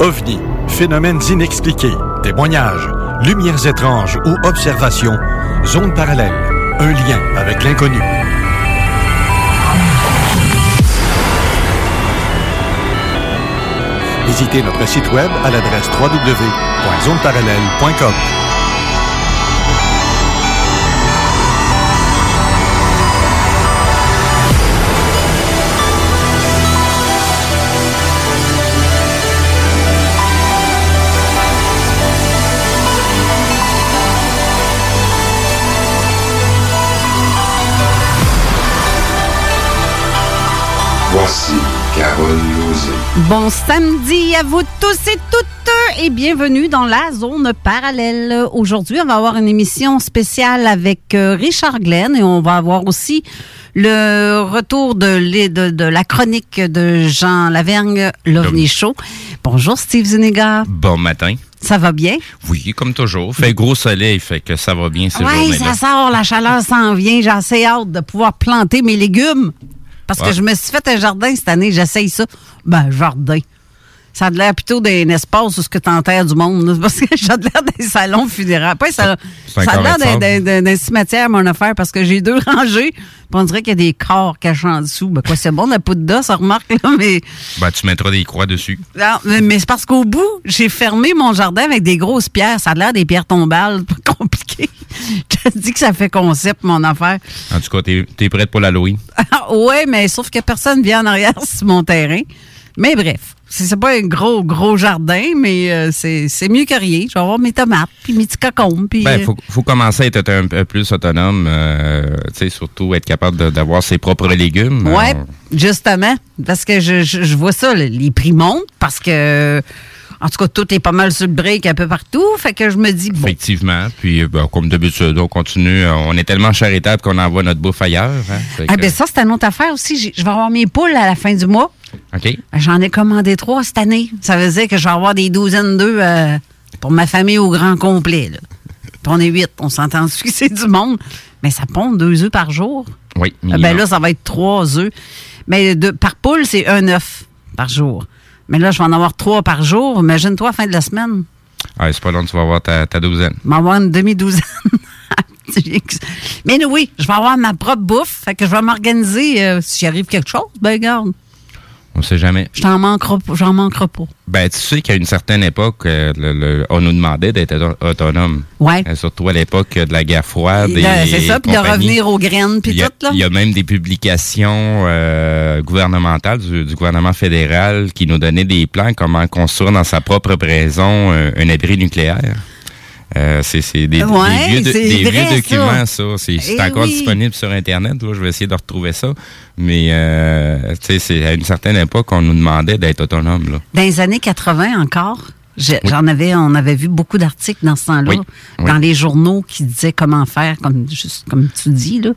OVNI, phénomènes inexpliqués, témoignages, lumières étranges ou observations, zone parallèle, un lien avec l'inconnu. Visitez notre site web à l'adresse www.zoneparallèle.com. Voici Carole Lozé. Bon samedi à vous tous et toutes et bienvenue dans la zone parallèle. Aujourd'hui, on va avoir une émission spéciale avec euh, Richard Glenn et on va avoir aussi le retour de, l'é- de, de la chronique de Jean Lavergne, l'OVNI Show. Bonjour Steve Zuniga. Bon matin. Ça va bien? Oui, comme toujours. Fait gros soleil, fait que ça va bien ces Oui, ça sort, la chaleur s'en vient. J'ai assez hâte de pouvoir planter mes légumes. Parce que je me suis fait un jardin cette année, j'essaye ça. Ben, jardin. Ça a de l'air plutôt d'un espace où ce que t'enterres du monde. là. Parce que j'ai de l'air d'un salon funéraire. Pas un Ça a l'air d'un- cimetière, mon affaire, parce que j'ai deux rangées. Puis on dirait qu'il y a des corps cachés en dessous. Ben quoi, c'est bon, la poudre d'os, ça remarque, là, mais. Ben, tu mettras des croix dessus. Non, mais, mais c'est parce qu'au bout, j'ai fermé mon jardin avec des grosses pierres. Ça a l'air des pierres tombales. Je te dis que ça fait concept, mon affaire. En tout cas, t'es es prête pour l'Halloween? oui, mais sauf que personne vient en arrière sur mon terrain. Mais bref, c'est pas un gros, gros jardin, mais euh, c'est mieux que rien. Je vais avoir mes tomates, puis mes petits cocombes, puis... Ben, euh, faut, faut commencer à être un peu plus autonome. euh, tu sais, surtout être capable d'avoir ses propres légumes. Euh, justement. Parce que je, je- je vois ça, les prix montent parce que, en tout cas, tout est pas mal sur le break un peu partout. Fait que je me dis, bon, Effectivement. Puis, ben, comme d'habitude, on continue. euh, On est tellement charitable qu'on envoie notre bouffe ailleurs. hein. Ah ben ça, c'est une autre affaire aussi. Je vais avoir mes poules à la fin du mois. OK. Ben, J'en ai commandé trois cette année. Ça veut dire que je vais avoir des douzaines d'œufs euh, pour ma famille au grand complet. Là. Puis on est huit, on s'entend dessus que c'est du monde. Mais ça pond deux œufs par jour. Oui. Ah, minimum. ben là, ça va être trois œufs. Mais de, par poule, c'est un œuf par jour. Mais là, je vais en avoir trois par jour. Imagine-toi, fin de la semaine, Ah, c'est pas long, tu vas avoir ta, ta douzaine. je vais avoir une demi-douzaine. Mais oui, je vais avoir ma propre bouffe. Fait que je vais m'organiser. euh, S'il arrive quelque chose, ben garde, On sait jamais. je t'en manquerai, pas- j'en manquerai pas. Ben, tu sais qu'à une certaine époque, euh, le- le- on nous demandait d'être auto- autonome. Ouais. Euh, surtout à l'époque de la guerre froide. C'est ça, puis de revenir aux graines, puis tout, là. il y a même des publications euh, gouvernementales du, du gouvernement fédéral qui nous donnaient des plans comment construire dans sa propre maison euh, un abri nucléaire. Euh, c'est c'est des, des Ouais, vieux, de- des vrai, vieux documents, ça. C'est c'est Eh encore oui. disponible sur Internet. Là, je vais essayer de retrouver ça. Mais euh, c'est à une certaine époque, on nous demandait d'être autonome. Là. Dans les années 80 encore, je- j'en avais, on avait vu beaucoup d'articles dans ce temps-là, Oui, dans les journaux qui disaient comment faire, comme juste comme tu dis là.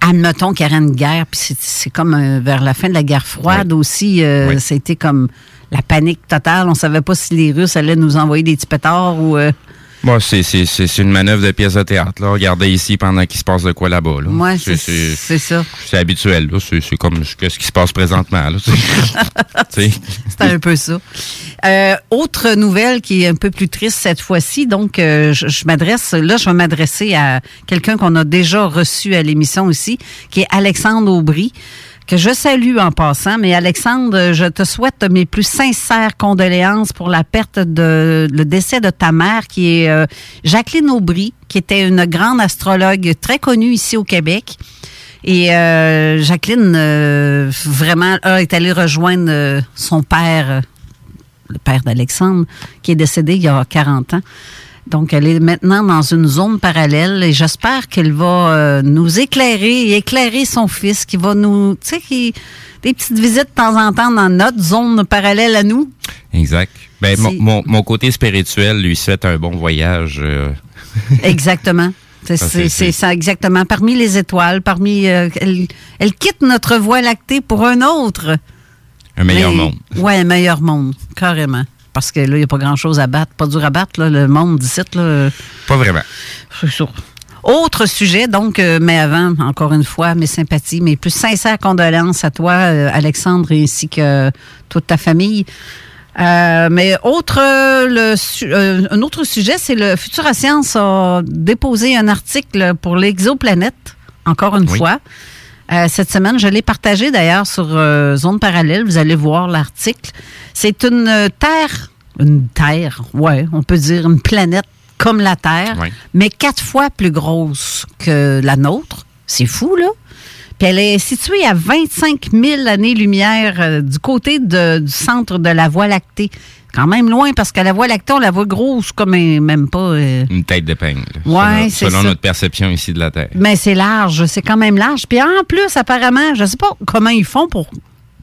Admettons qu'il y aurait une guerre, puis c'est- comme euh, vers la fin de la guerre froide aussi, euh, c'était comme la panique totale. On savait pas si les Russes allaient nous envoyer des petits pétards ou. euh, Bon, c'est c'est- c'est- c'est une manœuvre de pièce de théâtre. Là. Regardez ici pendant qu'il se passe de quoi là-bas. Là. ouais, C'est- c'est c'est- c'est ça. C'est habituel, là. C'est c'est comme ce qui se passe présentement. C'était un peu ça. Euh, autre nouvelle qui est un peu plus triste cette fois-ci. Donc, euh, je, je m'adresse, là, je vais m'adresser à quelqu'un qu'on a déjà reçu à l'émission aussi, qui est Alexandre Aubry, je salue en passant. Mais Alexandre, je te souhaite mes plus sincères condoléances pour la perte de le décès de ta mère, qui est euh, Jacqueline Aubry, qui était une grande astrologue très connue ici au Québec. Et euh, Jacqueline, euh, vraiment, est allée rejoindre son père, le père d'Alexandre, qui est décédé il y a 40 ans. Donc, elle est maintenant dans une zone parallèle et j'espère qu'elle va euh, nous éclairer et éclairer son fils, qui va nous, tu sais, des petites visites de temps en temps dans notre zone parallèle à nous. Exact. Ben, mon, C'est- mon, mon côté spirituel lui souhaite un bon voyage. euh, Exactement. C'est Ça, exactement. Parmi les étoiles, parmi. euh, elle, elle quitte notre voie lactée pour un autre. un meilleur Mais- monde. Ouais, un meilleur monde, carrément. Parce que là, il n'y a pas grand-chose à battre. Pas dur à battre, là, le monde d'ici. Pas vraiment. C'est sûr. Autre sujet, donc, euh, mais avant, encore une fois, mes sympathies, mes plus sincères condoléances à toi, euh, Alexandre, ainsi que toute ta famille. Euh, mais autre, euh, le, euh, un autre sujet, c'est le Futura Science a déposé un article pour l'exoplanète, encore une Oui. fois. Euh, cette semaine, je l'ai partagé d'ailleurs sur euh, Zone Parallèle. Vous allez voir l'article. C'est une euh, Terre, une Terre, ouais, on peut dire une planète comme la Terre, Oui. mais quatre fois plus grosse que la nôtre. C'est fou, là. Puis elle est située à 25 000 années-lumière euh, du côté de- du centre de la Voie lactée. Quand même loin, parce que la Voie lactée, on la voit grosse comme un- même pas... euh, Une tête d'épingle. Ouais, selon, c'est selon ça. notre perception ici de la Terre. mais c'est large, c'est quand même large. Puis en plus, apparemment, je sais pas comment ils font pour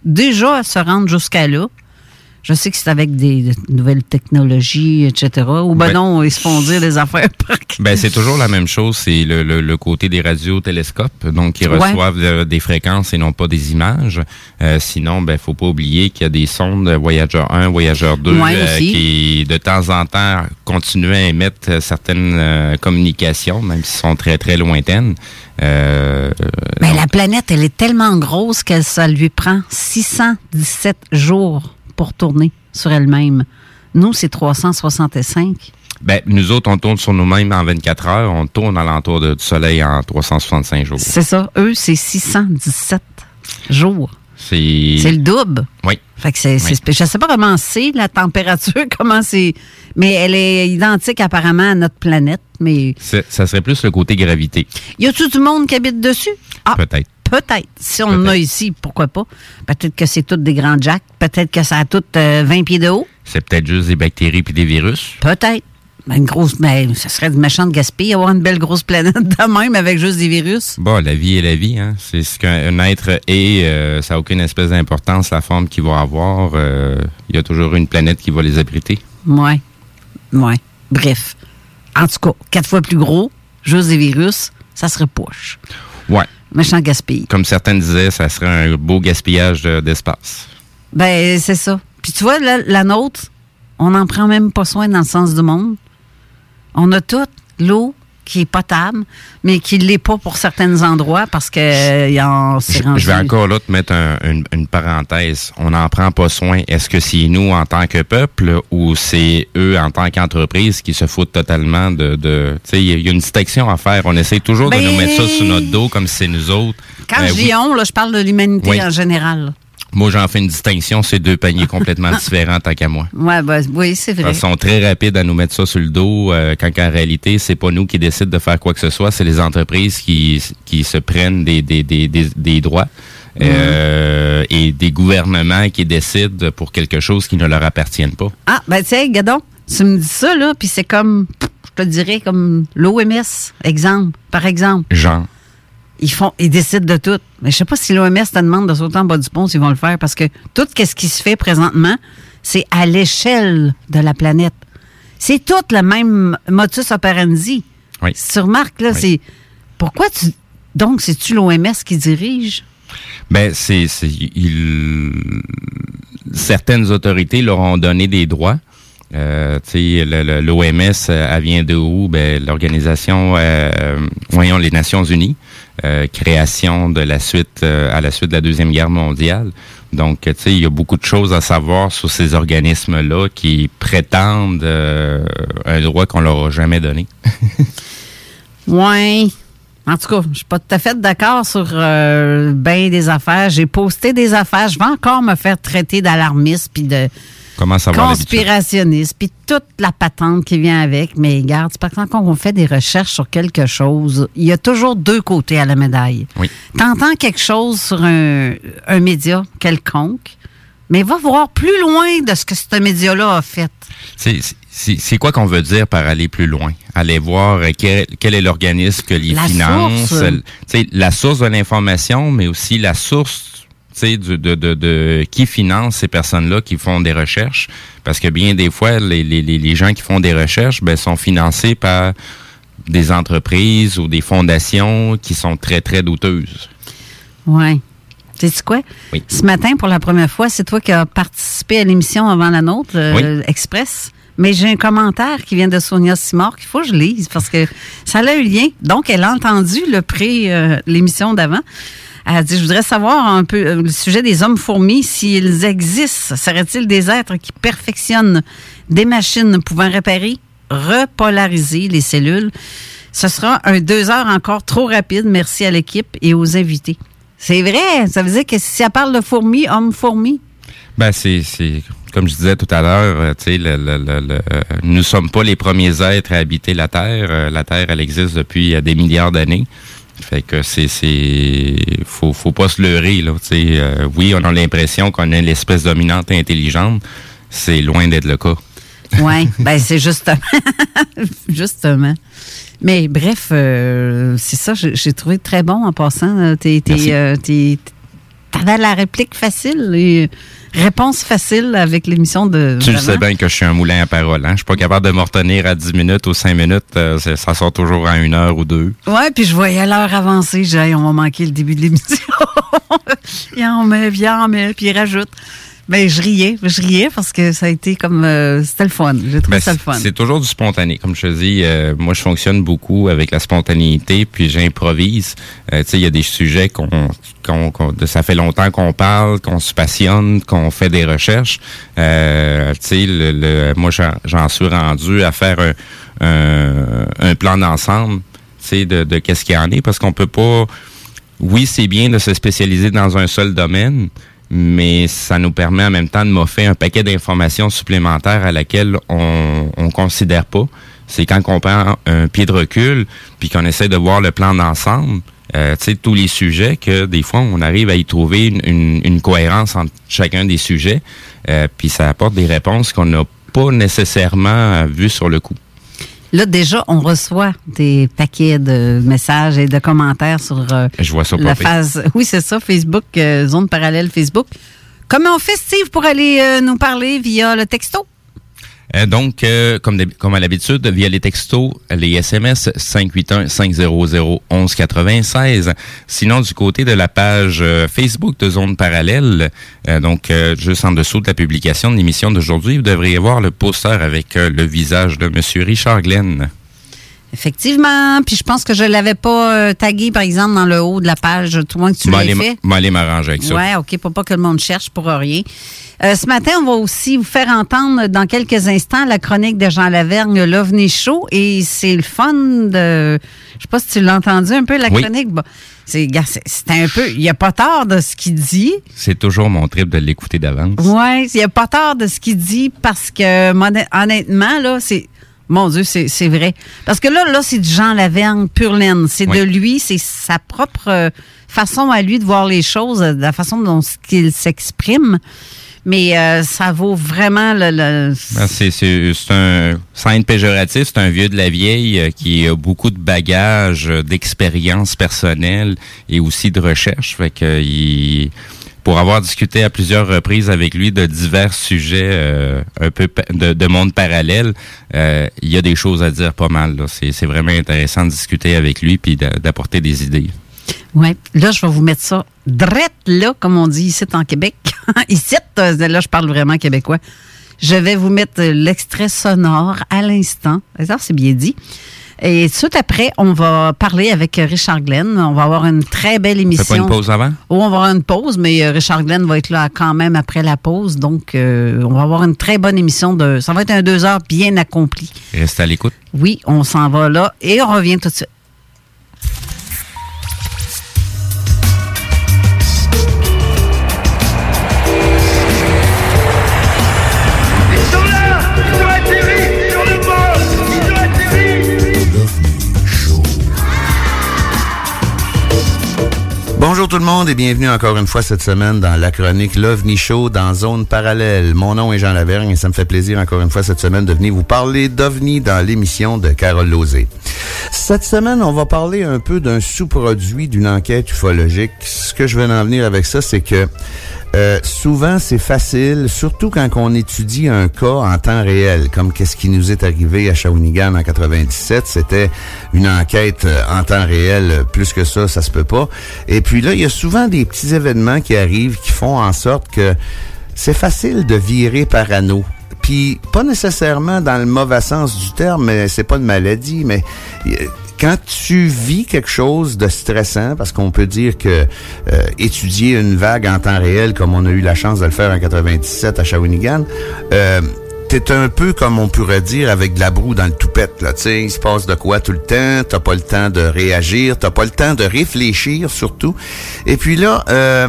déjà se rendre jusqu'à là. Je sais que c'est avec des nouvelles technologies, etc. Ou ben Ben, non, ils se font dire des affaires Ben, c'est toujours la même chose. C'est le, le, le côté des radiotélescopes, donc qui Ouais. reçoivent euh, des fréquences et non pas des images. Euh, sinon, ben, faut pas oublier qu'il y a des sondes Voyager 1, Voyager 2 Ouais, aussi. qui, de temps en temps, continuent à émettre euh, certaines euh, communications, même si sont très, très lointaines. Euh, donc, Ben, la planète, elle est tellement grosse que ça lui prend 617 jours pour tourner sur elle-même. Nous, c'est 365. ben, nous autres, on tourne sur nous-mêmes en 24 heures. On tourne alentour de- du Soleil en 365 jours. C'est ça. Eux, c'est 617 jours. C'est... Le double. Oui. Fait que c'est, Oui. je sais pas comment c'est la température, comment c'est, mais elle est identique apparemment à notre planète. Mais Ça serait plus le côté gravité, y a tout du monde qui habite dessus? Ah, peut-être. Peut-être. Si on en a ici, pourquoi pas? Peut-être que c'est toutes des grands jacks. Peut-être que ça a toutes euh, 20 pieds de haut. C'est peut-être juste des bactéries puis des virus. Peut-être. Ben, une grosse, ben, ça serait de méchant de gaspiller avoir une belle grosse planète de même avec juste des virus. Bon, la vie est la vie, hein. C'est ce qu'un un être est, euh, ça n'a aucune espèce d'importance, la forme qu'il va avoir. euh, Il y a toujours une planète qui va les abriter. Ouais. Ouais. Bref. En tout cas, quatre fois plus gros, juste des virus, ça serait poche. Ouais. Méchant gaspille. Comme certains disaient, ça serait un beau gaspillage de- d'espace. Ben, c'est ça. Puis tu vois, là, la nôtre, on n'en prend même pas soin dans le sens du monde. On a toute l'eau qui est potable, mais qui ne l'est pas pour certains endroits parce que euh, y en, Je, rendu- je vais encore là te mettre un- une, une parenthèse. On n'en prend pas soin. Est-ce que c'est nous en tant que peuple ou c'est eux en tant qu'entreprise qui se foutent totalement de... de tu sais, il y, a- une distinction à faire. On essaie toujours Ben- de nous mettre ça sur notre dos comme si c'est nous autres. Quand Ben je oui. dis on, là, je parle de l'humanité Oui. en général. Moi, j'en fais une distinction. C'est deux paniers complètement différents tant qu'à moi. Ouais, ben, oui, c'est vrai. Ils sont très rapides à nous mettre ça sur le dos, euh, quand en réalité, c'est pas nous qui décident de faire quoi que ce soit, c'est les entreprises qui, qui se prennent des, des, des, des, des droits euh, et des gouvernements qui décident pour quelque chose qui ne leur appartient pas. Ah, ben, tu sais, Gadon, tu me dis ça, là, puis c'est comme, je te dirais, comme l'OMS, exemple, par exemple. Genre. Ils font, ils décident de tout. Mais je sais pas si l'OMS te demande de sauter en bas du pont s'ils vont le faire parce que tout ce qui se fait présentement, c'est à l'échelle de la planète. C'est tout le même modus operandi. Oui. Si tu remarques, là, Oui. c'est. Pourquoi tu. Donc, c'est-tu l'OMS qui dirige? Ben, c'est, il- certaines autorités leur ont donné des droits. Euh, l'OMS, elle vient de où? Ben, l'organisation, euh, voyons, les Nations Unies, euh, création de la suite, euh, à la suite de la Deuxième Guerre mondiale. Donc, tu sais, il y a beaucoup de choses à savoir sur ces organismes-là qui prétendent euh, un droit qu'on leur a jamais donné. Ouais. En tout cas, je suis pas tout à fait d'accord sur bien des affaires. J'ai posté des affaires. Je vais encore me faire traiter d'alarmiste puis de Comment ça va conspirationniste puis toute la patente qui vient avec. Mais regarde, c'est parce que quand on fait des recherches sur quelque chose, il y a toujours deux côtés à la médaille. Oui. T'entends quelque chose sur un, un média quelconque, mais va voir plus loin de ce que ce média-là a fait. C'est- quoi qu'on veut dire par aller plus loin? Aller voir euh, quel, quel est l'organisme que les La finance, source. la source de l'information, mais aussi la source tu sais, du- de, de, de qui finance ces personnes-là qui font des recherches. Parce que bien des fois, les, les, les gens qui font des recherches ben, sont financés par des entreprises ou des fondations qui sont très, très douteuses. Oui. Sais-tu quoi? Oui. Ce matin, pour la première fois, c'est toi qui as participé à l'émission avant la nôtre, euh, Express. Mais j'ai un commentaire qui vient de Sonia Simard qu'il faut que je lise parce que ça a eu lien. Donc, elle a entendu le pré, euh, l'émission d'avant. Elle dit, je voudrais savoir un peu euh, le sujet des hommes fourmis, s'ils existent. Serait-il des êtres qui perfectionnent des machines pouvant réparer, repolariser les cellules? Ce sera un deux heures encore trop rapide. Merci à l'équipe et aux invités. C'est vrai. Ça veut dire que si elle parle de fourmis, hommes fourmis? Ben, c'est, comme je disais tout à l'heure, euh, le, le, le, le- euh, nous sommes pas les premiers êtres à habiter la Terre. La Terre, elle existe depuis des milliards d'années. Fait que c'est, c'est, faut, faut pas se leurrer là. Tu sais, Euh, oui, on a l'impression qu'on est l'espèce dominante et intelligente. C'est loin d'être le cas. Oui, ben c'est justement. justement. Mais bref, euh, c'est ça, j'ai trouvé très bon en passant. Euh, T'es, euh, t'es- t'avais la réplique facile, et réponse facile avec l'émission de. Tu sais bien que je suis un moulin à parole. Hein? Je suis pas capable de me retenir à 10 minutes ou 5 minutes. Euh, ça sort toujours à une heure ou deux. Ouais, puis je voyais l'heure avancer. J'ai on va manquer le début de l'émission. il en met, il en met, puis il rajoute. Ben, je riais, je riais parce que ça a été comme. euh, c'était le fun. J'ai trouvé Ben, ça le fun. C'est toujours du spontané. Comme je te dis, euh, moi, je fonctionne beaucoup avec la spontanéité, puis j'improvise. Euh, tu sais, il y a des sujets qu'on, qu'on, ça fait longtemps qu'on parle, qu'on se passionne, qu'on fait des recherches. Euh, tu sais, le, le- moi, j'en, j'en suis rendu à faire un, un, un plan d'ensemble, tu sais, de, de qu'est-ce qu'il y en est, parce qu'on peut pas... Oui, c'est bien de se spécialiser dans un seul domaine, mais ça nous permet en même temps de m'offrir un paquet d'informations supplémentaires à laquelle on on considère pas. C'est quand on prend un pied de recul, puis qu'on essaie de voir le plan d'ensemble, euh, tous les sujets, que des fois, on arrive à y trouver une, cohérence entre chacun des sujets, euh, puis ça apporte des réponses qu'on n'a pas nécessairement vues sur le coup. Là, déjà, on reçoit des paquets de messages et de commentaires sur euh, Je vois ça la popper. phase. Oui, c'est ça, Facebook, euh, zone parallèle Facebook. Comment on fait, Steve, pour aller euh, nous parler via le texto? Euh, donc, euh, comme, à l'habitude, via les textos, les SMS 581-500-1196. Sinon, du côté de la page euh, Facebook de Zone Parallèle, euh, donc juste en dessous de la publication de l'émission d'aujourd'hui, vous devriez voir le poster avec le visage de Monsieur Richard Glenn. Effectivement. Puis je pense que je l'avais pas euh, tagué, par exemple, dans le haut de la page. Tout le monde que tu aller- fait. m'en aller m'arranger avec ça. Ouais, OK, pour pas que le monde cherche pour rien. Euh, ce matin, on va aussi vous faire entendre dans quelques instants la chronique de Jean Lavergne, l'OVNI Show. Et c'est le fun de... Je sais pas si tu l'as entendu un peu, la Oui. chronique. Bon, c'est un peu... Il n'y a pas tort de ce qu'il dit. C'est toujours mon trip de l'écouter d'avance. Oui, il n'y a pas tort de ce qu'il dit parce que, honnêtement, là, c'est. Mon Dieu, c'est c'est vrai. Parce que là, là, c'est du Jean Lavergne pur laine. C'est Oui. de lui, c'est sa propre euh, façon à lui de voir les choses, euh, la façon dont qu'il s'exprime. Mais euh, ça vaut vraiment le. le- Ben, c'est, c'est, c'est un, sans être péjoratif, c'est un vieux de la vieille euh, qui a beaucoup de bagages, d'expérience personnelle et aussi de recherche. Fait que il, pour avoir discuté à plusieurs reprises avec lui de divers sujets euh, un peu de, de monde parallèle, euh, il y a des choses à dire pas mal. C'est, vraiment intéressant de discuter avec lui puis d'a- d'apporter des idées. Ouais. Là, je vais vous mettre ça drette là, comme on dit ici en Québec. ici, euh, là, je parle vraiment québécois. Je vais vous mettre euh, l'extrait sonore à l'instant. C'est bien dit. Et tout après, on va parler avec euh, Richard Glenn. On va avoir une très belle On émission. fait pas une pause avant? Oh, on va avoir une pause, mais euh, Richard Glenn va être là quand même après la pause. Donc, euh, on va avoir une très bonne émission. de. Ça va être un deux heures bien accompli. Restez à l'écoute. Oui, on s'en va là et on revient tout de suite. Bonjour tout le monde et bienvenue encore une fois cette semaine dans la chronique l'OVNI Show dans Zone Parallèle. Mon nom est Jean Lavergne et ça me fait plaisir encore une fois cette semaine de venir vous parler d'OVNI dans l'émission de Carole Lozé. Cette semaine, on va parler un peu d'un sous-produit d'une enquête ufologique. Ce que je veux en venir avec ça, c'est que euh, souvent, c'est facile, surtout quand on étudie un cas en temps réel, comme qu'est-ce qui nous est arrivé à Shawinigan en 97. C'était une enquête euh, en temps réel. Plus que ça, ça se peut pas. Et puis là, il y a souvent des petits événements qui arrivent qui font en sorte que c'est facile de virer parano. Puis pas nécessairement dans le mauvais sens du terme, mais c'est pas une maladie, mais euh, quand tu vis quelque chose de stressant, parce qu'on peut dire que euh, étudier une vague en temps réel, comme on a eu la chance de le faire en 97 à Shawinigan, euh, T'es un peu comme on pourrait dire avec de la broue dans le toupette, là. Tu il se passe de quoi tout le temps. T'as pas le temps de réagir. T'as pas le temps de réfléchir, surtout. Et puis là, euh,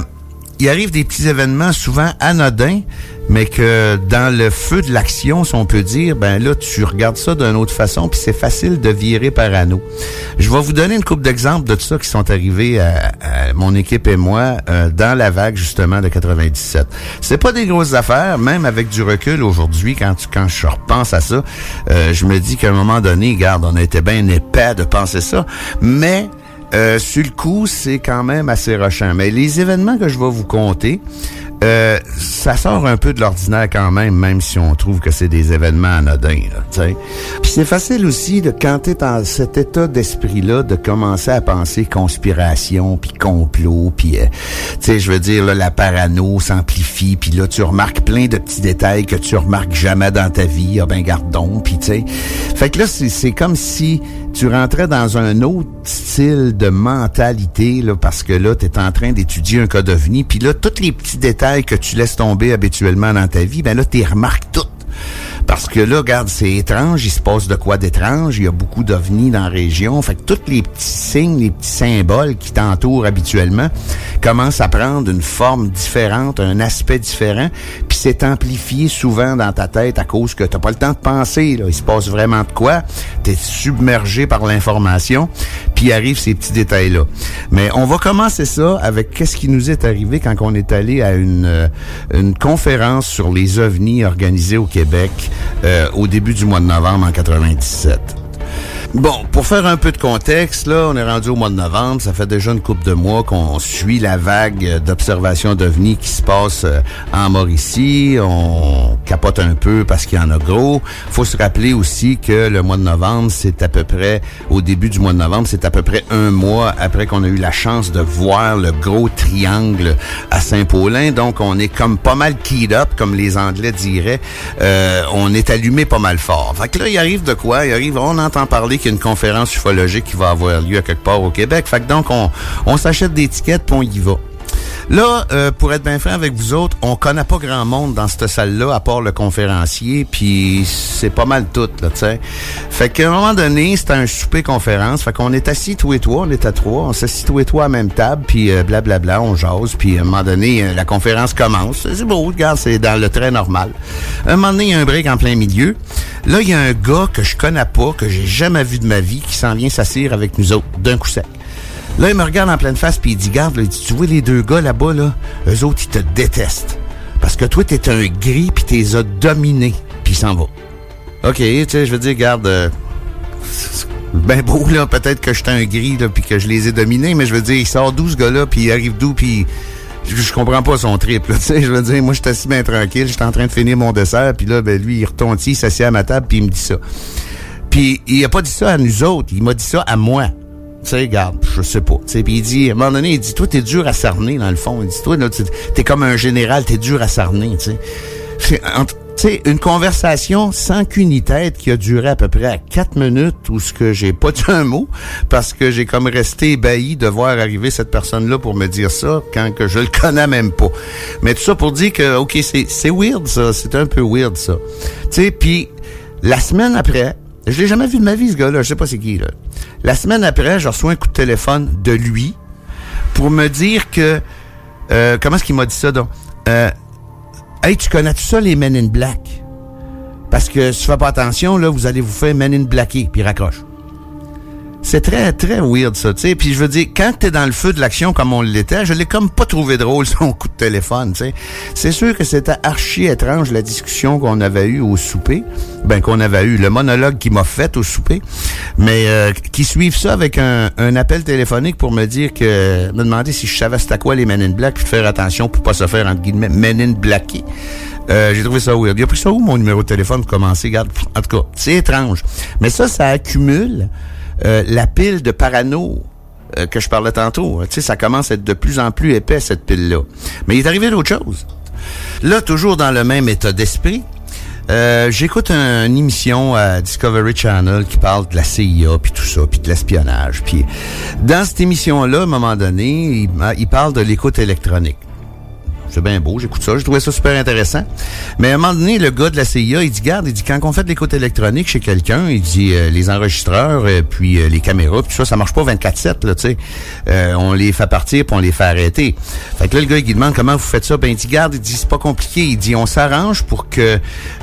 il arrive des petits événements souvent anodins, mais que dans le feu de l'action, si on peut dire, ben là, tu regardes ça d'une autre façon, puis c'est facile de virer parano. Je vais vous donner une couple d'exemples de ça qui sont arrivés à, à mon équipe et moi euh, dans la vague justement de 97. C'est pas des grosses affaires, même avec du recul aujourd'hui, quand tu, quand je repense à ça, euh, je me dis qu'à un moment donné, regarde, on était bien épais de penser ça, mais euh, sur le coup, c'est quand même assez rochant. Mais les événements que je vais vous conter, euh, ça sort un peu de l'ordinaire quand même, même si on trouve que c'est des événements anodins. Puis c'est facile aussi, de, quand tu es dans cet état d'esprit-là, de commencer à penser conspiration, puis complot, puis, euh, je veux dire, là, la parano s'amplifie, puis là, tu remarques plein de petits détails que tu remarques jamais dans ta vie. Ah ben, gardons, puis tu sais. Fait que là, c'est comme si tu rentrais dans un autre style de mentalité, là, parce que là, tu es en train d'étudier un cas d'OVNI, puis là, tous les petits détails que tu laisses tomber habituellement dans ta vie, ben là, tu remarques toutes. Parce que là, regarde, c'est étrange, il se passe de quoi d'étrange, il y a beaucoup d'ovnis dans la région, fait que tous les petits signes, les petits symboles qui t'entourent habituellement commencent à prendre une forme différente, un aspect différent, puis c'est amplifié souvent dans ta tête à cause que t'as pas le temps de penser, là. il se passe vraiment de quoi, t'es submergé par l'information, puis arrivent ces petits détails-là. Mais on va commencer ça avec qu'est-ce qui nous est arrivé quand on est allé à une, euh, une conférence sur les ovnis organisée au Québec euh, au début du mois de novembre en 97. Bon, pour faire un peu de contexte, là, on est rendu au mois de novembre. Ça fait déjà une couple de mois qu'on suit la vague d'observation d'OVNI qui se passe euh, en Mauricie. On capote un peu parce qu'il y en a gros. faut se rappeler aussi que le mois de novembre, c'est à peu près, au début du mois de novembre, c'est à peu près un mois après qu'on a eu la chance de voir le gros triangle à Saint-Paulin. Donc, on est comme pas mal keyed up, comme les Anglais diraient. Euh, on est allumé pas mal fort. Fait que là, il arrive de quoi? Il arrive, on entend parler qu'il y a une conférence ufologique qui va avoir lieu à quelque part au Québec. Fait que donc, on, on s'achète des tickets puis on y va. Là, euh, pour être bien franc avec vous autres, on connaît pas grand monde dans cette salle-là, à part le conférencier, puis c'est pas mal tout, là, tu sais. Fait qu'à un moment donné, c'était un souper conférence, fait qu'on est assis tous et trois, on est à trois, on s'assit tous et trois à la même table, puis euh, blablabla, on jase, puis à un moment donné, euh, la conférence commence. C'est beau, regarde, c'est dans le très normal. À un moment donné, il y a un break en plein milieu. Là, il y a un gars que je connais pas, que j'ai jamais vu de ma vie, qui s'en vient s'assire avec nous autres, d'un coup sec. Là, il me regarde en pleine face, puis il dit, garde, là, il dit, tu vois les deux gars là-bas, là, eux autres, ils te détestent. Parce que toi, t'es un gris, puis t'es as dominés, puis il s'en va. OK, tu sais, je veux dire, garde, ben beau, là, peut-être que j'étais un gris, là, puis que je les ai dominés, mais je veux dire, il sort d'où, ce gars-là, puis il arrive d'où, puis je, comprends pas son trip, tu sais, je veux dire, moi, je suis assis bien tranquille, j'étais en train de finir mon dessert, puis là, ben, lui, il retourne ici, il s'assied à ma table, puis il me dit ça. Puis il a pas dit ça à nous autres, il m'a dit ça à moi. Tu sais, regarde, je sais pas. Puis il dit, à un moment donné, il dit, toi, t'es dur à cerner, dans le fond. Il dit, toi, là, t'es- comme un général, t'es dur à cerner, tu sais. C'est une conversation sans qu'une tête qui a duré à peu près à quatre minutes où ce que j'ai pas dit un mot parce que j'ai comme resté ébahi de voir arriver cette personne-là pour me dire ça quand que je le connais même pas. Mais tout ça pour dire que, OK, c'est, c'est weird ça, c'est un peu weird ça. Tu sais, puis la semaine après, je l'ai jamais vu de ma vie ce gars-là, je sais pas c'est qui là. La semaine après, je reçois un coup de téléphone de lui pour me dire que euh, comment est-ce qu'il m'a dit ça donc? Euh, Hey, tu connais tout ça les Men in Black? Parce que si tu fais pas attention là, vous allez vous faire Men in Blacker puis raccroche. C'est très, très weird, ça, tu sais. Puis je veux dire, quand t'es dans le feu de l'action comme on l'était, je l'ai comme pas trouvé drôle, son coup de téléphone, tu sais. C'est sûr que c'était archi étrange, la discussion qu'on avait eue au souper. Ben, qu'on avait eu, le monologue qu'il m'a fait au souper. Mais euh, qui suivent ça avec un, appel téléphonique pour me dire que... me demander si je savais c'était quoi les Men Black, puis faire attention pour pas se faire, entre guillemets, Men in Blacky. Euh, j'ai trouvé ça weird. Il a pris ça où, mon numéro de téléphone, pour commencer? Regarde, en tout cas, c'est étrange. Mais ça, ça accumule euh, la pile de parano euh, que je parlais tantôt. Tu sais, ça commence à être de plus en plus épais, cette pile-là. Mais il est arrivé d'autres choses. Là, toujours dans le même état d'esprit, euh, j'écoute un- une émission à Discovery Channel qui parle de la CIA, puis tout ça, puis de l'espionnage. Puis dans cette émission-là, à un moment donné, il, il parle de l'écoute électronique. C'est bien beau, j'écoute ça, je trouvais ça super intéressant. Mais à un moment donné, le gars de la CIA, il dit, garde, il dit, quand on fait de l'écoute électronique chez quelqu'un, il dit, euh, les enregistreurs, euh, puis euh, les caméras, puis tout ça, ça marche pas 24-7, là, tu sais. Euh, on les fait partir, puis on les fait arrêter. Fait que là, le gars, il demande comment vous faites ça. Ben, il dit, garde, il dit, c'est pas compliqué. Il dit, on s'arrange pour que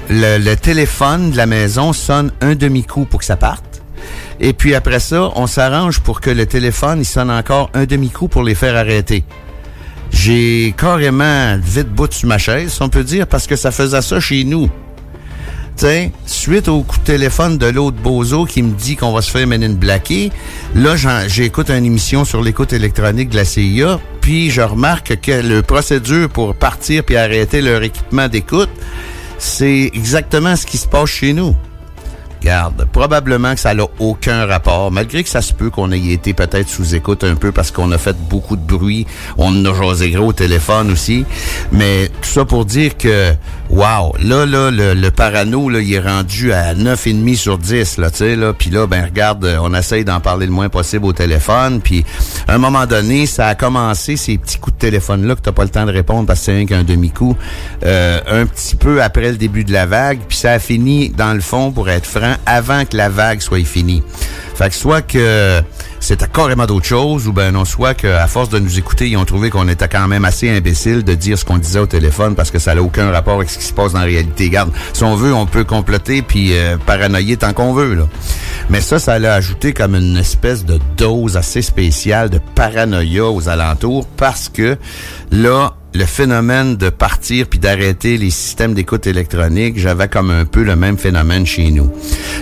le, le téléphone de la maison sonne un demi-coup pour que ça parte. Et puis après ça, on s'arrange pour que le téléphone, il sonne encore un demi-coup pour les faire arrêter. J'ai carrément vite bout sur ma chaise, on peut dire, parce que ça faisait ça chez nous. T'sais, suite au coup de téléphone de l'autre bozo qui me dit qu'on va se faire men in blacker, là, j'écoute une émission sur l'écoute électronique de la CIA, puis je remarque que le procédure pour partir puis arrêter leur équipement d'écoute, c'est exactement ce qui se passe chez nous. Regarde, probablement que ça n'a aucun rapport, malgré que ça se peut qu'on ait été peut-être sous écoute un peu parce qu'on a fait beaucoup de bruit, on a jasé gros au téléphone aussi, mais tout ça pour dire que, wow, là, là, le, le parano, là, il est rendu à 9,5 sur 10, là, tu sais, là, puis là, ben, regarde, euh, on essaye d'en parler le moins possible au téléphone, puis à un moment donné, ça a commencé, ces petits coups de téléphone-là, que t'as pas le temps de répondre parce que c'est rien qu'un demi-coup, euh, un petit peu après le début de la vague, puis ça a fini, dans le fond, pour être franc, avant que la vague soit finie. Fait que soit que c'était carrément d'autres choses, ou ben non, soit qu'à force de nous écouter, ils ont trouvé qu'on était quand même assez imbécile de dire ce qu'on disait au téléphone parce que ça n'a aucun rapport avec ce qui se passe dans la réalité. Garde, si on veut, on peut comploter puis euh, paranoïer tant qu'on veut, là. Mais ça, ça l'a ajouté comme une espèce de dose assez spéciale de paranoïa aux alentours parce que là, le phénomène de partir puis d'arrêter les systèmes d'écoute électronique, j'avais comme un peu le même phénomène chez nous.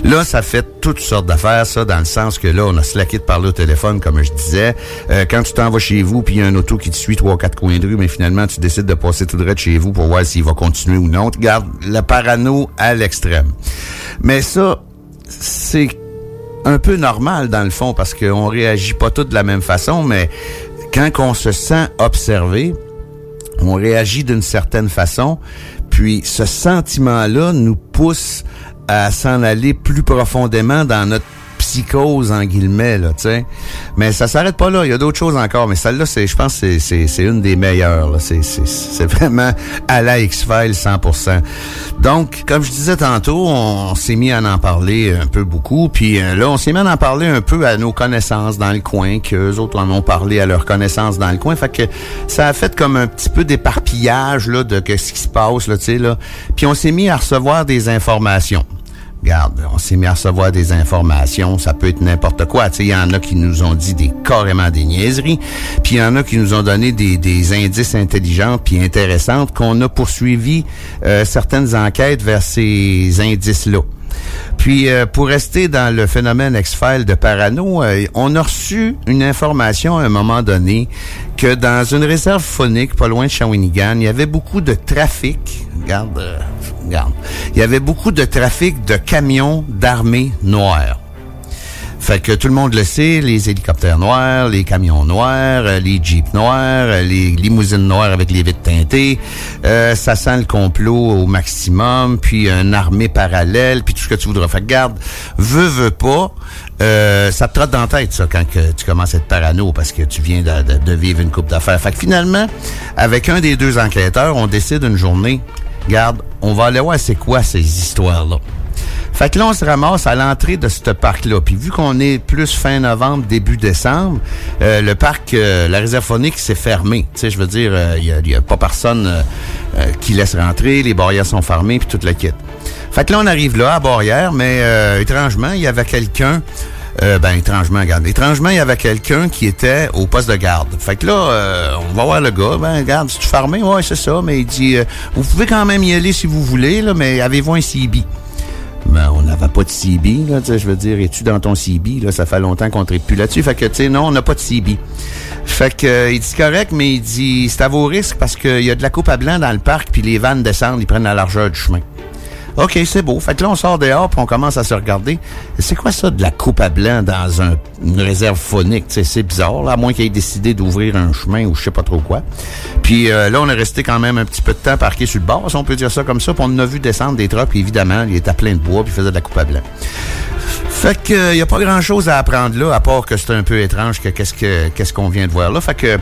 Là, ça fait toutes sortes d'affaires, ça, dans le sens que là, on a slacké de parler au téléphone, comme je disais. Euh, quand tu t'en vas chez vous, puis il y a un auto qui te suit trois, quatre coins de rue, mais finalement, tu décides de passer tout droit de chez vous pour voir s'il va continuer ou non. Tu gardes la parano à l'extrême. Mais ça, c'est un peu normal dans le fond parce qu'on réagit pas tous de la même façon, mais quand on se sent observé, on réagit d'une certaine façon, puis ce sentiment-là nous pousse à s'en aller plus profondément dans notre psychose en guillemets là, tu. Mais ça s'arrête pas là, il y a d'autres choses encore, mais celle-là c'est je pense c'est c'est c'est une des meilleures là, c'est c'est c'est vraiment à la X-Files 100%. Donc comme je disais tantôt, on, s'est mis à en parler un peu beaucoup, puis euh, là on s'est mis à en parler un peu à nos connaissances dans le coin, que autres en ont parlé à leurs connaissances dans le coin, fait que ça a fait comme un petit peu d'éparpillage là de que ce qui se passe là, tu sais là. Puis on s'est mis à recevoir des informations. On s'est mis à recevoir des informations, ça peut être n'importe quoi. Il y en a qui nous ont dit des carrément des niaiseries, puis il y en a qui nous ont donné des, indices intelligents puis intéressantes qu'on a poursuivi euh, certaines enquêtes vers ces indices-là. Puis, euh, pour rester dans le phénomène X-File de parano, euh, on a reçu une information à un moment donné que dans une réserve phonique pas loin de Shawinigan, il y avait beaucoup de trafic. Regarde, euh, regarde. Il y avait beaucoup de trafic de camions d'armée noire. Fait que tout le monde le sait, les hélicoptères noirs, les camions noirs, euh, les jeeps noirs, euh, les limousines noires avec les vitres teintées, ça sent le complot au maximum, puis une armée parallèle, puis tout ce que tu voudras. Fait que garde, veux, veux pas, ça te trotte dans la tête, ça, quand tu commences à être parano, parce que tu viens de, de- de vivre une coupe d'affaires. Fait que finalement, avec un des deux enquêteurs, on décide une journée, garde, on va aller voir c'est quoi ces histoires-là. Fait que là, on se ramasse à l'entrée de ce parc-là. Puis vu qu'on est plus fin novembre, début décembre, euh, le parc, euh, la réserve phonique, c'est fermé. Tu sais, je veux dire, il n'y a, pas personne euh, euh, qui laisse rentrer, les barrières sont fermées, puis toute la kit. Fait que là, on arrive là, à barrière, mais euh, étrangement, il y avait quelqu'un Euh, ben, étrangement, regarde. Étrangement, il y avait quelqu'un qui était au poste de garde. Fait que là, euh, on va voir le gars. Ben, regarde, si tu fermé? Ouais, c'est ça. Mais il dit, euh, vous pouvez quand même y aller si vous voulez, là, mais avez-vous un CB? Ben, on n'avait pas de CB, là, je veux dire, es-tu dans ton CB, là, ça fait longtemps qu'on ne plus là-dessus. Fait que, tu sais, non, on n'a pas de CB. Fait que, euh, il dit correct, mais il dit, c'est à vos risques parce qu'il y a de la coupe à blanc dans le parc, puis les vannes descendent, ils prennent la largeur du chemin. OK, c'est beau. Fait que là, on sort dehors, puis on commence à se regarder. C'est quoi ça de la coupe à blanc dans un, une réserve phonique? C'est bizarre, là, à moins qu'il ait décidé d'ouvrir un chemin ou je sais pas trop quoi. Puis euh, là, on est resté quand même un petit peu de temps parqué sur le bord, si on peut dire ça comme ça. Puis on a vu descendre des trucks, puis évidemment, il était plein de bois, puis il faisait de la coupe à blanc. Fait que il y a pas grand-chose à apprendre là, à part que c'est un peu étrange que qu'est-ce que qu'est-ce qu'on vient de voir là. Fait que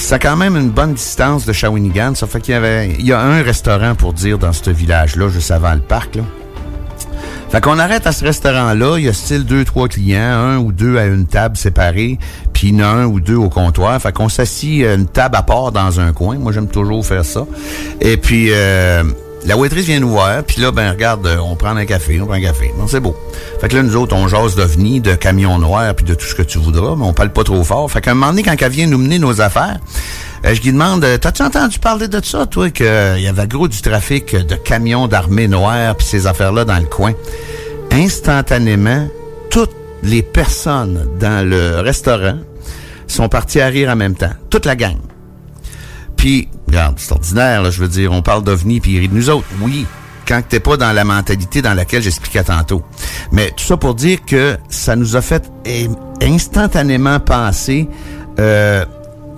c'est quand même une bonne distance de Shawinigan. Ça fait qu'il y avait, il y a un restaurant pour dire dans ce village-là, juste avant le parc, là. Fait qu'on arrête à ce restaurant-là, il y a style deux, trois clients, un ou deux à une table séparée, puis a un ou deux au comptoir. Fait qu'on s'assit une table à part dans un coin. Moi, j'aime toujours faire ça. Et puis, euh, la waitress vient nous voir, puis là, ben regarde, euh, on prend un café, on prend un café. Bon, c'est beau. Fait que là, nous autres, on jase d'OVNI, de camions noirs, puis de tout ce que tu voudras, mais on parle pas trop fort. Fait qu'à un moment donné, quand elle vient nous mener nos affaires, euh, je lui demande, euh, t'as-tu entendu parler de ça, toi, qu'il y avait gros du trafic de camions d'armée noire, puis ces affaires-là dans le coin? Instantanément, toutes les personnes dans le restaurant sont parties à rire en même temps. Toute la gang. Puis, regarde, c'est ordinaire, là, je veux dire, on parle d'OVNI puis nous autres. Oui, quand t'es pas dans la mentalité dans laquelle j'expliquais tantôt. Mais tout ça pour dire que ça nous a fait instantanément penser euh,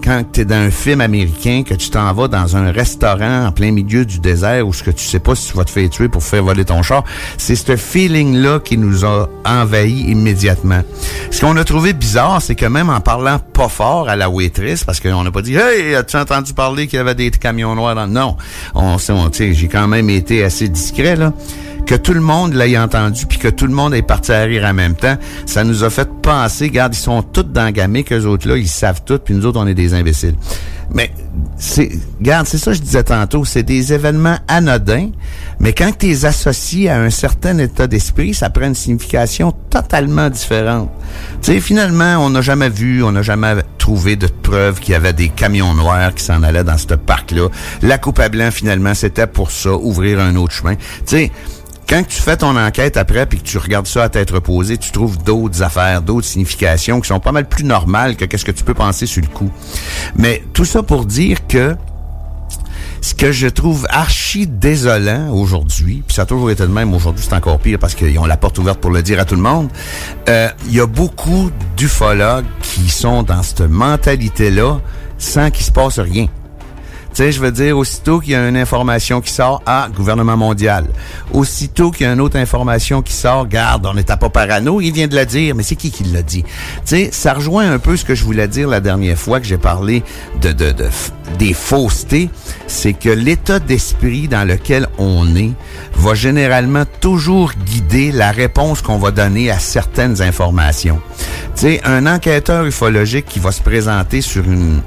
quand tu es dans un film américain, que tu t'en vas dans un restaurant en plein milieu du désert où ce que tu sais pas si tu vas te faire tuer pour faire voler ton char, c'est ce feeling-là qui nous a envahi immédiatement. Ce qu'on a trouvé bizarre, c'est que même en parlant pas fort à la waitress, parce qu'on n'a pas dit « Hey, as-tu entendu parler qu'il y avait des camions noirs dans... » Non, on, on j'ai quand même été assez discret, là que tout le monde l'ait entendu, puis que tout le monde ait parti à rire en même temps, ça nous a fait penser, regarde, ils sont tous dans gamme, qu'eux autres là, ils savent tout, puis nous autres, on est des imbéciles. Mais, c'est, c'est ça que je disais tantôt, c'est des événements anodins, mais quand tu es associé à un certain état d'esprit, ça prend une signification totalement différente. Tu sais, finalement, on n'a jamais vu, on n'a jamais trouvé de preuves qu'il y avait des camions noirs qui s'en allaient dans ce parc-là. La coupe à blanc, finalement, c'était pour ça, ouvrir un autre chemin. Tu sais, quand tu fais ton enquête après puis que tu regardes ça à tête reposée, tu trouves d'autres affaires, d'autres significations qui sont pas mal plus normales que qu'est-ce que tu peux penser sur le coup. Mais tout ça pour dire que ce que je trouve archi désolant aujourd'hui, puis ça a toujours été de même, aujourd'hui c'est encore pire parce qu'ils ont la porte ouverte pour le dire à tout le monde, euh, il y a beaucoup d'ufologues qui sont dans cette mentalité-là sans qu'il se passe rien. Tu sais, je veux dire, aussitôt qu'il y a une information qui sort, ah, gouvernement mondial. Aussitôt qu'il y a une autre information qui sort, garde, on n'était pas parano, il vient de la dire, mais c'est qui qui l'a dit? Tu sais, ça rejoint un peu ce que je voulais dire la dernière fois que j'ai parlé de, de, de, des faussetés, c'est que l'état d'esprit dans lequel on est va généralement toujours guider la réponse qu'on va donner à certaines informations. Tu sais, un enquêteur ufologique qui va se présenter sur une,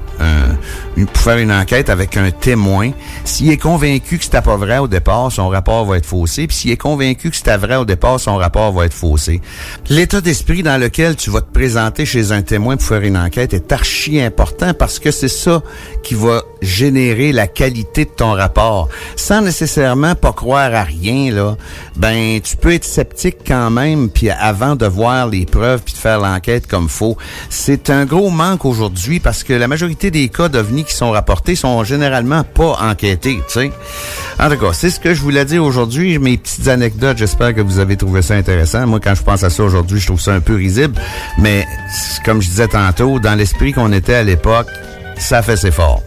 une pour faire une enquête avec un témoin, s'il est convaincu que c'était pas vrai au départ, son rapport va être faussé. Puis s'il est convaincu que c'était vrai au départ, son rapport va être faussé. L'état d'esprit dans lequel tu vas te présenter chez un témoin pour faire une enquête est archi important parce que c'est ça qui va générer la qualité de ton rapport. Sans nécessairement pas croire à rien, là, ben tu peux être sceptique quand même, puis avant de voir les preuves puis de faire l'enquête comme faut. C'est un gros manque aujourd'hui parce que la majorité des cas d'OVNI qui sont rapportés sont généralement pas enquêtés, tu sais. En tout cas, c'est ce que je voulais dire aujourd'hui. Mes petites anecdotes, j'espère que vous avez trouvé ça intéressant. Moi, quand je pense à ça aujourd'hui, je trouve ça un peu risible. Mais, comme je disais tantôt, dans l'esprit qu'on était à l'époque, ça fait ses fort.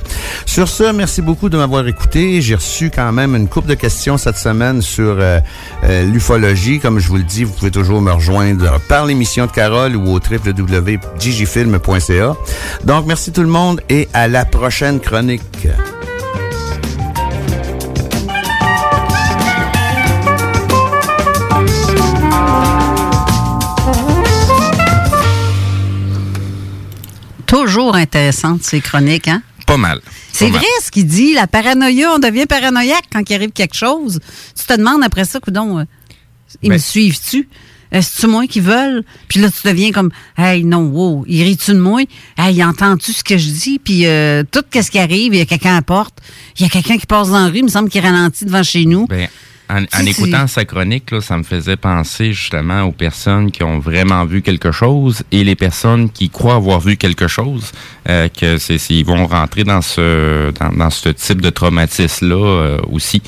Sur ce, merci beaucoup de m'avoir écouté. J'ai reçu quand même une coupe de questions cette semaine sur euh, euh, l'ufologie. Comme je vous le dis, vous pouvez toujours me rejoindre par l'émission de Carole ou au www.gigifilm.ca. Donc, merci tout le monde et à la prochaine chronique. Toujours intéressantes, ces chroniques, hein? Pas mal. C'est vrai ce qu'il dit, la paranoïa, on devient paranoïaque quand il arrive quelque chose. Tu te demandes après ça, coudon, ils me Ben- suivent-tu? Est-ce moi qui veulent? Puis là, tu deviens comme, hey, non, wow, il rit-tu de moi? Hey, entends-tu ce que je dis? Puis euh, tout ce qui arrive, il y a quelqu'un à la porte, il y a quelqu'un qui passe dans la rue, il me semble qu'il ralentit devant chez nous. Ben, en, en écoutant sa chronique, là, ça me faisait penser justement aux personnes qui ont vraiment vu quelque chose et les personnes qui croient avoir vu quelque chose, euh, que c'est, ils vont rentrer dans ce dans, dans ce type de traumatisme là aussi,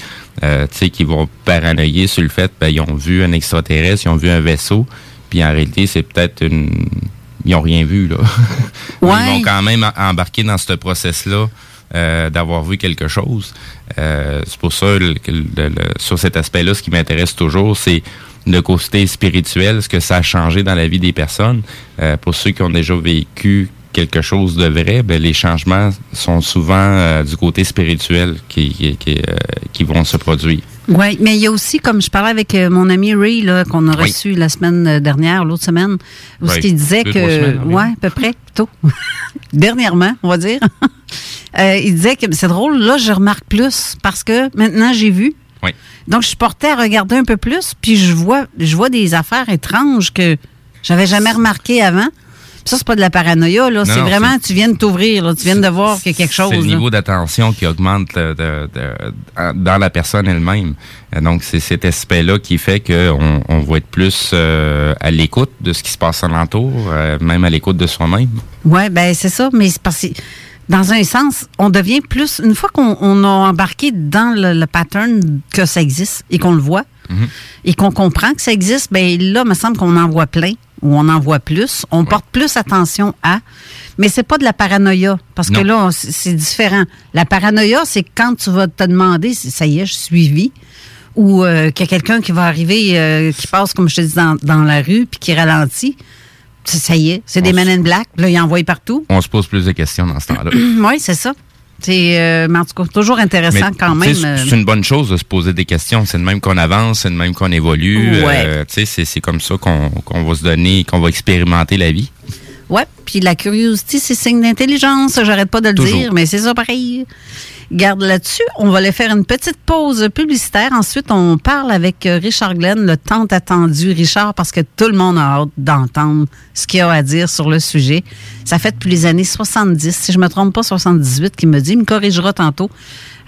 euh, tu sais, qui vont paranoïer sur le fait, ben, ils ont vu un extraterrestre, ils ont vu un vaisseau, puis en réalité c'est peut-être une, ils ont rien vu là. Ouais. Ils vont quand même embarquer dans ce process là. Euh, d'avoir vu quelque chose. Euh, c'est pour ça le- le- le- sur cet aspect-là, ce qui m'intéresse toujours, c'est le côté spirituel, ce que ça a changé dans la vie des personnes. Euh, pour ceux qui ont déjà vécu quelque chose de vrai, ben, les changements sont souvent euh, du côté spirituel qui, qui, qui, euh, qui vont se produire. Oui, mais il y a aussi, comme je parlais avec mon ami Ray, là, qu'on a Oui. reçu la semaine dernière, l'autre semaine, où ce Oui, qu'il disait deux, que. semaines ouais, à peu près, plutôt. Dernièrement, on va dire. Euh, il disait que c'est drôle, là, je remarque plus parce que maintenant, j'ai vu. Oui. Donc, je suis portée à regarder un peu plus, puis je vois, je vois des affaires étranges que j'avais jamais remarquées avant. Puis ça, c'est pas de la paranoïa, là. C'est vraiment, tu viens de t'ouvrir, là. Tu viens de voir qu'il y a quelque chose. C'est le niveau d'attention qui augmente de- de- de- dans la personne elle-même. Donc, c'est cet aspect-là qui fait qu'on on va être plus euh, à l'écoute de ce qui se passe alentour, euh, même à l'écoute de soi-même. Oui, ben c'est ça, mais c'est parce que dans un sens, on devient plus une fois qu'on on a embarqué dans le, le pattern que ça existe et qu'on le voit Mhm. et qu'on comprend que ça existe, ben là, il me semble qu'on en voit plein ou on en voit plus, on porte plus attention à, mais c'est pas de la paranoïa parce que là, c'est différent. La paranoïa, c'est quand tu vas te demander, si ça y est, je suis suivi ou euh, qu'il y a quelqu'un qui va arriver, euh, qui passe, comme je te dis, dans, dans la rue, puis qui ralentit. Ça y est, c'est des men in black. Là, ils envoient partout. On se pose plus de questions dans ce temps-là. oui, c'est ça. C'est, euh, mais en tout cas, toujours intéressant Mais, quand même. C'est euh, c'est une bonne chose de se poser des questions. C'est de même qu'on avance, c'est de même qu'on évolue. Ouais. Euh, c'est- comme ça qu'on va se donner, qu'on va expérimenter la vie. Ouais, puis la curiosité, c'est signe d'intelligence. J'arrête pas de le Toujours. dire, mais c'est ça pareil. Garde là-dessus. On va aller faire une petite pause publicitaire. Ensuite, on parle avec euh, Richard Glenn, le tant attendu Richard, parce que tout le monde a hâte d'entendre ce qu'il a à dire sur le sujet. Ça fait depuis les années 70, si je me trompe pas, 78, qu'il me dit, il me corrigera tantôt,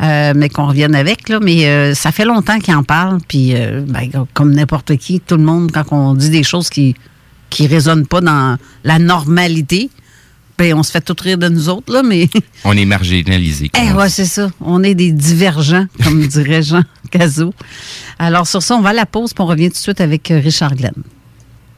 euh, mais qu'on revienne avec. Mais euh, ça fait longtemps qu'il en parle, puis ben, comme n'importe qui, tout le monde, quand on dit des choses qui qui résonnent pas dans la normalité, ben on se fait tout rire de nous autres, là, mais On est marginalisé. comme eh ouais, c'est ça. On est des divergents, comme dirait Jean Cazot. Alors sur ça, on va à la pause, puis on revient tout de suite avec euh, Richard Glenn.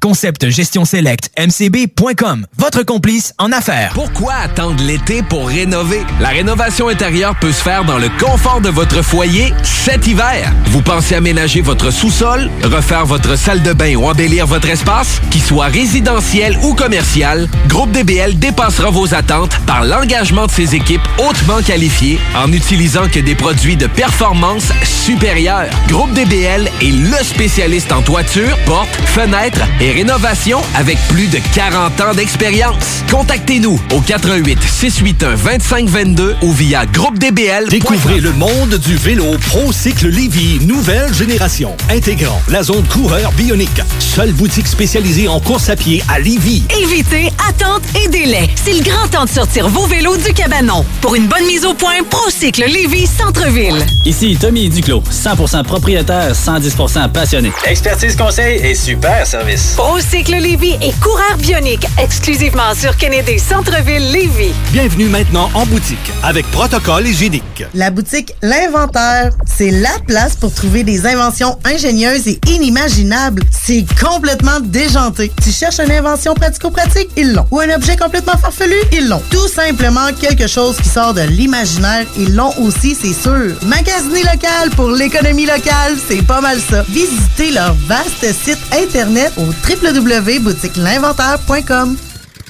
Concept Gestion Select, mcb.com. Votre complice en affaires. Pourquoi attendre l'été pour rénover? La rénovation intérieure peut se faire dans le confort de votre foyer cet hiver. Vous pensez aménager votre sous-sol, refaire votre salle de bain ou embellir votre espace? Qu'il soit résidentiel ou commercial, Groupe DBL dépassera vos attentes par l'engagement de ses équipes hautement qualifiées en utilisant que des produits de performance supérieure. Groupe DBL est le spécialiste en toiture, portes, fenêtres et rénovation avec plus de 40 ans d'expérience. Contactez-nous au 88 681 2522 ou via groupedbl. Découvrez le monde du vélo ProCycle Lévy, nouvelle génération, intégrant la zone coureur bionique. Seule boutique spécialisée en course à pied à Lévy. Évitez attente et délai. C'est le grand temps de sortir vos vélos du cabanon. Pour une bonne mise au point, Procycle Lévis Centre-Ville. Ici Tommy Duclos, 100% propriétaire, 110% passionné. Expertise conseil et super service. Procycle Lévis et coureur bionique exclusivement sur Kennedy Centre-Ville Lévis. Bienvenue maintenant en boutique avec protocole hygiénique. La boutique L'Inventaire, c'est la place pour trouver des inventions ingénieuses et inimaginables. C'est complètement déjanté. Tu cherches une invention pratico-pratique? Ils l'ont. Ou un objet complètement farfelu? Ils l'ont. Tout simplement quelque chose qui sort de l'imaginaire. Ils l'ont aussi, c'est sûr. Magasiner local pour l'économie locale, c'est pas mal ça. Visitez leur vaste site internet au www.boutiquelinventaire.com.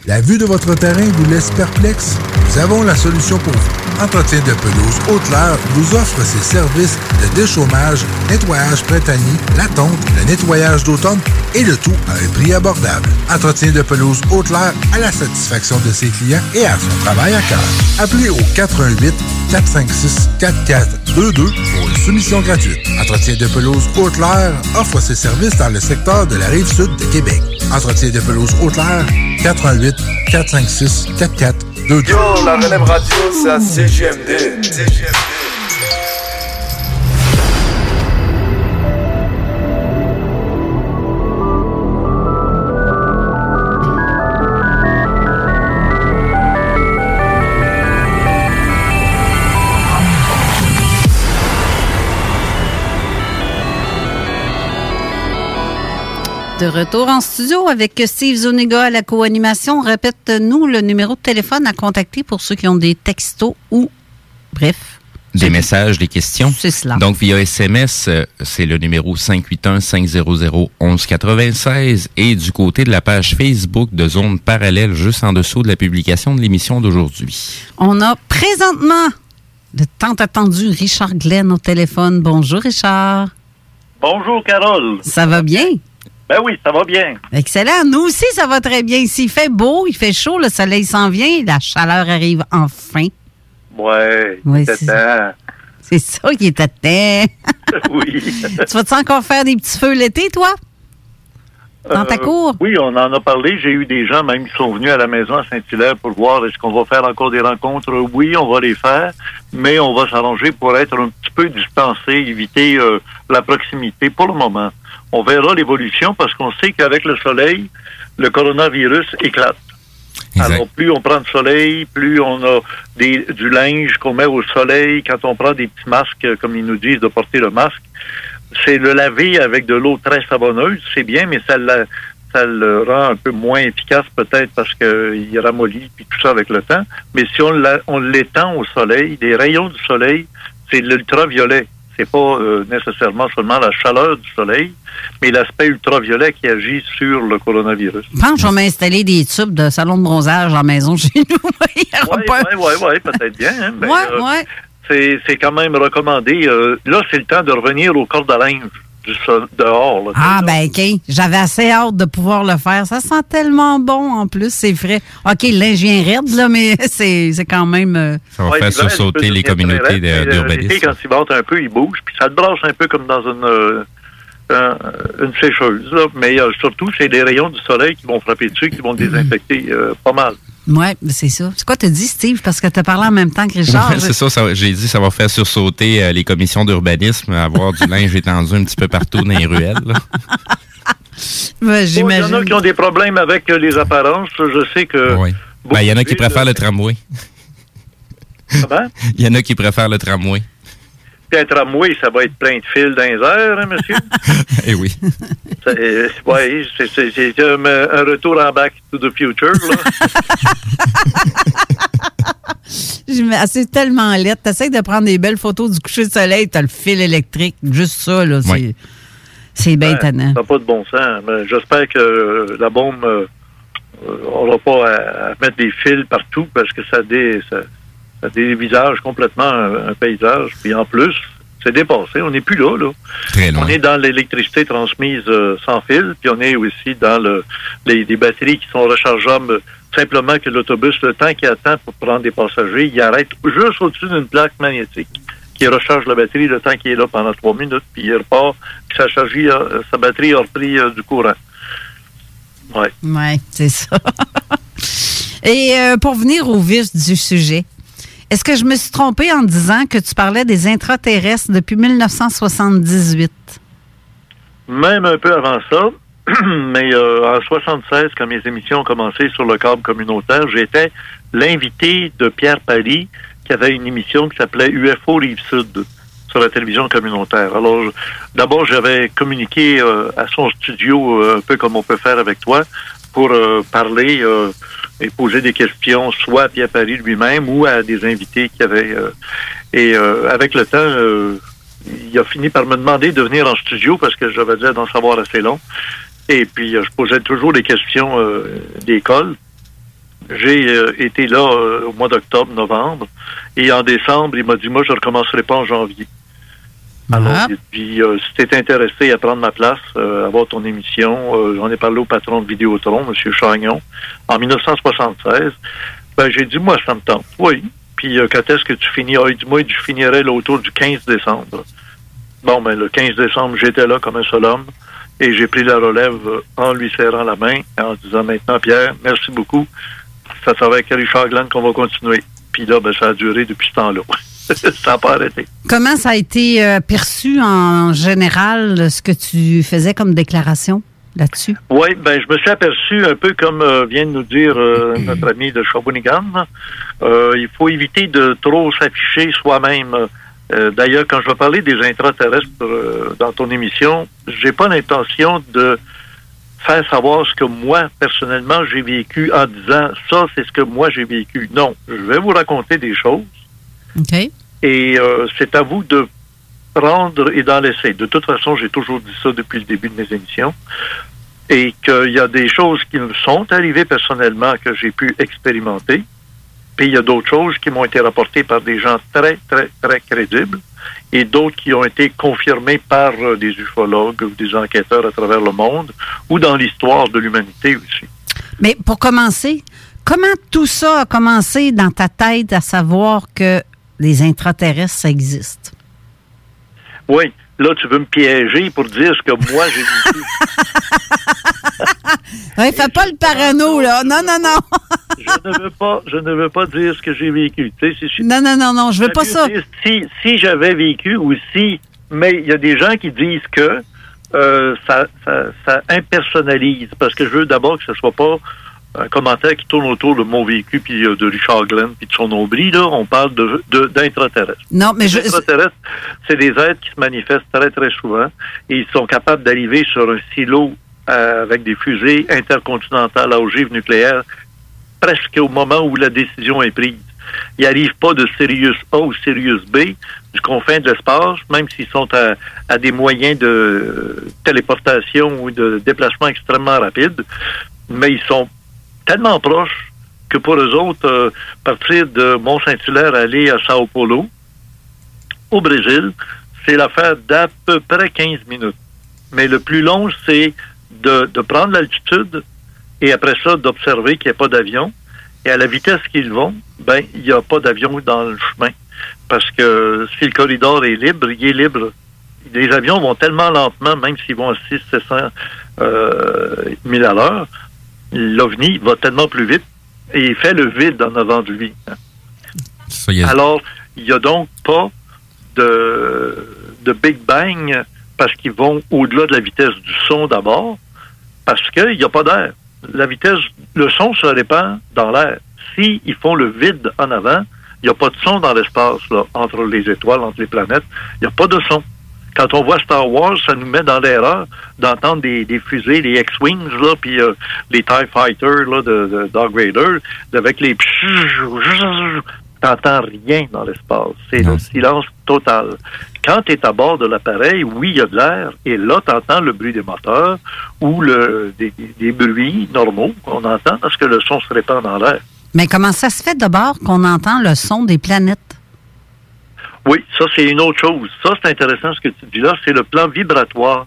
La vue de votre terrain vous laisse perplexe? Nous avons la solution pour vous. Entretien de pelouse Haute-Lair vous offre ses services de déchômage, nettoyage printanier, la tonte, le nettoyage d'automne et le tout à un prix abordable. Entretien de pelouse Haute-Lair à la satisfaction de ses clients et à son travail à cœur. Appelez au 418 456 4422 pour une soumission gratuite. Entretien de pelouse Haute-Lair offre ses services dans le secteur de la rive sud de Québec. Entretien de pelouse Haute-Lair 418 456 4422. Yo, la relève radio, c'est à CGMD. De retour en studio avec Steve Zuniga à la co-animation. Répète-nous le numéro de téléphone à contacter pour ceux qui ont des textos ou, bref. Des messages, des questions. C'est cela. Donc, via SMS, euh, c'est le numéro 581-500-1196. Et du côté de la page Facebook de Zone Parallèle, juste en dessous de la publication de l'émission d'aujourd'hui. On a présentement le tant attendu Richard Glenn au téléphone. Bonjour, Richard. Bonjour, Carole. Ça va bien? Ben oui, ça va bien. Excellent. Nous aussi, ça va très bien. Ici, il fait beau, il fait chaud, le soleil s'en vient, la chaleur arrive enfin. Ouais, c'est- temps. C'est ça qui est à oui. tu vas-tu encore faire des petits feux l'été, toi? Dans ta Euh, cour? Oui, on en a parlé. J'ai eu des gens même qui sont venus à la maison à Saint-Hilaire pour voir est-ce qu'on va faire encore des rencontres. Oui, on va les faire, mais on va s'arranger pour être un petit peu distancé, éviter euh, la proximité pour le moment. On verra l'évolution parce qu'on sait qu'avec le soleil, le coronavirus éclate. Alors, plus on prend de soleil, plus on a des, du linge qu'on met au soleil. Quand on prend des petits masques, euh, comme ils nous disent de porter le masque, c'est le laver avec de l'eau très savonneuse, c'est bien, mais ça, la- ça le rend un peu moins efficace peut-être parce qu'il ramollit puis tout ça avec le temps. Mais si on, la- on l'étend au soleil, les rayons du soleil, c'est l'ultraviolet. C'est pas euh, nécessairement seulement la chaleur du soleil, mais l'aspect ultraviolet qui agit sur le coronavirus. Je pense que je vais m'installer des tubes de salon de bronzage à la maison chez nous. Oui, oui, oui, peut-être bien. hein. Ben, Ouais, euh, ouais. C'est, quand même recommandé. Euh, là, c'est le temps de revenir au cordes à linge du sol- dehors. là. Ah, ben, OK. J'avais assez hâte de pouvoir le faire. Ça sent tellement bon en plus, c'est frais. OK, vient raide, là, mais c'est c'est quand même. euh, Ça va Ouais, faire sursauter les communautés euh, d'urbanisme. Quand il vente un peu, il bouge, puis ça te brasse un peu comme dans une, euh, un- une sécheuse. là. Mais euh, surtout, c'est les rayons du soleil qui vont frapper dessus, qui vont désinfecter euh, pas mal. Ouais, ben, c'est ça. C'est quoi t'as dit, Steve? Parce que t'as parlé en même temps que Richard. Ouais, c'est ça, j'ai dit ça va faire sursauter euh, les commissions d'urbanisme, avoir du linge étendu un petit peu partout dans les ruelles. là. Ben, Il y en a qui ont des problèmes avec euh, les apparences. Je sais que. Oui. Ben, il y en a qui préfèrent le tramway. Comment? Il y en a qui préfèrent le tramway. Puis un tramway, ça va être plein de fils dans les airs, hein, monsieur? Eh oui. Oui, c'est c'est un, un retour en back to the future. Là. Je me- ah, C'est tellement laid. T'essayes de prendre des belles photos du coucher de soleil, t'as le fil électrique. Juste ça, là. C'est c'est bien Ouais, étonnant. Ça n'a pas de bon sens. Mais J'espère que euh, la bombe n'aura pas à, à mettre des fils partout parce que ça, dé, ça, ça dévisage complètement un, un paysage. Puis en plus, c'est dépassé. On n'est plus là. là. Très loin. On est dans l'électricité transmise euh, sans fil, puis on est aussi dans le, les, des batteries qui sont rechargeables simplement que l'autobus, le temps qu'il attend pour prendre des passagers, il arrête juste au-dessus d'une plaque magnétique qui recharge la batterie le temps qu'il est là pendant trois minutes, puis il repart, puis sa, chargie, euh, sa batterie a repris euh, du courant. Ouais. Ouais, c'est ça. Et euh, pour venir au vif du sujet, est-ce que je me suis trompée en disant que tu parlais des intraterrestres depuis 1978? Même un peu avant ça, mais euh, en 76, quand mes émissions ont commencé sur le câble communautaire, j'étais l'invité de Pierre Paris, qui avait une émission qui s'appelait UFO Rive-Sud sur la télévision communautaire. Alors, d'abord, j'avais communiqué euh, à son studio, euh, un peu comme on peut faire avec toi, pour parler et poser des questions, soit à Pierre Paris lui-même ou à des invités qui avaient... euh, et euh, avec le temps, euh, il a fini par me demander de venir en studio parce que j'avais dit d'en savoir assez long. Et puis, euh, je posais toujours des questions euh, d'école. J'ai euh, été là au mois d'octobre, novembre. Et en décembre, il m'a dit, moi, je ne recommencerai pas en janvier. Alors, et puis, euh, si t'es intéressé à prendre ma place, euh, à avoir ton émission, euh, j'en ai parlé au patron de Vidéotron, M. Chagnon, en 1976. Ben, j'ai dit, moi, ça me tente. Oui. Puis, euh, quand est-ce que tu finis? Ah, il dit, moi, je finirai là, autour du 15 décembre. Bon, ben, le 15 décembre, j'étais là comme un seul homme. Et j'ai pris la relève euh, en lui serrant la main, en disant maintenant, Pierre, merci beaucoup. Ça sera avec Richard Glenn qu'on va continuer. Puis là, ben, ça a duré depuis ce temps-là. ça n'a pas arrêté. Comment ça a été euh, perçu en général, ce que tu faisais comme déclaration là-dessus? Oui, ben je me suis aperçu un peu comme euh, vient de nous dire euh, notre ami de Shawinigan. Euh, il faut éviter de trop s'afficher soi-même. Euh, D'ailleurs, quand je vais parler des intraterrestres euh, dans ton émission, j'ai pas l'intention de faire savoir ce que moi, personnellement, j'ai vécu en disant ça, c'est ce que moi j'ai vécu. Non, je vais vous raconter des choses Et euh, c'est à vous de prendre et d'en laisser. De toute façon, j'ai toujours dit ça depuis le début de mes émissions. Et qu'il y a des choses qui me sont arrivées personnellement que j'ai pu expérimenter. Puis il y a d'autres choses qui m'ont été rapportées par des gens très, très, très crédibles. Et d'autres qui ont été confirmées par euh, des ufologues ou des enquêteurs à travers le monde ou dans l'histoire de l'humanité aussi. Mais pour commencer, comment tout ça a commencé dans ta tête à savoir que les intraterrestres, ça existe? Oui, là, tu veux me piéger pour dire ce que moi j'ai vécu. Oui, fais pas le parano, là. Non, non, non. je ne veux pas, je ne veux pas dire ce que j'ai vécu. Tu sais, si- Non, non, non, non, je veux pas ça. dire Si, si j'avais vécu ou si, mais il y a des gens qui disent que euh, ça, ça, ça impersonnalise parce que je veux d'abord que ce soit pas un commentaire qui tourne autour de mon vécu puis euh, de Richard Glenn puis de son nombril. Là, on parle de de- d'intraterrestres. Non, mais je. Les extraterrestres, c'est des êtres qui se manifestent très, très souvent et ils sont capables d'arriver sur un silo euh, avec des fusées intercontinentales à ogive nucléaire presque au moment où la décision est prise. Ils n'arrivent pas de Sirius A ou Sirius B, du confin de l'espace, même s'ils sont à, à des moyens de téléportation ou de déplacement extrêmement rapides, mais ils sont tellement proches que pour eux autres, euh, partir de Mont-Saint-Hilaire, aller à Sao Paulo, au Brésil, c'est l'affaire d'à peu près 15 minutes. Mais le plus long, c'est de, de prendre l'altitude et après ça, d'observer qu'il n'y a pas d'avion. Et à la vitesse qu'ils vont, ben, il n'y a pas d'avion dans le chemin. Parce que si le corridor est libre, il est libre. Les avions vont tellement lentement, même s'ils vont à 6 700 euh, 1000 à l'heure, l'OVNI va tellement plus vite et il fait le vide en avant de lui. Ça, y Alors, il n'y a donc pas de, de Big Bang parce qu'ils vont au-delà de la vitesse du son d'abord, parce qu'il n'y a pas d'air. La vitesse, le son se répand dans l'air. Si ils font le vide en avant, il n'y a pas de son dans l'espace, là, entre les étoiles, entre les planètes. Il n'y a pas de son. Quand on voit Star Wars, ça nous met dans l'erreur d'entendre des, des fusées, les X-Wings, là, puis euh, les TIE Fighters là, de, de Dark Vader, avec les t'entends rien dans l'espace. C'est le silence total. Quand tu es à bord de l'appareil, oui, il y a de l'air, et là, tu entends le bruit des moteurs ou le, des, des- des bruits normaux qu'on entend parce que le son se répand dans l'air. Mais comment ça se fait d'abord qu'on entend le son des planètes? Oui, ça, c'est une autre chose. Ça, c'est intéressant ce que tu dis là, c'est le plan vibratoire.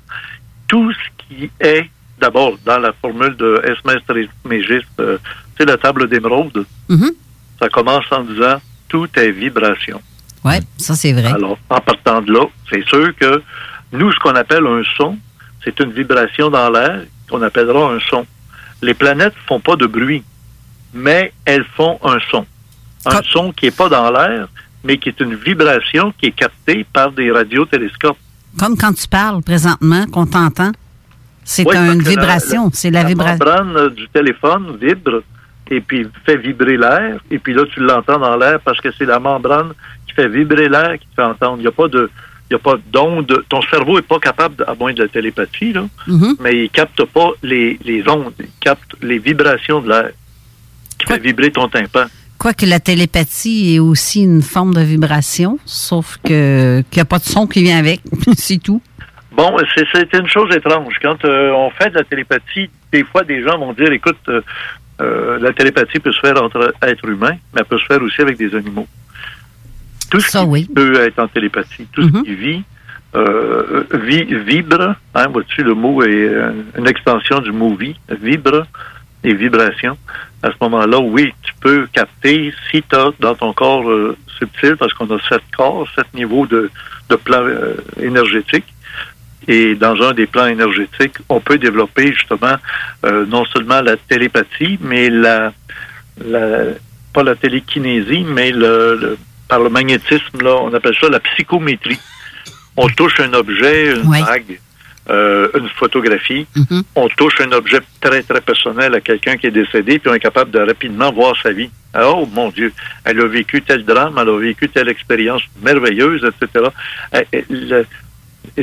Tout ce qui est, d'abord, dans la formule de Esmès Trismégiste, euh, c'est la table d'émeraude, Mhm. ça commence en disant tout est vibration. Oui, ça c'est vrai. Alors, en partant de là, c'est sûr que nous, ce qu'on appelle un son, c'est une vibration dans l'air qu'on appellera un son. Les planètes font pas de bruit, mais elles font un son. Un son qui est pas dans l'air, mais qui est une vibration qui est captée par des radiotélescopes. Comme quand tu parles présentement, qu'on t'entend. C'est Oui, une vibration. C'est la, vibration. membrane euh, du téléphone vibre et puis fait vibrer l'air. Et puis là, tu l'entends dans l'air parce que c'est la membrane qui fait vibrer l'air qui te fait entendre. Il n'y a pas de il y a pas d'onde. Ton cerveau n'est pas capable, à moins de la télépathie, là, Mhm. mais il capte pas les, les ondes. Il capte les vibrations de l'air qui fait vibrer ton tympan. Quoique la télépathie est aussi une forme de vibration, sauf que qu'il n'y a pas de son qui vient avec, c'est tout. Bon, c'est une chose étrange. Quand euh, on fait de la télépathie, des fois, des gens vont dire, écoute, euh, euh, la télépathie peut se faire entre êtres humains, mais elle peut se faire aussi avec des animaux. Tout ce qui peut être en télépathie, tout ce qui vit, euh, vi- vibre, hein, vois-tu, le mot est euh, une extension du mot vie, vibre et vibration. À ce moment-là, oui, tu peux capter si tu as dans ton corps euh, subtil, parce qu'on a sept corps, sept niveaux de, de plan euh, énergétique. Et dans un des plans énergétiques, on peut développer justement euh, non seulement la télépathie, mais la, la pas la télékinésie, mais le, le- par le magnétisme, là, on appelle ça la psychométrie. On touche un objet, une bague, euh, une photographie, on touche un objet très, très personnel à quelqu'un qui est décédé, puis on est capable de rapidement voir sa vie. Ah, Oh mon Dieu, elle a vécu tel drame, elle a vécu telle expérience merveilleuse, etc. Euh, euh,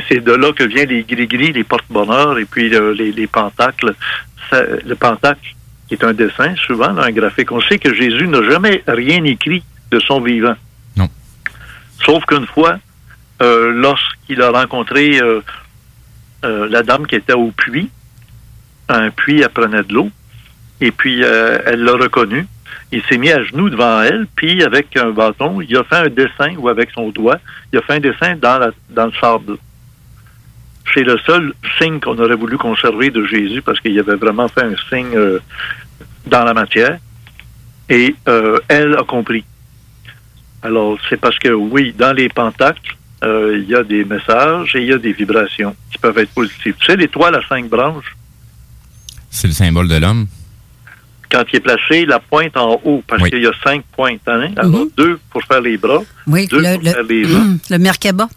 c'est de là que viennent les gris-gris, les porte-bonheur et puis les, les pentacles. Ça- le pentacle, qui est un dessin, souvent, là, un graphique. On sait que Jésus n'a jamais rien écrit de son vivant. Non. Sauf qu'une fois, euh, lorsqu'il a rencontré euh, euh, la dame qui était au puits, un puits, elle prenait de l'eau, et puis euh, elle l'a reconnu. Il s'est mis à genoux devant elle, puis avec un bâton, il a fait un dessin, ou avec son doigt, il a fait un dessin dans, la, le sable. C'est le seul signe qu'on aurait voulu conserver de Jésus, parce qu'il avait vraiment fait un signe euh, dans la matière. Et elle a compris. Alors, c'est parce que, oui, dans les pentacles, euh, il y a des messages et il y a des vibrations qui peuvent être positives. Tu sais, l'étoile à cinq branches, C'est le symbole de l'homme. quand il est placé, la pointe en haut, parce qu'il y a cinq pointes. Hein? Alors, deux pour faire les bras, Oui, deux le, pour faire les jambes. le, le Merkaba.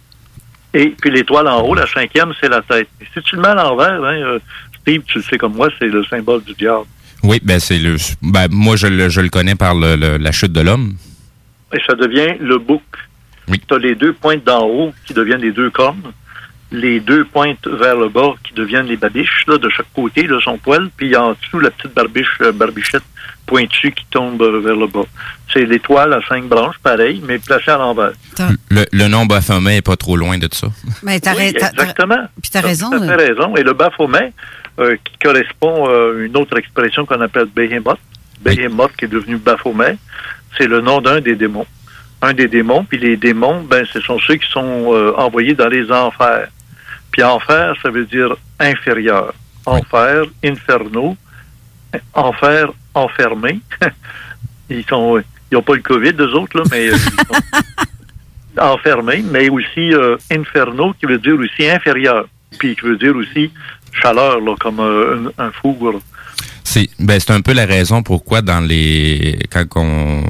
Et puis l'étoile en haut, la cinquième, c'est la tête. Et si tu le mets à l'envers, hein, euh, Steve, tu le sais comme moi, c'est le symbole du diable. Oui, ben c'est le. Ben, moi, je le, je le connais par le- le- la chute de l'homme. Et ça devient le bouc. Oui. Tu as les deux pointes d'en haut qui deviennent les deux cornes, les deux pointes vers le bas qui deviennent les babiches là, de chaque côté, là, son poil, puis en dessous, la petite barbiche, euh, barbichette pointue qui tombe euh, vers le bas. C'est l'étoile à cinq branches, pareil, mais placée à l'envers. Le, le nom Baphomet est pas trop loin de ça. Mais t'as Oui, t'as- t'as- exactement. Puis t'as raison. Fait euh, raison. Et le Baphomet, euh, qui correspond à une autre expression qu'on appelle Behemoth, Behemoth qui est devenu Baphomet, c'est le nom d'un des démons. Un des démons, puis les démons, ben, ce sont ceux qui sont euh, envoyés dans les enfers. Puis enfer, ça veut dire inférieur. Enfer, inferno, enfer, enfermé. ils sont, ils n'ont pas le COVID, eux autres, là, mais euh, ils sont enfermés, mais aussi euh, inferno, qui veut dire aussi inférieur, puis qui veut dire aussi chaleur, là, comme euh, un, un four. C'est ben c'est un peu la raison pourquoi dans les quand on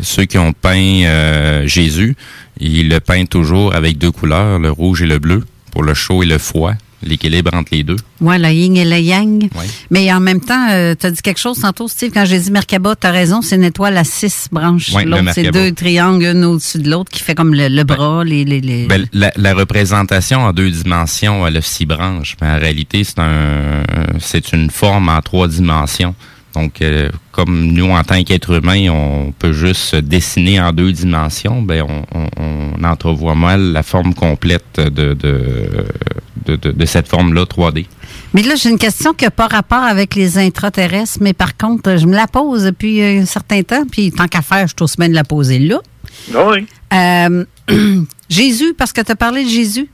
ceux qui ont peint euh, Jésus, ils le peignent toujours avec deux couleurs, le rouge et le bleu, pour le chaud et le froid, l'équilibre entre les deux. Ouais, le yin et le yang. Ouais. Mais en même temps, tu as dit quelque chose tantôt, Steve, quand j'ai dit Merkaba, tu as raison, c'est une étoile à six branches. Ouais, c'est deux triangles, un au-dessus de l'autre, qui fait comme le, le bras, les... les, les- Ben, la, la représentation en deux dimensions, elle a six branches, mais en réalité, c'est un c'est une forme en trois dimensions. Donc, euh, comme nous, en tant qu'être humain, on peut juste se dessiner en deux dimensions, ben on, on, on entrevoit mal la forme complète de, de, de, de- de cette forme-là 3D. Mais là, j'ai une question qui n'a pas rapport avec les intraterrestres, mais par contre, je me la pose depuis un certain temps, puis tant qu'à faire, je t'ose bien de la poser là. Oui. Euh, Jésus, parce que tu as parlé de Jésus.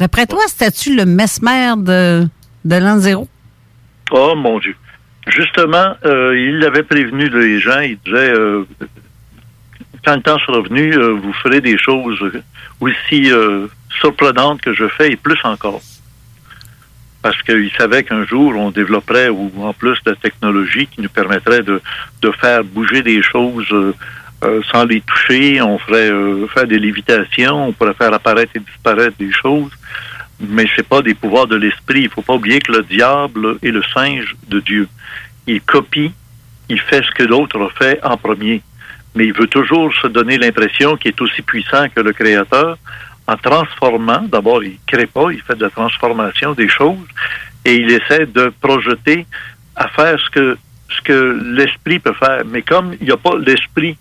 D'après toi, c'était-tu le mesmer de, de l'an zéro? Oh mon Dieu. Justement, euh, il avait prévenu les gens, il disait euh, quand le temps sera venu, euh, vous ferez des choses aussi surprenantes que je fais et plus encore. Parce qu'il savait qu'un jour, on développerait ou en plus de technologie qui nous permettrait de, faire bouger des choses sans les toucher. On ferait faire des lévitations, on pourrait faire apparaître et disparaître des choses. Mais c'est pas des pouvoirs de l'esprit. Il faut pas oublier que le diable est le singe de Dieu. Il copie, il fait ce que l'autre fait en premier. Mais il veut toujours se donner l'impression qu'il est aussi puissant que le Créateur en transformant. D'abord, il crée pas, il fait de la transformation des choses et il essaie de projeter à faire ce que ce que l'esprit peut faire. Mais comme il n'y a pas l'esprit,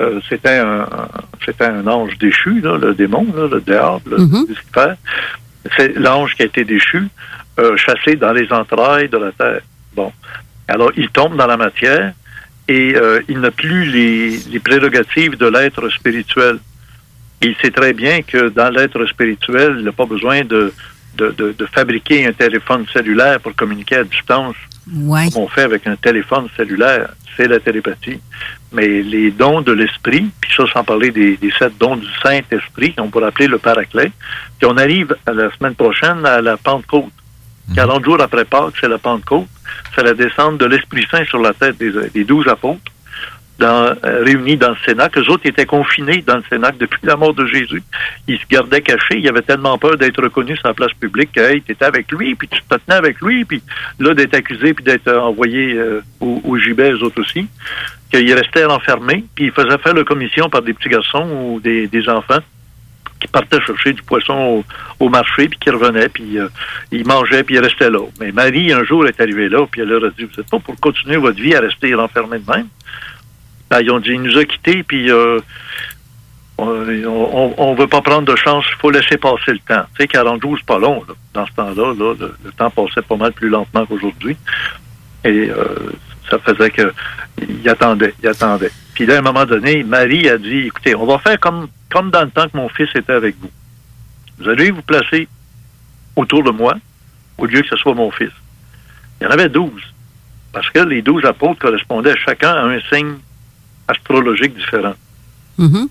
euh, c'était un, un- c'était un ange déchu, là, le démon, là, le diable, Mhm. Lucifer. C'est l'ange qui a été déchu, euh, chassé dans les entrailles de la terre. Bon. Alors, il tombe dans la matière et euh, il n'a plus les, les prérogatives de l'être spirituel. Il sait très bien que dans l'être spirituel, il n'a pas besoin de, de, de- de fabriquer un téléphone cellulaire pour communiquer à distance Ouais. comme on fait avec un téléphone cellulaire. C'est la télépathie. Mais les dons de l'esprit, puis ça sans parler des, des sept dons du Saint-Esprit, qu'on pourrait appeler le Paraclet, puis on arrive à la semaine prochaine à la Pentecôte. 40 jours après Pâques, c'est la Pentecôte. C'est la descente de l'Esprit Saint sur la tête des, douze apôtres euh, réunis dans le Cénacle. Eux autres étaient confinés dans le Cénacle depuis la mort de Jésus. Ils se gardaient cachés. Ils avaient tellement peur d'être reconnus sur la place publique que hey, avec lui, puis tu te tenais avec lui, puis là, d'être accusé, puis d'être euh, envoyé euh, au, gibet, eux autres aussi, qu'ils restaient enfermés, puis ils faisaient faire la commission par des petits garçons ou des enfants qui partaient chercher du poisson au, marché, puis qui revenaient, puis euh, ils mangeaient, puis ils restaient là. Mais Marie, un jour, est arrivée là, puis elle leur a dit, vous n'êtes pas pour continuer votre vie à rester enfermé de même? Ben, ils ont dit, il nous a quittés, puis euh, on ne veut pas prendre de chance, il faut laisser passer le temps. Tu sais, 40 jours, c'est pas long. là. Dans ce temps-là, là, le, temps passait pas mal plus lentement qu'aujourd'hui. Et euh, ça faisait que il attendait, il attendait. Puis là, à un moment donné, Marie a dit, écoutez, on va faire comme, comme dans le temps que mon fils était avec vous. Vous allez vous placer autour de moi, au lieu que ce soit mon fils. Il y en avait 12. Parce que les 12 apôtres correspondaient chacun à un signe astrologique différent. Mhm.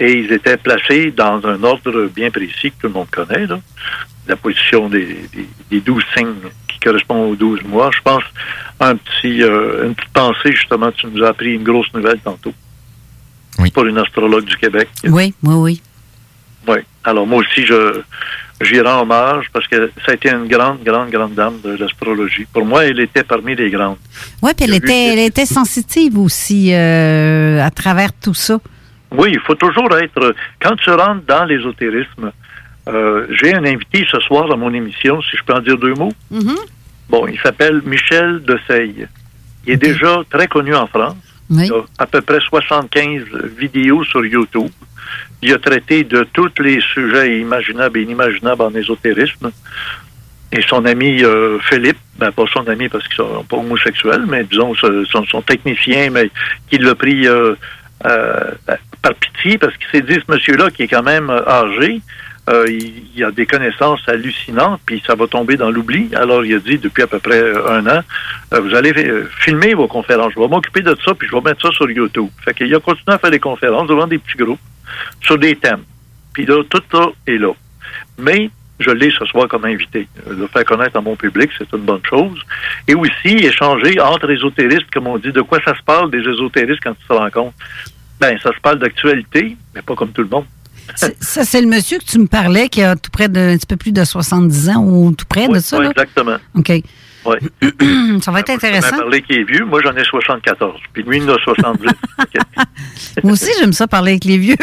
Et ils étaient placés dans un ordre bien précis que tout le monde connaît, là. la position des, des, des 12 signes qui correspondent aux 12 mois. Je pense un petit, euh, une petite pensée, justement, tu nous as appris une grosse nouvelle tantôt. Pour une astrologue du Québec. Oui, oui, oui. Oui. Alors moi aussi, je j'y rends hommage parce que ça a été une grande, grande, grande dame de l'astrologie. Pour moi, elle était parmi les grandes. Oui, puis elle était, elle était sensitive aussi euh, à travers tout ça. Oui, il faut toujours être. Quand tu rentres dans l'ésotérisme, euh, j'ai un invité ce soir à mon émission, si je peux en dire deux mots. Mhm. Bon, il s'appelle Michel Deseille. Il est déjà très connu en France. Oui. Il a à peu près 75 vidéos sur YouTube. Il a traité de tous les sujets imaginables et inimaginables en ésotérisme. Et son ami euh, Philippe, ben pas son ami parce qu'ils sont pas homosexuels, mais disons son, son technicien, mais qui l'a pris euh, euh, par pitié parce qu'il s'est dit ce monsieur-là qui est quand même âgé, euh, il, il a des connaissances hallucinantes, puis ça va tomber dans l'oubli. Alors il a dit depuis à peu près euh, un an, euh, vous allez euh, filmer vos conférences. Je vais m'occuper de ça, puis je vais mettre ça sur YouTube. Fait qu'il a continué à faire des conférences devant des petits groupes sur des thèmes. Puis là, tout ça est là. Mais je l'ai ce soir comme invité. Euh, Le faire connaître à mon public, c'est une bonne chose. Et aussi échanger entre ésotéristes, comme on dit, de quoi ça se parle des ésotéristes quand ils se rencontrent. Ben, ça se parle d'actualité, mais pas comme tout le monde. C'est- Ça, c'est le monsieur que tu me parlais qui a tout près de, un petit peu plus de 70 ans ou tout près de ça. Oui, là? exactement. OK. Ouais. ça va être intéressant. parler qui est vieux. Moi, j'en ai 74. Puis lui, il en a 70. Moi aussi, j'aime ça parler avec les vieux.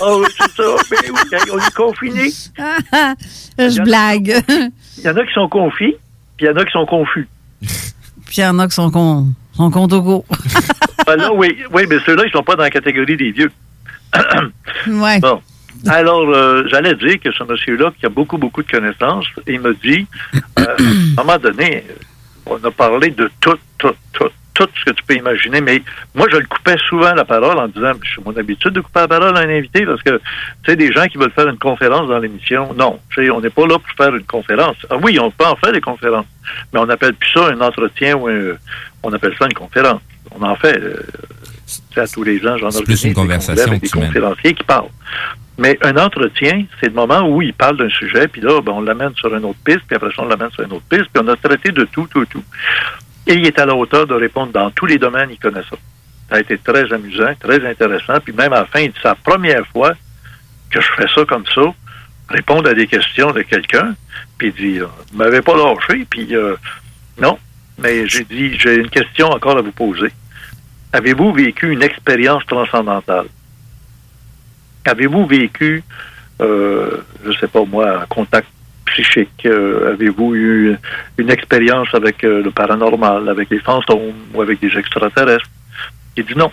Ah oui, c'est ça. Ben oui, on est confinés. Je blague. Il y en a qui sont confis, puis il y en a qui sont confus. Puis il y en a qui sont con, sont con au go. Ben là, oui, oui, mais ceux-là, ils sont pas dans la catégorie des vieux. ouais. Bon. Alors, euh, j'allais dire que ce monsieur-là, qui a beaucoup, beaucoup de connaissances, il me dit, euh, à un moment donné, on a parlé de tout, tout, tout, tout ce que tu peux imaginer, mais moi, je le coupais souvent la parole en disant, c'est mon habitude de couper la parole à un invité, parce que, tu sais, des gens qui veulent faire une conférence dans l'émission, non, tu sais, on n'est pas là pour faire une conférence. Ah oui, on peut en faire des conférences, mais on n'appelle plus ça un entretien ou un- on appelle ça une conférence. On en fait, euh, tu sais, à tous les gens, j'en une organise des conversation congrès avec que des conférenciers qui parlent. Mais un entretien, c'est le moment où il parle d'un sujet, puis là, ben, on l'amène sur une autre piste, puis après ça, on l'amène sur une autre piste, puis on a traité de tout, tout, tout. Et il est à la hauteur de répondre dans tous les domaines, il connaît ça. Ça a été très amusant, très intéressant, puis même à la fin, il dit, c'est première fois que je fais ça comme ça, répondre à des questions de quelqu'un, puis il dit, euh, vous m'avez pas lâché, puis euh, non, mais j'ai dit, j'ai une question encore à vous poser. Avez-vous vécu une expérience transcendantale? Avez-vous vécu, euh, je sais pas moi, un contact psychique? Euh, Avez-vous eu une expérience avec euh, le paranormal, avec les fantômes ou avec des extraterrestres? Il dit non.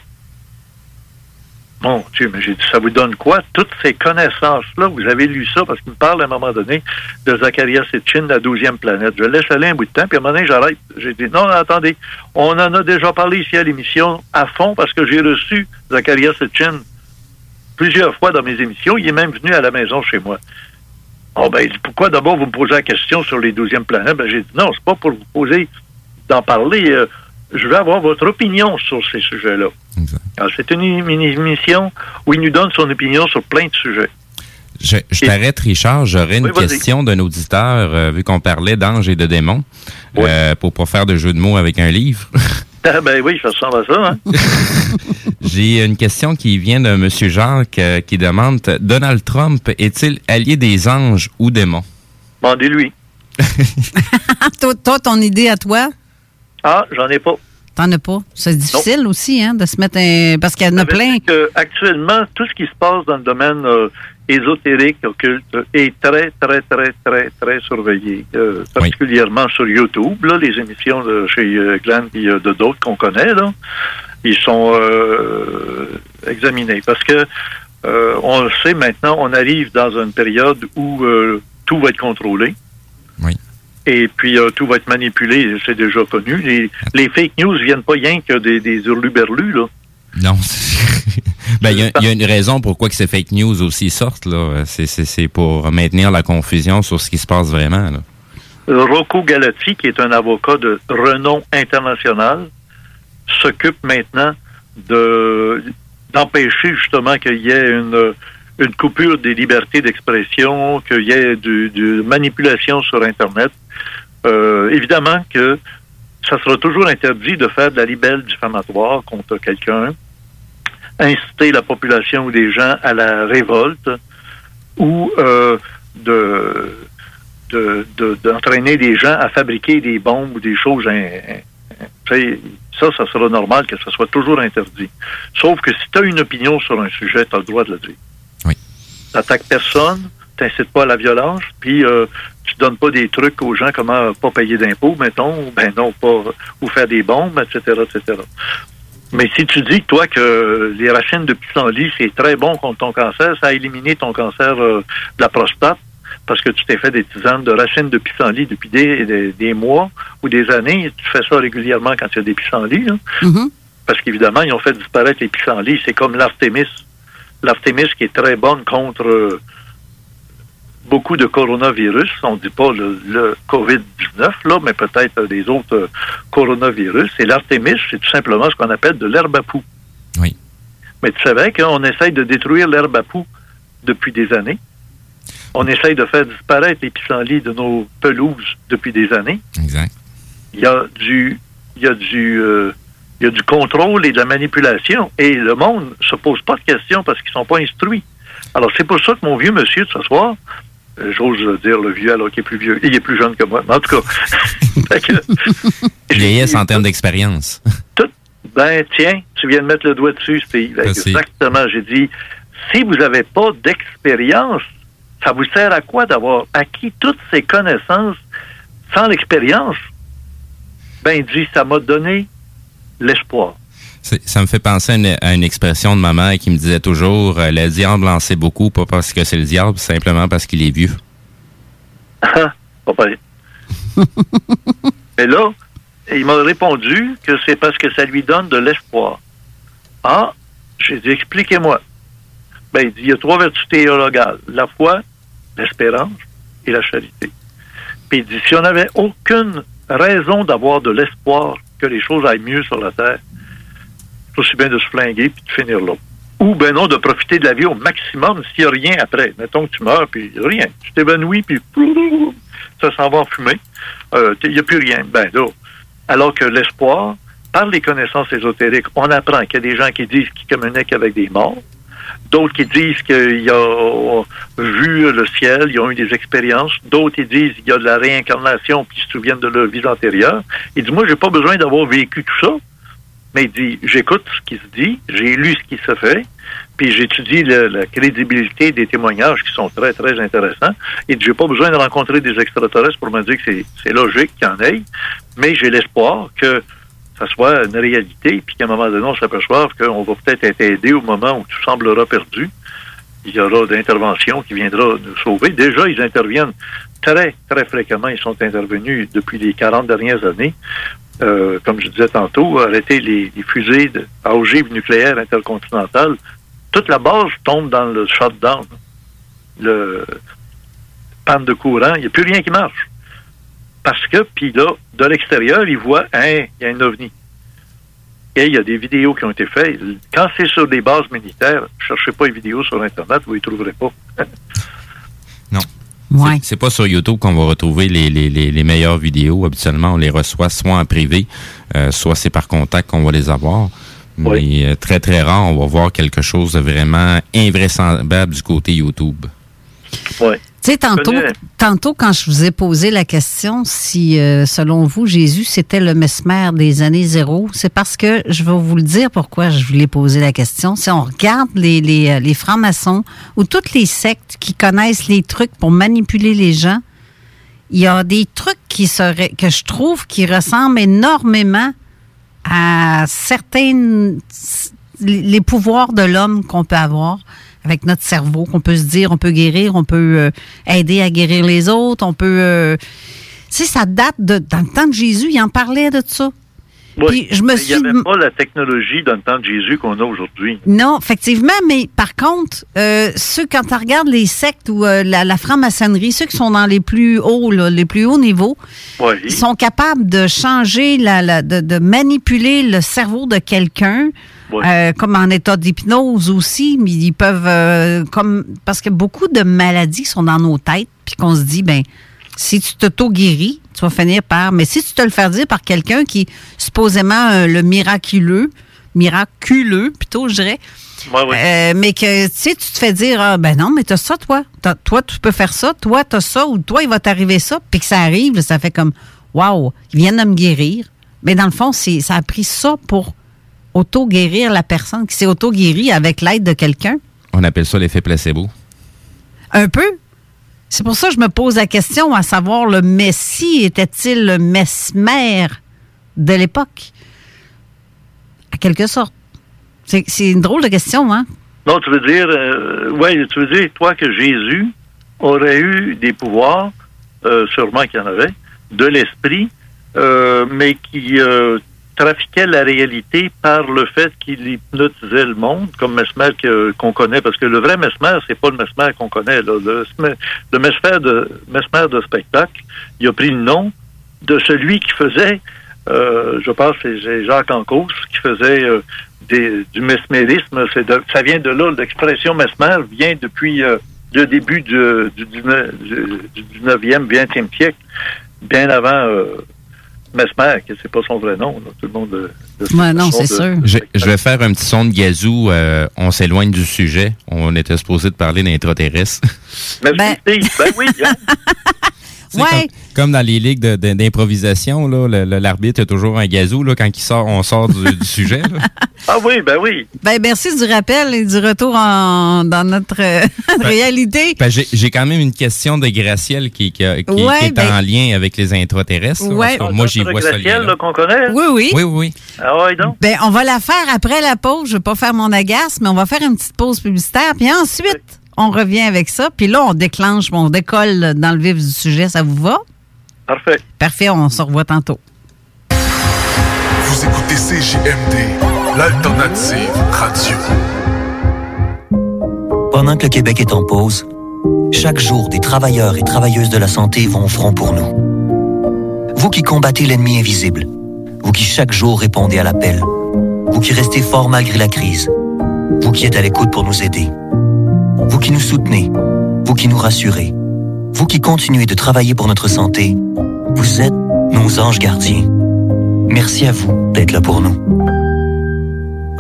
Mon Dieu, mais j'ai dit, ça vous donne quoi? Toutes ces connaissances-là, vous avez lu ça, parce qu'il me parle à un moment donné de Zacharias Sitchin, la douzième planète. Je laisse aller un bout de temps, puis à un moment donné, j'arrête. J'ai dit, non, attendez, on en a déjà parlé ici à l'émission à fond, parce que j'ai reçu Zacharias Sitchin plusieurs fois dans mes émissions. Il est même venu à la maison chez moi. Oh, ben, il dit, pourquoi d'abord vous me posez la question sur les douzièmes planètes? Ben, j'ai dit, non, c'est pas pour vous poser d'en parler. euh, je veux avoir votre opinion sur ces sujets-là. C'est une, une émission où il nous donne son opinion sur plein de sujets. Je, je t'arrête, Richard. J'aurais une Oui, question d'un auditeur, euh, vu qu'on parlait d'anges et de démons, euh, pour pas faire de jeu de mots avec un livre. Ah, ben oui, ça ressemble à ça, hein? J'ai une question qui vient d'un monsieur Jacques euh, qui demande Donald Trump est-il allié des anges ou démons? Demandez-lui. toi, toi, ton idée à toi, Ah, j'en ai pas. T'en as pas? C'est difficile aussi, hein, de se mettre un... Parce qu'il y en a plein. Que, actuellement, tout ce qui se passe dans le domaine euh, ésotérique, occulte, est très, très, très, très, très surveillé. Euh, particulièrement sur YouTube, là, les émissions de chez euh, Glenn et euh, de d'autres qu'on connaît, là, ils sont euh, examinés. Parce que euh, on le sait maintenant, on arrive dans une période où euh, tout va être contrôlé. Et puis euh, tout va être manipulé, c'est déjà connu. Les, les fake news viennent pas rien que des, des hurluberlus, là. Non. Ben, il y, a- il y a une raison pourquoi que ces fake news aussi sortent. là. C'est- pour maintenir la confusion sur ce qui se passe vraiment. Là. Rocco Galati, qui est un avocat de renom international, s'occupe maintenant de d'empêcher justement qu'il y ait une, une coupure des libertés d'expression, qu'il y ait du, du manipulation sur Internet. Euh, évidemment que ça sera toujours interdit de faire de la libelle diffamatoire contre quelqu'un, inciter la population ou des gens à la révolte ou euh, de de- de- d'entraîner des gens à fabriquer des bombes ou des choses. in- in- tu sais, ça, ça sera normal que ça soit toujours interdit. Sauf que si tu as une opinion sur un sujet, tu as le droit de le dire. Oui. N'attaques personne, t'incites pas à la violence, puis euh, tu donnes pas des trucs aux gens comment pas payer d'impôts, mettons, ou ben non, pas ou faire des bombes, etc., etc. Mais si tu dis, toi, que les racines de pissenlit, c'est très bon contre ton cancer, ça a éliminé ton cancer euh, de la prostate, parce que tu t'es fait des tisanes de racines de pissenlit depuis des, des, des mois ou des années. Tu fais ça régulièrement quand il y a des pissenlits. là. Parce qu'évidemment, ils ont fait disparaître les pissenlits. C'est comme l'artémis. L'artémis qui est très bonne contre euh, beaucoup de coronavirus. On ne dit pas le, le COVID-19, là, mais peut-être des autres euh, coronavirus. Et l'artémis, c'est tout simplement ce qu'on appelle de l'herbe à poux. Oui. Mais tu savais qu'on essaye de détruire l'herbe à poux depuis des années. On essaye de faire disparaître les pissenlits de nos pelouses depuis des années. Exact. Il y a du, il y a du, euh, il y a du contrôle et de la manipulation. Et le monde se pose pas de questions parce qu'ils sont pas instruits. Alors c'est pour ça que mon vieux monsieur de ce soir, j'ose dire le vieux alors qu'il est plus vieux, il est plus jeune que moi. Mais en tout cas, Vieillesse en termes d'expérience. ben tiens, tu viens de mettre le doigt dessus, Steve. Merci. Exactement. J'ai dit, si vous n'avez pas d'expérience, ça vous sert à quoi d'avoir acquis toutes ces connaissances sans l'expérience? Ben, il dit, ça m'a donné l'espoir. Ça me fait penser à une, à une expression de ma mère qui me disait toujours euh, Le diable en sait beaucoup, pas parce que c'est le diable, simplement parce qu'il est vieux. Ah, pas pareil. Mais là, il m'a répondu que c'est parce que ça lui donne de l'espoir. Ah, j'ai dit, expliquez-moi. Ben, il dit, il y a trois vertus théologales. La foi, l'espérance et la charité. Puis il dit, si on n'avait aucune raison d'avoir de l'espoir que les choses aillent mieux sur la terre, c'est aussi bien de se flinguer puis de finir là. Ou ben non, de profiter de la vie au maximum s'il n'y a rien après. Mettons que tu meurs, puis rien. Tu t'évanouis, puis ça s'en va en fumée. Euh, Il n'y a plus rien. Ben là, alors que l'espoir, par les connaissances ésotériques, on apprend qu'il y a des gens qui disent qu'ils communiquent avec des morts, d'autres qui disent qu'ils ont vu le ciel, ils ont eu des expériences, d'autres ils disent qu'il y a de la réincarnation puis ils se souviennent de leur vie antérieure. Il dit, moi, j'ai pas besoin d'avoir vécu tout ça, mais il dit, j'écoute ce qui se dit, j'ai lu ce qui se fait, puis j'étudie la crédibilité des témoignages qui sont très, très intéressants. Et j'ai pas besoin de rencontrer des extraterrestres pour me dire que c'est- logique qu'il y en ait, mais j'ai l'espoir que ça soit une réalité, puis qu'à un moment donné, on s'aperçoive qu'on va peut-être être aidé au moment où tout semblera perdu. Il y aura d'intervention qui viendra nous sauver. Déjà, ils interviennent très, très fréquemment. Ils sont intervenus depuis les 40 dernières années. Euh, comme je disais tantôt, arrêter les, fusées de- à ogive nucléaire intercontinentale. Toute la base tombe dans le shutdown, le panne de courant. Il n'y a plus rien qui marche. Parce que, puis là, de l'extérieur, ils voient, hein, il y a un ovni. Et il y a des vidéos qui ont été faites. Quand c'est sur des bases militaires, cherchez pas les vidéos sur Internet, vous ne les trouverez pas. Non. C'est- C'est pas sur YouTube qu'on va retrouver les, les, les, les meilleures vidéos. Habituellement, on les reçoit soit en privé, euh, soit c'est par contact qu'on va les avoir. Mais euh, très, très rare, on va voir quelque chose de vraiment invraisemblable du côté YouTube. Ouais. Tu sais, tantôt, tantôt, quand je vous ai posé la question si, euh, selon vous, Jésus, c'était le mesmer des années zéro, c'est parce que je vais vous le dire pourquoi je voulais poser la question. Si on regarde les, les, euh, les francs-maçons ou toutes les sectes qui connaissent les trucs pour manipuler les gens, il y a des trucs qui seraient, que je trouve qui ressemblent énormément à certains les pouvoirs de l'homme qu'on peut avoir avec notre cerveau, qu'on peut se dire, on peut guérir, on peut euh, aider à guérir les autres, on peut... euh, tu sais, ça date de... Dans le temps de Jésus, il en parlait de ça. Oui. Puis je me Mais Il n'y avait pas la technologie dans le temps de Jésus qu'on a aujourd'hui. Non, effectivement, mais par contre, euh, ceux, quand tu regardes les sectes ou euh, la, la franc-maçonnerie, ceux qui sont dans les plus hauts, là, les plus hauts niveaux, Oui. ils sont capables de changer, la, la- de, de manipuler le cerveau de quelqu'un, euh, comme en état d'hypnose aussi, mais ils peuvent, euh, comme parce que beaucoup de maladies sont dans nos têtes, puis qu'on se dit, ben, si tu t'auto-guéris, tu vas finir par, mais si tu te le fais dire par quelqu'un qui, supposément, euh, le miraculeux, miraculeux, plutôt, je dirais, euh, mais que, tu sais, tu te fais dire, ah, ben non, mais t'as ça, toi. Toi, tu peux faire ça. Toi, t'as ça. Ou toi, il va t'arriver ça. Puis que ça arrive, là, ça fait comme, waouh, ils viennent de me guérir. Mais dans le fond, c'est, ça a pris ça pour auto-guérir la personne qui s'est auto-guérie avec l'aide de quelqu'un. On appelle ça l'effet placebo. Un peu. C'est pour ça que je me pose la question à savoir, le Messie était-il le mesmer de l'époque? À quelque sorte. C'est, une drôle de question, hein? Non, tu veux dire, euh, ouais, tu veux dire, toi, que Jésus aurait eu des pouvoirs, euh, sûrement qu'il y en avait, de l'esprit, euh, mais qui euh, trafiquait la réalité par le fait qu'il hypnotisait le monde, comme Mesmer qu'on connaît, parce que le vrai Mesmer, c'est pas le Mesmer qu'on connaît. là. Le, le Mesmer, de, Mesmer de spectacle, il a pris le nom de celui qui faisait, euh, je pense c'est Jacques Ancos, qui faisait euh, des- du mesmérisme. Ça vient de là, l'expression mesmer vient depuis euh, le début du, du, 19, du 19e, 20e siècle, bien avant Mesmer, que c'est pas son vrai nom. là. Tout le monde euh, de- Ouais, non, c'est sûr. Je, je vais faire un petit son de gazou. euh, on s'éloigne du sujet. On était supposé de parler d'intraterrestres. Steve. Ben oui, hein. Ouais. Comme dans les ligues d'improvisation, là, l'arbitre a toujours un gazou là, quand il sort, on sort du, du sujet. là. Ah oui, ben oui. Ben, merci du rappel et du retour en- dans notre euh, réalité. Ben, j'ai quand même une question de Graciel qui, qui, a- qui- Ouais, qui est ben- en lien avec les intraterrestres. là. Ouais. Cas, moi, j'y vois ça. Graciel, là, qu'on connaît. Oui, oui. Oui, oui. Ah ouais, donc? Ben, on va la faire après la pause. Je vais pas faire mon agace, mais on va faire une petite pause publicitaire. Puis ensuite, on revient avec ça. Puis là, on déclenche, on décolle dans le vif du sujet. Ça vous va? Parfait. Parfait, on se revoit tantôt. Vous écoutez CJMD, l'alternative radio. Pendant que le Québec est en pause, chaque jour, des travailleurs et travailleuses de la santé vont au front pour nous. Vous qui combattez l'ennemi invisible, vous qui chaque jour répondez à l'appel, vous qui restez fort malgré la crise, vous qui êtes à l'écoute pour nous aider, vous qui nous soutenez, vous qui nous rassurez, vous qui continuez de travailler pour notre santé, vous êtes nos anges gardiens. Merci à vous d'être là pour nous.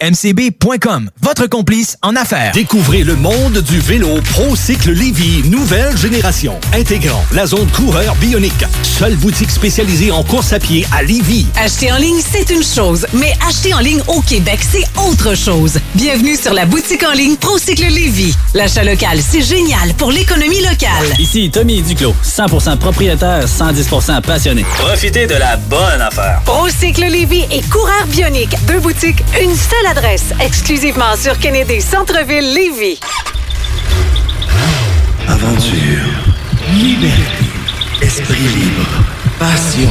mcb.com. Votre complice en affaires. Découvrez le monde du vélo ProCycle Lévy, nouvelle génération. Intégrant la zone coureur bionique. Seule boutique spécialisée en course à pied à Lévy. Acheter en ligne, c'est une chose, mais acheter en ligne au Québec, c'est autre chose. Bienvenue sur la boutique en ligne ProCycle Lévy. L'achat local, c'est génial pour l'économie locale. Ici Tommy Duclos, 100% propriétaire, 110% passionné. Profitez de la bonne affaire. ProCycle Lévy et Coureur Bionique. Deux boutiques, une seule adresse. Exclusivement sur Kennedy Centre-Ville Lévy. Aventure, liberté, esprit libre, passion.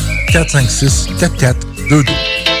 456 4422.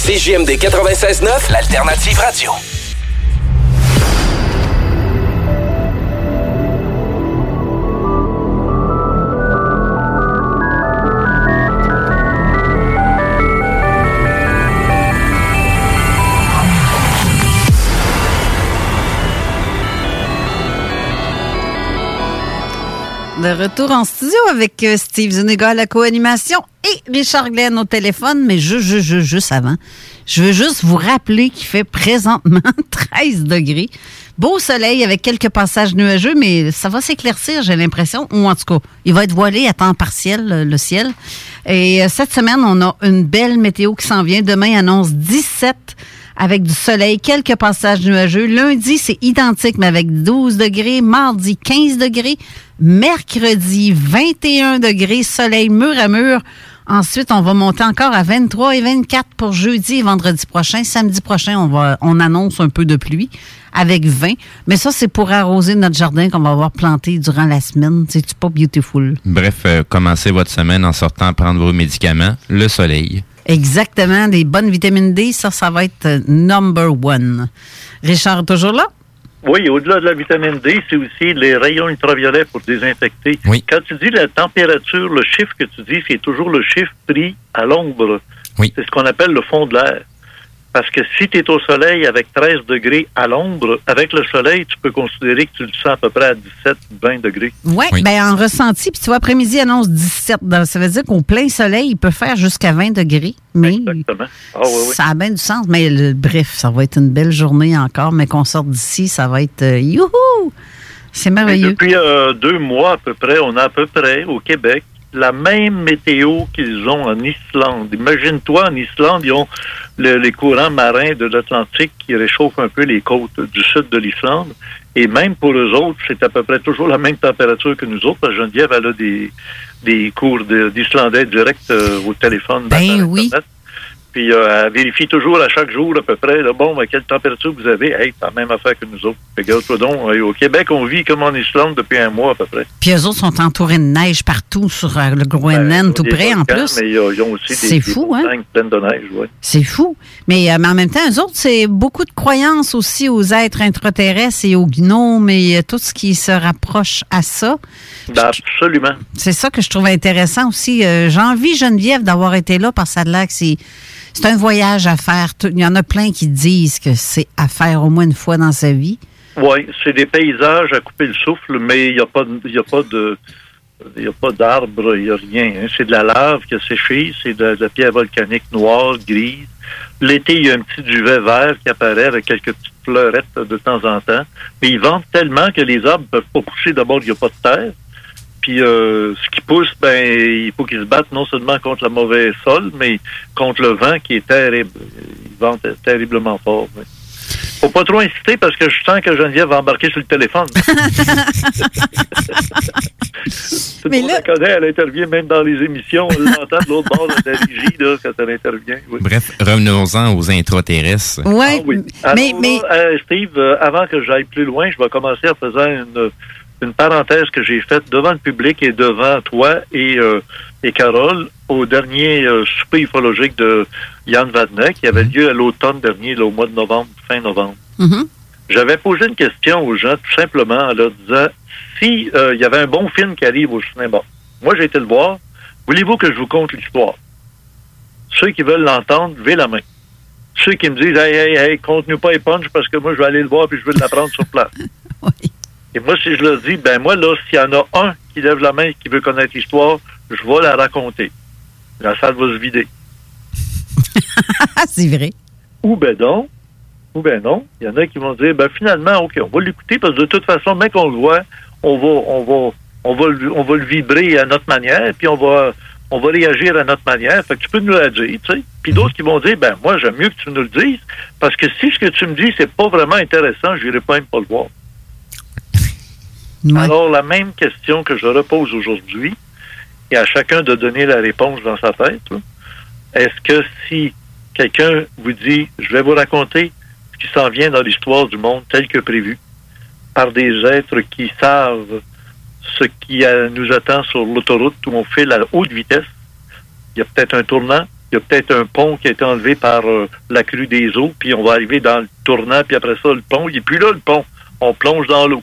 CJMD 96.9, l'alternative radio. De retour en studio avec euh, Steve Zuniga à la co-animation et Richard Glenn au téléphone, mais juste, juste, juste, avant, je veux juste vous rappeler qu'il fait présentement 13 degrés. Beau soleil avec quelques passages nuageux, mais ça va s'éclaircir, j'ai l'impression, ou en tout cas, il va être voilé à temps partiel, le, le ciel. Et euh, cette semaine, on a une belle météo qui s'en vient. Demain annonce 17 avec du soleil, quelques passages nuageux. Lundi, c'est identique, mais avec 12 degrés. Mardi, 15 degrés. Mercredi, 21 degrés, soleil mur à mur. Ensuite, on va monter encore à 23 et 24 pour jeudi et vendredi prochain. Samedi prochain, on, va, on annonce un peu de pluie avec 20. Mais ça, c'est pour arroser notre jardin qu'on va avoir planté durant la semaine. C'est pas beautiful? Bref, euh, commencez votre semaine en sortant prendre vos médicaments, le soleil. Exactement, des bonnes vitamines D, ça, ça va être euh, number one. Richard, toujours là? Oui, au-delà de la vitamine D, c'est aussi les rayons ultraviolets pour désinfecter. Quand tu dis la température, le chiffre que tu dis, c'est toujours le chiffre pris à l'ombre. C'est ce qu'on appelle le fond de l'air. Parce que si tu es au soleil avec 13 degrés à l'ombre, avec le soleil, tu peux considérer que tu le sens à peu près à 17, 20 degrés. Ouais, ben en ressenti, puis tu vois, après-midi annonce 17. Donc, Ça veut dire qu'au plein soleil, il peut faire jusqu'à 20 degrés. Mais Exactement. Ah, oui, oui. ça a bien du sens. Mais le- bref, ça va être une belle journée encore. Mais qu'on sorte d'ici, ça va être euh, youhou! C'est Et merveilleux. depuis euh, deux mois à peu près, on a à peu près au Québec la même météo qu'ils ont en Islande. Imagine-toi, en Islande, ils ont le- les courants marins de l'Atlantique qui réchauffent un peu les côtes du sud de l'Islande. Et même pour eux autres, c'est à peu près toujours la même température que nous autres. Geneviève, elle a des, des cours de- d'islandais direct euh, au téléphone. Ben oui. Internet. Puis euh, elle vérifie toujours à chaque jour à peu près, là, bon, ben, quelle température vous avez? Hey, c'est la même affaire que nous autres. Regarde-toi donc, euh, au Québec, on vit comme en Islande depuis un mois à peu près. Puis eux autres sont entourés de neige partout sur euh, le Groenland, tout Des près en plus. Mais euh, ils ont aussi C'est des, des fou, hein? montagnes pleines de neige, ouais. C'est fou. Mais, mais en même temps, eux autres, c'est beaucoup de croyances aussi aux êtres intraterrestres et aux gnomes et tout ce qui se rapproche à ça. Ben, absolument. C'est ça que je trouve intéressant aussi. J'ai envie, Geneviève, d'avoir été là parce que ça a l'air que c'est. C'est un voyage à faire. Il y en a plein qui disent que c'est à faire au moins une fois dans sa vie. Oui, c'est des paysages à couper le souffle, mais il n'y a pas, y a pas de, il a pas d'arbres, il n'y a rien. hein. C'est de la lave qui a séché, c'est de, la pierre volcanique noire, grise. L'été, il y a un petit duvet vert qui apparaît avec quelques petites fleurettes de temps en temps. Mais ils ventent tellement que les arbres ne peuvent pas pousser. D'abord, il n'y a pas de terre. Puis euh, ce qui pousse, ben, il faut qu'ils se battent non seulement contre le mauvais sol, mais contre le vent qui est terrible. Il vente terriblement fort. oui. Faut pas trop insister parce que je sens que Geneviève va embarquer sur le téléphone. Tout le monde la connaît, elle intervient même dans les émissions. On l'entend de l'autre bord de la régie là, quand elle intervient. oui. Bref, revenons-en aux intraterrestres. Ouais, Ah oui. Alors là, euh, Steve, euh, avant que j'aille plus loin, je vais commencer en faisant une, une parenthèse que j'ai faite devant le public et devant toi et, euh, et Carole au dernier euh, souper ufologique de Yann Vadnet qui avait lieu à l'automne dernier, là, au mois de novembre, fin novembre. Mhm. J'avais posé une question aux gens tout simplement en leur disant si euh, il y avait un bon film qui arrive au cinéma. Moi, j'ai été le voir. Voulez-vous que je vous conte l'histoire? Ceux qui veulent l'entendre, levez la main. Ceux qui me disent Hey, hey, hey, conte-nous pas les punch parce que moi, je vais aller le voir puis je veux l'apprendre sur place. Et moi, si je leur dis, ben moi, là, s'il y en a un qui lève la main et qui veut connaître l'histoire, je vais la raconter. La salle va se vider. c'est vrai. Ou ben non, ou ben non. Il y en a qui vont dire, ben finalement, OK, on va l'écouter parce que de toute façon, même qu'on le voit, on va, on va, on va, le- on va le vibrer à notre manière, puis on va, on va réagir à notre manière. Fait que tu peux nous la dire, tu sais. Puis d'autres qui vont dire, ben moi, j'aime mieux que tu nous le dises, parce que si ce que tu me dis, c'est pas vraiment intéressant, je n'irai pas même pas le voir. Alors, la même question que je repose aujourd'hui, et à chacun de donner la réponse dans sa tête, est-ce que si quelqu'un vous dit, je vais vous raconter ce qui s'en vient dans l'histoire du monde tel que prévu, par des êtres qui savent ce qui nous attend sur l'autoroute où on file à haute vitesse, il y a peut-être un tournant, il y a peut-être un pont qui a été enlevé par euh, la crue des eaux, puis on va arriver dans le tournant, puis après ça, le pont, il n'est plus là, le pont. On plonge dans l'eau.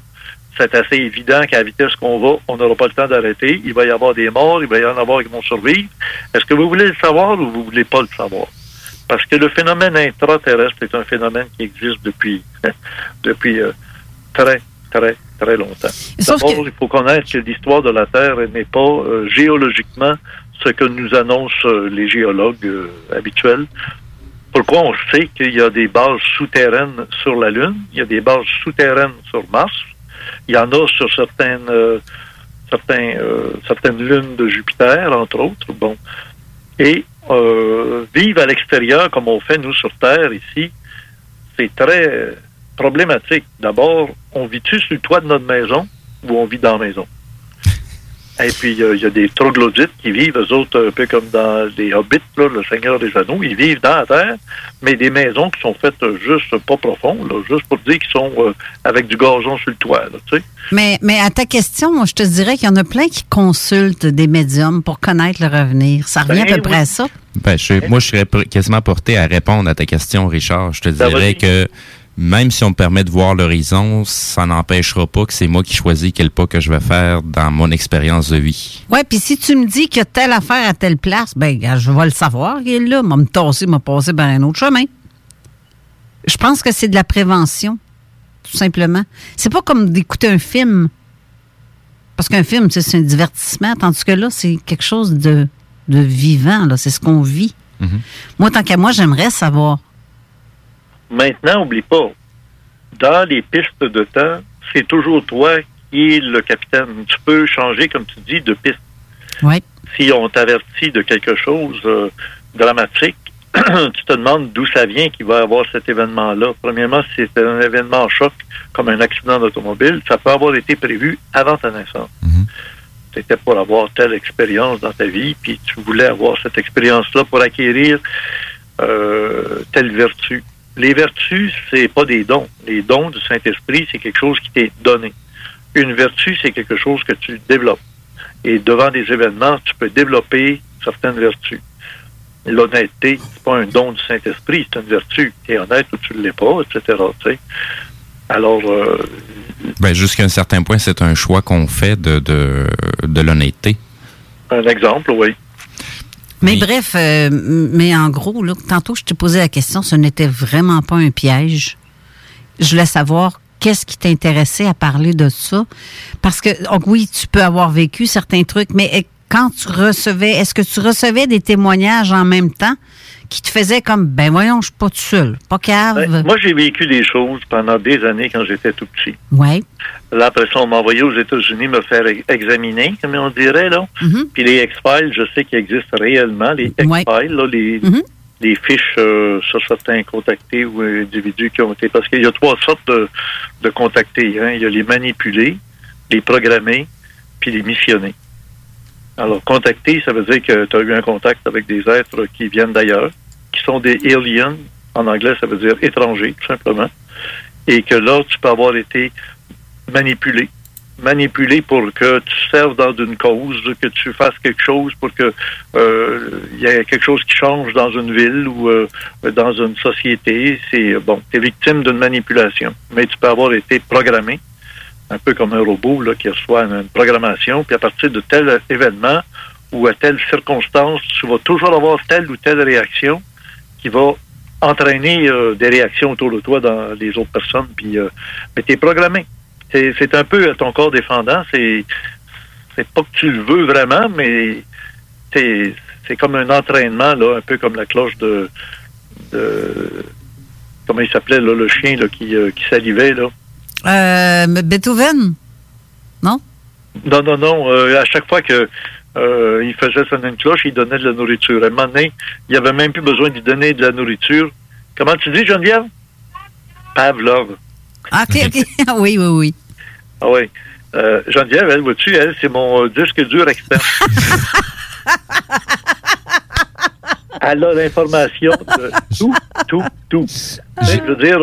C'est assez évident qu'à la vitesse qu'on va, on n'aura pas le temps d'arrêter. Il va y avoir des morts, il va y en avoir qui vont survivre. Est-ce que vous voulez le savoir ou vous voulez pas le savoir? Parce que le phénomène intraterrestre est un phénomène qui existe depuis, depuis euh, très, très, très longtemps. D'abord, il faut connaître que l'histoire de la Terre n'est pas euh, géologiquement ce que nous annoncent euh, les géologues habituels. Pourquoi on sait qu'il y a des bases souterraines sur la Lune, il y a des bases souterraines sur Mars, il y en a sur certaines, euh, euh, certaines lunes de Jupiter, entre autres. Bon. Et euh, vivre à l'extérieur comme on fait nous sur Terre ici, c'est très problématique. D'abord, on vit-tu sur le toit de notre maison ou on vit dans la maison? Et puis, il y a- il y, a des troglodytes qui vivent, eux autres, un peu comme dans les Hobbits, là, le Seigneur des Anneaux. Ils vivent dans la terre, mais des maisons qui sont faites juste pas profondes, là, juste pour dire qu'ils sont euh, avec du gazon sur le toit. Là, tu sais. Mais, mais à ta question, moi, je te dirais qu'il y en a plein qui consultent des médiums pour connaître le revenir. Ça revient Ben à peu près à ça. Ben, je- moi, je serais quasiment porté à répondre à ta question, Richard. Je te Ben, dirais que même si on me permet de voir l'horizon, ça n'empêchera pas que c'est moi qui choisis quel pas que je vais faire dans mon expérience de vie. Ouais, puis si tu me dis qu'il y a telle affaire à telle place, ben, je vais le savoir. Il est là, m'a me tasser, m'a passé par un autre chemin. Je pense que c'est de la prévention, tout simplement. C'est pas comme d'écouter un film. Parce qu'un film, c'est un divertissement, tandis que là, c'est quelque chose de, de vivant, là. C'est ce qu'on vit. Moi, tant qu'à moi, j'aimerais savoir. Maintenant, oublie pas, dans les pistes de temps, c'est toujours toi qui es le capitaine. Tu peux changer, comme tu dis, de piste. Si on t'avertit de quelque chose euh, dramatique, tu te demandes d'où ça vient qu'il va y avoir cet événement-là. Premièrement, si c'est un événement choc, comme un accident d'automobile, ça peut avoir été prévu avant ta naissance. Tu étais pour avoir telle expérience dans ta vie, puis tu voulais avoir cette expérience-là pour acquérir euh, telle vertu. Les vertus, c'est pas des dons. Les dons du Saint-Esprit, c'est quelque chose qui t'est donné. Une vertu, c'est quelque chose que tu développes. Et devant des événements, tu peux développer certaines vertus. L'honnêteté, c'est pas un don du Saint-Esprit, c'est une vertu. Tu es honnête ou tu ne l'es pas, etc. Alors, euh, Ben, jusqu'à un certain point, c'est un choix qu'on fait de, de, de l'honnêteté. un exemple, oui. Mais bref, euh, mais en gros, là, tantôt, je t'ai posé la question, ce n'était vraiment pas un piège. Je voulais savoir qu'est-ce qui t'intéressait à parler de ça. Parce que, donc, oui, tu peux avoir vécu certains trucs, mais euh, quand tu recevais, est-ce que tu recevais des témoignages en même temps? Qui te faisaient comme, ben voyons, je suis pas tout seul, pas cave. Ben, moi, j'ai vécu des choses pendant des années quand j'étais tout petit. ouais. Là, après ça, on m'a envoyé aux États-Unis me faire ex- examiner, comme on dirait, là. Puis les X-Files, je sais qu'ils existent réellement, les X-Files, là, les, les fiches euh, sur certains contactés ou individus qui ont été... Parce qu'il y a trois sortes de, de contactés. Hein. Il y a les manipulés, les programmés, puis les missionnés. Alors, contacter, ça veut dire que tu as eu un contact avec des êtres qui viennent d'ailleurs, qui sont des aliens. En anglais, ça veut dire étrangers, tout simplement. Et que là, tu peux avoir été manipulé. Manipulé pour que tu serves dans une cause, que tu fasses quelque chose pour que euh, il y ait quelque chose qui change dans une ville ou euh, dans une société. C'est bon, tu es victime d'une manipulation. Mais tu peux avoir été programmé, un peu comme un robot là, qui reçoit une, programmation, puis à partir de tel événement ou à telle circonstance, tu vas toujours avoir telle ou telle réaction qui va entraîner euh, des réactions autour de toi dans les autres personnes. Puis, euh, mais tu es programmé. C'est un peu ton corps défendant. C'est c'est pas que tu le veux vraiment, mais t'es- c'est comme un entraînement, là, un peu comme la cloche de, de comment il s'appelait, le chien là, qui, euh, qui salivait. Là. Euh, Beethoven? Non? Non, non, non. euh, à chaque fois que euh, il faisait sonner une cloche, il donnait de la nourriture. À un moment donné, il n'y avait même plus besoin de donner de la nourriture. Comment tu dis, Geneviève? Pavlov. Ah, OK, OK. oui, oui, oui. Ah oui. Euh, Geneviève, elle, vois-tu, elle, c'est mon disque dur expert. elle a l'information de tout, tout, tout. Je veux dire,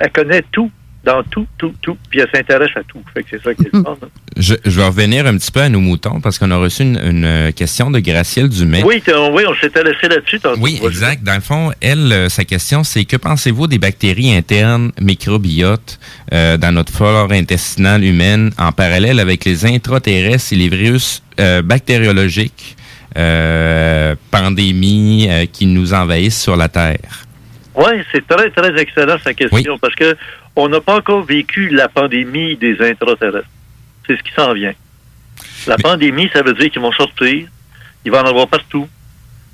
elle connaît tout, dans tout, tout, tout, puis elle s'intéresse à tout. Fait que c'est ça qui est le fun, hein. Je, je vais revenir un petit peu à nos moutons parce qu'on a reçu une, une, question de Gracielle Dumais. Oui, oui, on s'était laissé là-dessus tantôt. Oui, exact. Dans le fond, elle, euh, sa question, c'est que pensez-vous des bactéries internes microbiotes euh, dans notre flore intestinale humaine en parallèle avec les intraterrestres et les virus euh, bactériologiques, euh, pandémies euh, qui nous envahissent sur la Terre? Oui, c'est très, très excellent sa question parce que on n'a pas encore vécu la pandémie des intraterrestres. C'est ce qui s'en vient. La pandémie, ça veut dire qu'ils vont sortir, il va en avoir partout,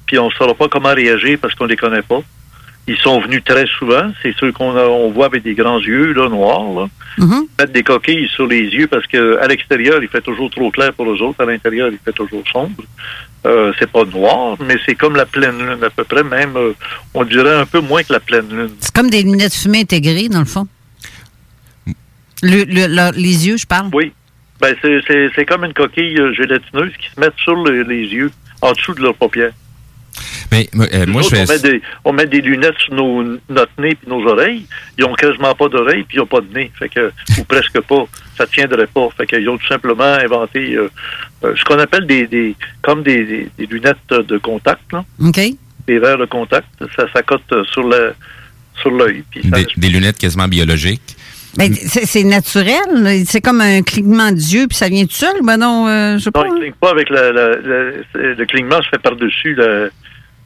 puis on ne saura pas comment réagir parce qu'on les connaît pas. Ils sont venus très souvent, c'est ceux qu'on on voit avec des grands yeux là, noirs, là. Mm-hmm. mettre des coquilles sur les yeux parce que à l'extérieur, il fait toujours trop clair pour eux autres, à l'intérieur, il fait toujours sombre. Euh, c'est pas noir, mais c'est comme la pleine lune à peu près, même euh, on dirait un peu moins que la pleine lune. C'est comme des lunettes fumées intégrées, dans le fond. Le- le- le- les yeux, je parle. Oui. Ben, c'est, c'est, c'est comme une coquille euh, gélatineuse qui se met sur le- les yeux, en dessous de leurs paupières. Mais euh, moi, je autres, fais... on, met des, on met des lunettes sur nos, notre nez et nos oreilles. Ils ont quasiment pas d'oreilles puis ils ont pas de nez. Fait que, ou presque pas. Ça tiendrait pas. Fait qu'ils ont tout simplement inventé euh, euh, ce qu'on appelle des, des comme des, des- des lunettes de contact, là. OK. Des verres de contact. Ça s'accote euh, sur le sur l'œil. Des, des lunettes quasiment biologiques. Ben, c'est c'est naturel. C'est comme un clignement d'yeux, puis ça vient tout seul. Ben non, euh, je sais pas. Non, il cligne pas avec le, le, le, clignement se fait par-dessus le-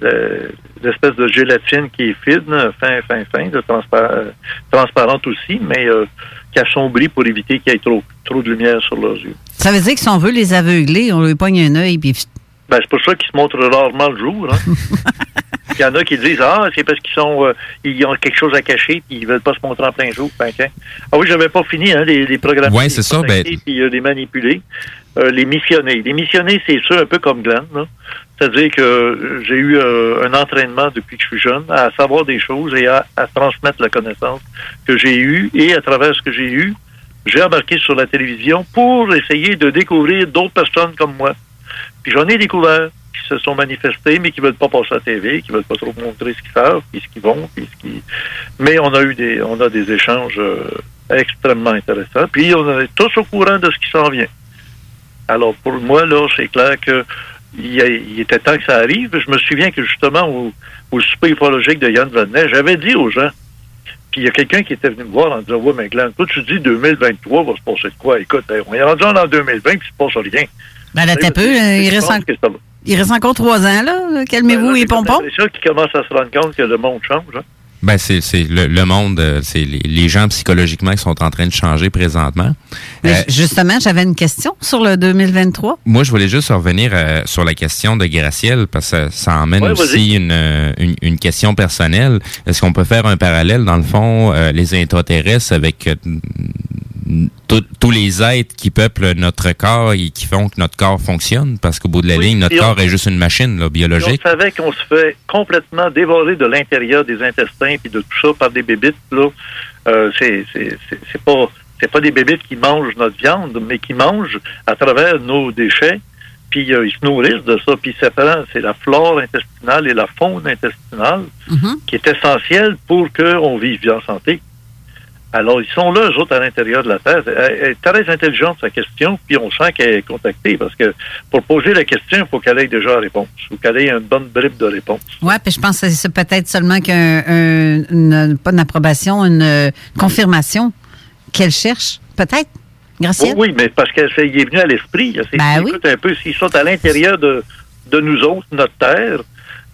le- l'espèce de gélatine qui est fine, fin, fin, fin, de transpa- euh, transparente aussi, mais euh, qui assombrit pour éviter qu'il y ait trop, trop de lumière sur leurs yeux. Ça veut dire que si on veut les aveugler, on lui pogne un œil, puis Ben, c'est pour ça qu'ils se montrent rarement le jour. Hein. Il y en a qui disent Ah, c'est parce qu'ils sont euh, ils ont quelque chose à cacher puis ils veulent pas se montrer en plein jour. Ben, tiens. Ah oui, j'avais pas fini, hein, les, les programmes. Ouais, c'est ça, ben- Puis euh, les manipuler. Euh, les missionner. Les missionner, c'est ça un peu comme Glenn. là. C'est-à-dire que euh, j'ai eu euh, un entraînement depuis que je suis jeune à savoir des choses et à, à transmettre la connaissance que j'ai eue. Et à travers ce que j'ai eu, j'ai embarqué sur la télévision pour essayer de découvrir d'autres personnes comme moi. Puis j'en ai découvert. Qui se sont manifestés, mais qui veulent pas passer à la TV, qui veulent pas trop montrer ce qu'ils savent, puis ce qu'ils vont, puis ce qu'ils... Mais on a eu des, on a des échanges euh, extrêmement intéressants. Puis on est tous au courant de ce qui s'en vient. Alors pour moi, là, c'est clair que il, y a- il était temps que ça arrive. Je me souviens que justement au, au souper ufologique de Yann Vanet, j'avais dit aux gens, puis il y a quelqu'un qui était venu me voir en disant Ouais, mais Glenn, toi tu dis 2023 va se passer de quoi? Écoute, hey, on est rendu en 2020 puis il se passe rien. Ben, là, t'as peu, il reste, en-. Il reste encore trois ans, là. Calmez-vous et pompons. C'est ça qui commence à se rendre compte que le monde change. Hein? Ben c'est c'est le, le monde, euh, c'est les, les gens psychologiquement qui sont en train de changer présentement. Mais Euh, justement, j'avais une question sur le 2023. moi, je voulais juste revenir euh, sur la question de Graciel parce que ça emmène Ouais, aussi une, une, une question personnelle. Est-ce qu'on peut faire un parallèle dans le fond euh, les intraterrestres avec euh, tous les êtres qui peuplent notre corps et qui font que notre corps fonctionne parce qu'au bout de la ligne, notre on- corps est juste une machine là, Si biologique. on savait qu'on se fait complètement dévorer de l'intérieur des intestins puis de tout ça par des bébites, là, euh, c'est c'est- c'est- c'est pas c'est pas des bébites qui mangent notre viande, mais qui mangent à travers nos déchets, puis euh, ils se nourrissent de ça, puis ça prend, c'est la flore intestinale et la faune intestinale qui est essentielle pour qu'on vive bien en santé. Alors, ils sont là, eux autres, à l'intérieur de la Terre. Elle est très intelligente, sa question, puis on sent qu'elle est contactée, parce que pour poser la question, il faut qu'elle ait déjà la réponse, ou qu'elle ait une bonne bribe de réponse. Ouais, puis je pense que c'est peut-être seulement qu'un, un- pas une approbation, une euh, confirmation qu'elle cherche. Peut-être. Gracielle? Oui, oui, mais parce qu'elle est venu à l'esprit. C'est- Ben écoute un peu, s'ils sont à l'intérieur de, de nous autres, notre Terre,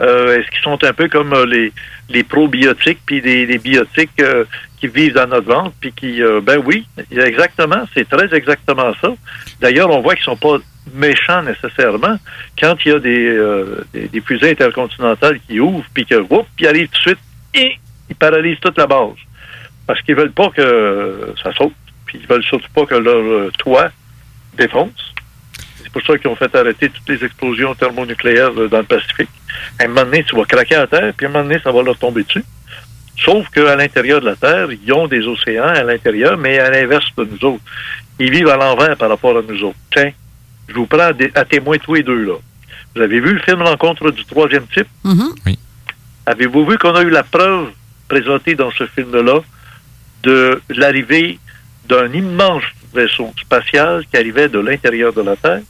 euh, est-ce qu'ils sont un peu comme euh, les, les probiotiques puis les, les biotiques euh, qui vivent dans notre ventre puis qui, euh, ben oui, exactement, c'est très exactement ça. D'ailleurs, on voit qu'ils sont pas méchants nécessairement quand il y a des, euh, des, des fusées intercontinentales qui ouvrent puis que, whoop, ils arrivent tout de suite et ils paralysent toute la base parce qu'ils veulent pas que ça saute puis ils veulent surtout pas que leur euh, toit défonce. C'est pour ça qu'ils ont fait arrêter toutes les explosions thermonucléaires euh, dans le Pacifique. À un moment donné, tu vas craquer à terre, puis à un moment donné, ça va leur tomber dessus. Sauf qu'à l'intérieur de la Terre, ils ont des océans à l'intérieur, mais à l'inverse de nous autres. Ils vivent à l'envers par rapport à nous autres. Tiens, je vous prends à, témoin tous les deux, là. Vous avez vu le film Rencontre du troisième type? Oui. Avez-vous vu qu'on a eu la preuve présentée dans ce film-là de l'arrivée d'un immense vaisseau spatial qui arrivait de l'intérieur de la Terre?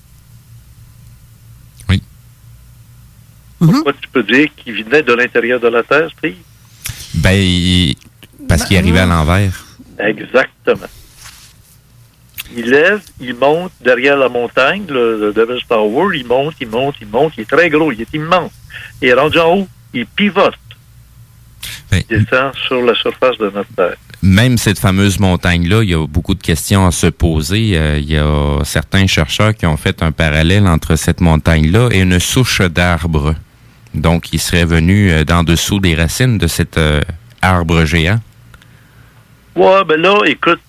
Oui. Pourquoi tu peux dire qu'il venait de l'intérieur de la Terre, Steve? Ben il- parce qu'il arrivait à l'envers. Exactement. Il lève, il monte derrière la montagne, le, le Devil's Tower, il monte, il monte, il monte, il est très gros, il est immense. Et rendu en haut, il pivote. Ben, Il descend sur la surface de notre Terre. Même cette fameuse montagne-là, il y a beaucoup de questions à se poser. Euh, il y a certains chercheurs qui ont fait un parallèle entre cette montagne-là et une souche d'arbre. Donc, il serait venu euh, d'en dessous des racines de cet euh, arbre géant. Ouais, ben là, écoute,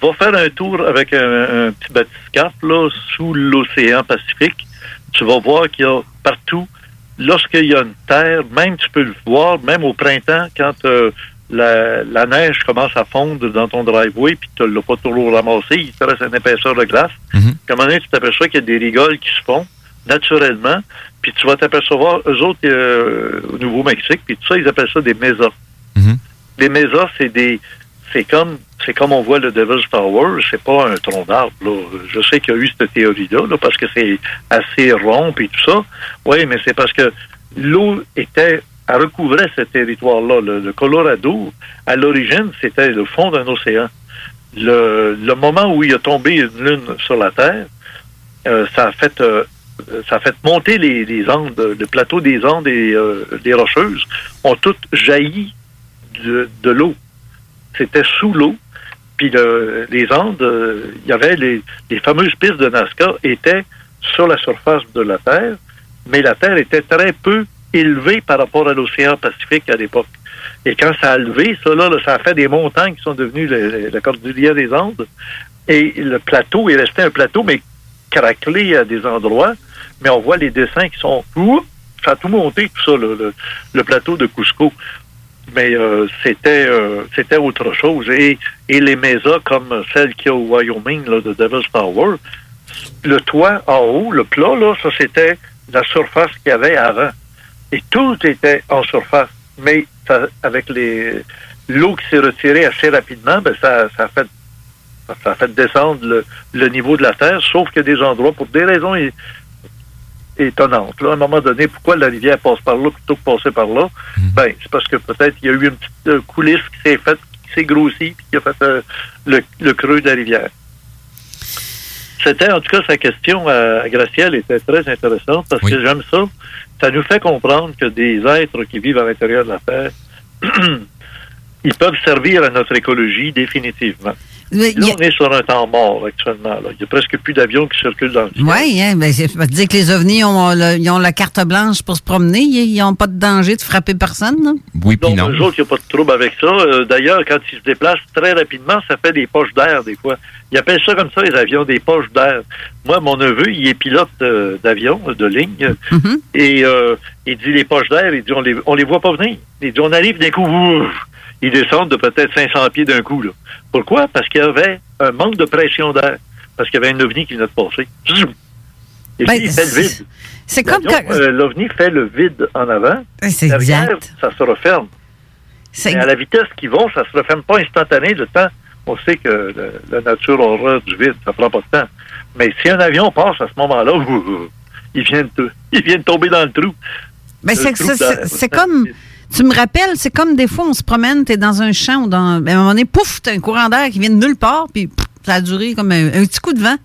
va faire un tour avec un, un petit bathyscaphe là, sous l'océan Pacifique. Tu vas voir qu'il y a partout, lorsqu'il y a une terre, même tu peux le voir, même au printemps, quand euh, la, la neige commence à fondre dans ton driveway, puis tu ne l'as pas toujours ramassé, il te reste une épaisseur de glace. Puis À un moment donné, tu t'aperçois qu'il y a des rigoles qui se font naturellement, puis tu vas t'apercevoir, eux autres, euh, au Nouveau-Mexique, puis tout ça, ils appellent ça des mésas. Les mésas, c'est des c'est comme c'est comme on voit le Devil's Tower, c'est pas un tronc d'arbre. là. Je sais qu'il y a eu cette théorie-là, là, parce que c'est assez rond et tout ça. Oui, mais c'est parce que l'eau était elle recouvrait ce territoire-là. Le, le Colorado, à l'origine, c'était le fond d'un océan. Le, le moment où il a tombé une lune sur la Terre, euh, ça a fait euh, ça a fait monter les, Andes, le plateau des Andes et euh, des Rocheuses ont toutes jailli de, l'eau. C'était sous l'eau. Puis le- les Andes, euh, il y avait les, fameuses pistes de Nazca étaient sur la surface de la Terre, mais la Terre était très peu élevée par rapport à l'océan Pacifique à l'époque. Et quand ça a levé, ça là, ça a fait des montagnes qui sont devenues la cordillère des Andes. Et le plateau est resté un plateau, mais craquelé à des endroits. Mais on voit les dessins qui sont... Ouh, ça a tout monté, tout ça, le, plateau de Cusco. Mais euh, c'était euh, c'était autre chose. Et, et les mésas, comme celle qu'il y a au Wyoming, là, de Devil's Tower, le toit en haut, le plat, là, ça c'était la surface qu'il y avait avant. Et tout était en surface. Mais ça- avec les l'eau qui s'est retirée assez rapidement, ben ça, ça a fait ça, a fait descendre le, le niveau de la terre, sauf a des endroits, pour des raisons é- étonnantes. Là, à un moment donné, pourquoi la rivière passe par là plutôt que passer par là? Ben, c'est parce que peut-être il y a eu une petite euh, coulisse qui s'est faite, qui s'est grossie, puis qui a fait euh, le, le creux de la rivière. C'était, en tout cas, sa question à, à Gracielle était très intéressante parce que j'aime ça. Ça nous fait comprendre que des êtres qui vivent à l'intérieur de la Terre, ils peuvent servir à notre écologie définitivement. Mais Là, a- on est sur un temps mort actuellement. là. Il n'y a presque plus d'avions qui circulent dans le ciel. Oui, hein, ben, veut dire que les ovnis ont, le- ils ont la carte blanche pour se promener. Ils n'ont pas de danger de frapper personne. là. Oui, puis Donc, non. eux autres, il n'y a pas de trouble avec ça. Euh, D'ailleurs, quand ils se déplacent très rapidement, ça fait des poches d'air, des fois. Ils appellent ça comme ça, les avions, des poches d'air. Moi, mon neveu, il est pilote euh, d'avion, euh, de ligne, et euh, il dit les poches d'air, il dit on les, on les voit pas venir. Il dit on arrive d'un coup, ouf, ils descendent de peut-être 500 pieds d'un coup. Là. Pourquoi? Parce qu'il y avait un manque de pression d'air. Parce qu'il y avait un ovni qui venait de passer. Et Ben, puis, il fait le vide. C'est comme quand- euh, L'OVNI fait le vide en avant. C'est exact. ça se referme. Mais à la vitesse qu'ils vont, ça se referme pas instantané. Le temps, on sait que le- la nature aura du vide, ça prend pas de temps. Mais si un avion passe à ce moment-là, il vient de, il vient de tomber dans le trou. Ben, d'air. c'est- c'est comme. Tu me rappelles, c'est comme des fois, on se promène, tu es dans un champ ou dans. ben, à un moment donné, pouf, tu un courant d'air qui vient de nulle part, puis ça a duré comme un, un petit coup de vent.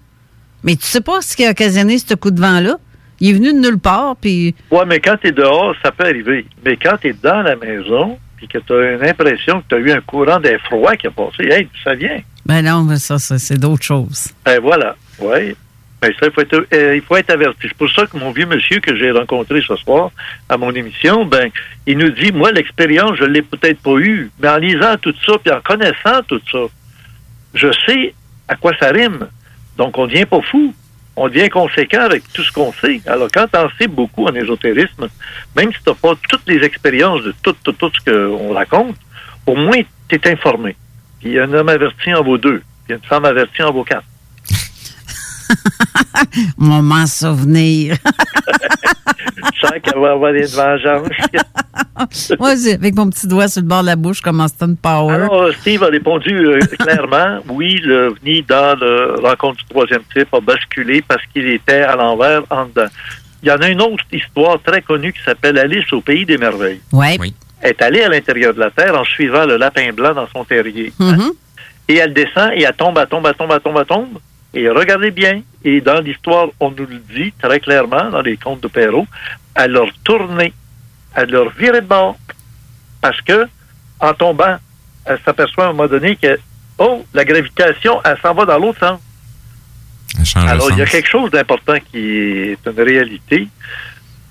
Mais tu sais pas ce qui a occasionné ce coup de vent-là. Il est venu de nulle part, puis. Ouais, mais quand tu es dehors, ça peut arriver. Mais quand tu es dans la maison, puis que tu as une impression que tu as eu un courant d'air froid qui a passé, hey, ça vient. Ben non, mais ça, ça, c'est d'autres choses. Ben voilà, oui. Être, euh, il faut être averti. C'est pour ça que mon vieux monsieur que j'ai rencontré ce soir à mon émission, ben, il nous dit, moi, l'expérience, je l'ai peut-être pas eue, mais en lisant tout ça, puis en connaissant tout ça, je sais à quoi ça rime. Donc, on devient pas fou. On devient conséquent avec tout ce qu'on sait. Alors, quand on sait beaucoup en ésotérisme, même si tu n'as pas toutes les expériences de tout, tout, tout ce qu'on raconte, au moins, tu es informé. Puis, un homme averti en vaut deux. Puis, une femme avertie en vaut quatre. Moment souvenir. Je sens qu'elle va avoir une vengeance. Moi, avec mon petit doigt sur le bord de la bouche, comme Austin Power. Alors, Steve a répondu euh, clairement, oui, le VNI dans le rencontre du troisième type a basculé parce qu'il était à l'envers en dedans. Il y en a une autre histoire très connue qui s'appelle Alice au pays des merveilles. Ouais. Elle est allée à l'intérieur de la Terre en suivant le lapin blanc dans son terrier. Mhm. Et elle descend et elle tombe, elle tombe, elle tombe, elle tombe, elle tombe. Et regardez bien, et dans l'histoire, on nous le dit très clairement, dans les contes de Perrault, elle leur tournait, elle leur virait de bord. Parce que, en tombant, elle s'aperçoit à un moment donné que, oh, la gravitation, elle s'en va dans l'autre sens. Alors, il y a quelque chose d'important qui est une réalité.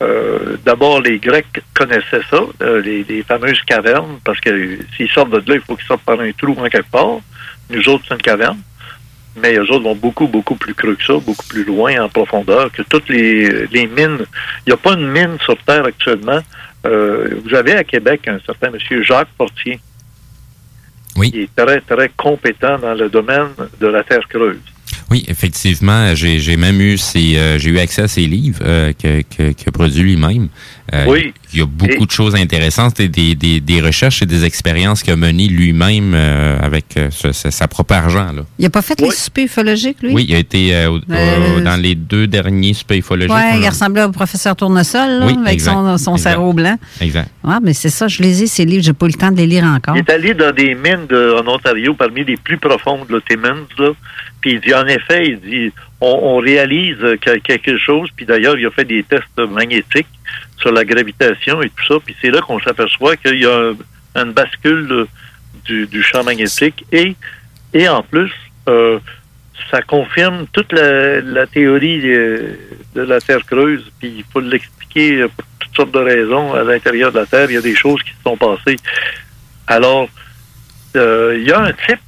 Euh, D'abord, les Grecs connaissaient ça, euh, les, les fameuses cavernes, parce que euh, s'ils sortent de là, il faut qu'ils sortent par un trou en quelque part. Nous autres, c'est une caverne. Mais eux autres vont beaucoup, beaucoup plus creux que ça, beaucoup plus loin en profondeur que toutes les, les mines. Il n'y a pas une mine sur Terre actuellement. Euh, vous avez à Québec un certain monsieur Jacques Portier. Oui. Qui est très, très compétent dans le domaine de la Terre creuse. Oui, effectivement, j'ai j'ai même eu ses, euh, j'ai eu accès à ses livres euh, que, que, qu'il a produit lui-même. Euh, Oui. Il y a beaucoup de choses intéressantes, et des, des, des recherches et des expériences qu'il a menées lui-même euh, avec euh, ce- ce- sa propre argent. Là. Il a pas fait les soupers ufologiques, lui? Oui, il a été euh, au- Euh, au- dans les deux derniers super ufologiques. Ouais, on il a- ressemblait au professeur Tournesol, là, Oui, avec exact, son, son sarrau blanc. Exact. Ouais, mais c'est ça, je les ai, ces livres, j'ai pas eu le temps de les lire encore. Il est allé dans des mines de- en Ontario, parmi les plus profondes, là, Timmins, là. Puis il dit, en effet, il dit, on, réalise que- quelque chose. Puis d'ailleurs, il a fait des tests magnétiques sur la gravitation et tout ça. Puis c'est là qu'on s'aperçoit qu'il y a un- une bascule du, champ magnétique. Et, en plus, euh, ça confirme toute la, théorie euh, de la Terre creuse. Puis il faut l'expliquer pour toutes sortes de raisons à l'intérieur de la Terre. Il y a des choses qui se sont passées. Alors, euh, il y a un type,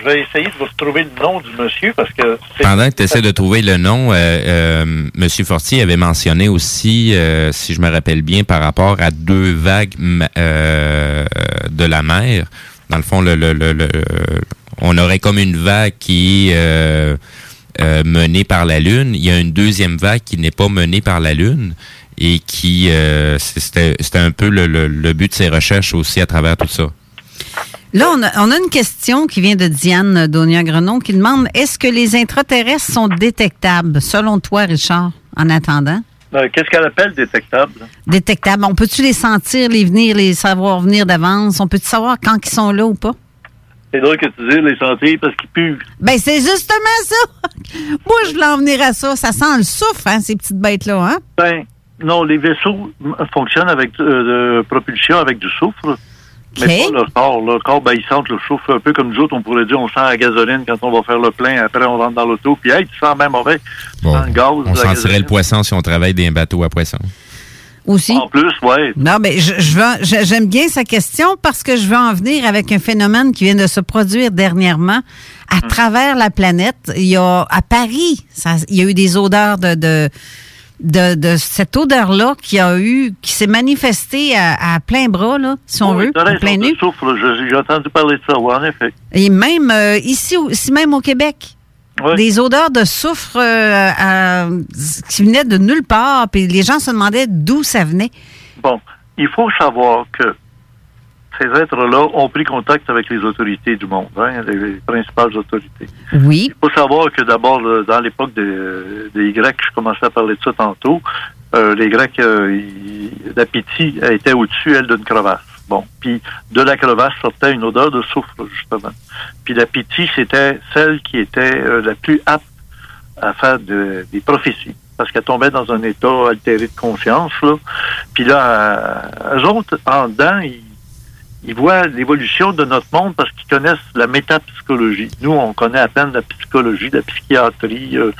je vais essayer de vous retrouver le nom du monsieur parce que... Pendant que tu essaies de trouver le nom, euh, euh, Monsieur Fortier avait mentionné aussi, euh, si je me rappelle bien, par rapport à deux vagues euh, de la mer. Dans le fond, le, on aurait comme une vague qui euh, menée par la Lune. Il y a une deuxième vague qui n'est pas menée par la Lune et qui c'était un peu le, but de ces recherches aussi à travers tout ça. Là, on a, on a une question qui vient de Diane Donia-Grenon qui demande est-ce que les intraterrestres sont détectables, selon toi, Richard, en attendant? Euh, Qu'est-ce qu'elle appelle détectable? Détectables. On peut-tu les sentir, les venir, les savoir venir d'avance? On peut-tu savoir quand ils sont là ou pas? C'est drôle que tu dises les sentir parce qu'ils puent. Ben, c'est justement ça. Moi, je voulais en venir à ça. Ça sent le souffle, hein, ces petites bêtes-là, hein? Ben, non, les vaisseaux fonctionnent avec euh, de propulsion avec du soufre. Mais pas leur corps. Leur corps, ben, sentent le soufre un peu comme nous autres. On pourrait dire, on sent la gasoline quand on va faire le plein. Après, on rentre dans l'auto. Puis, hey, tu sens même mauvais. Tu sens le gaz. On sentirait gasoline. le poisson si on travaille dans un bateau à poisson. Aussi. En plus, ouais. Non, mais je, je j'aime bien sa question parce que je veux en venir avec un phénomène qui vient de se produire dernièrement à travers la planète. Il y a à Paris, ça- il y a eu des odeurs de de, de, de cette odeur-là qui a eu, qui s'est manifestée à, à plein bras, là, si on Oui, veut, à plein le nu. soufre, j'ai entendu parler de ça, en effet. Et même euh, ici, ici même au Québec. Des odeurs de soufre euh, à- qui venaient de nulle part, puis les gens se demandaient d'où ça venait. Bon, il faut savoir que ces êtres-là ont pris contact avec les autorités du monde, hein, les principales autorités. Oui. Il faut savoir que d'abord, dans l'époque des, des Grecs, je commençais à parler de ça tantôt, euh, les Grecs, euh, ils- la Pythie elle était au-dessus, elle, d'une crevasse. Bon, puis de la crevasse sortait une odeur de soufre, justement. Puis la Pythie, c'était celle qui était euh, la plus apte à faire de- des prophéties, parce qu'elle tombait dans un état altéré de conscience, là. Puis là, eux autres, en dedans, ils, ils voient l'évolution de notre monde parce qu'ils connaissent la métapsychologie. Nous, on connaît à peine la psychologie, la psychiatrie, euh,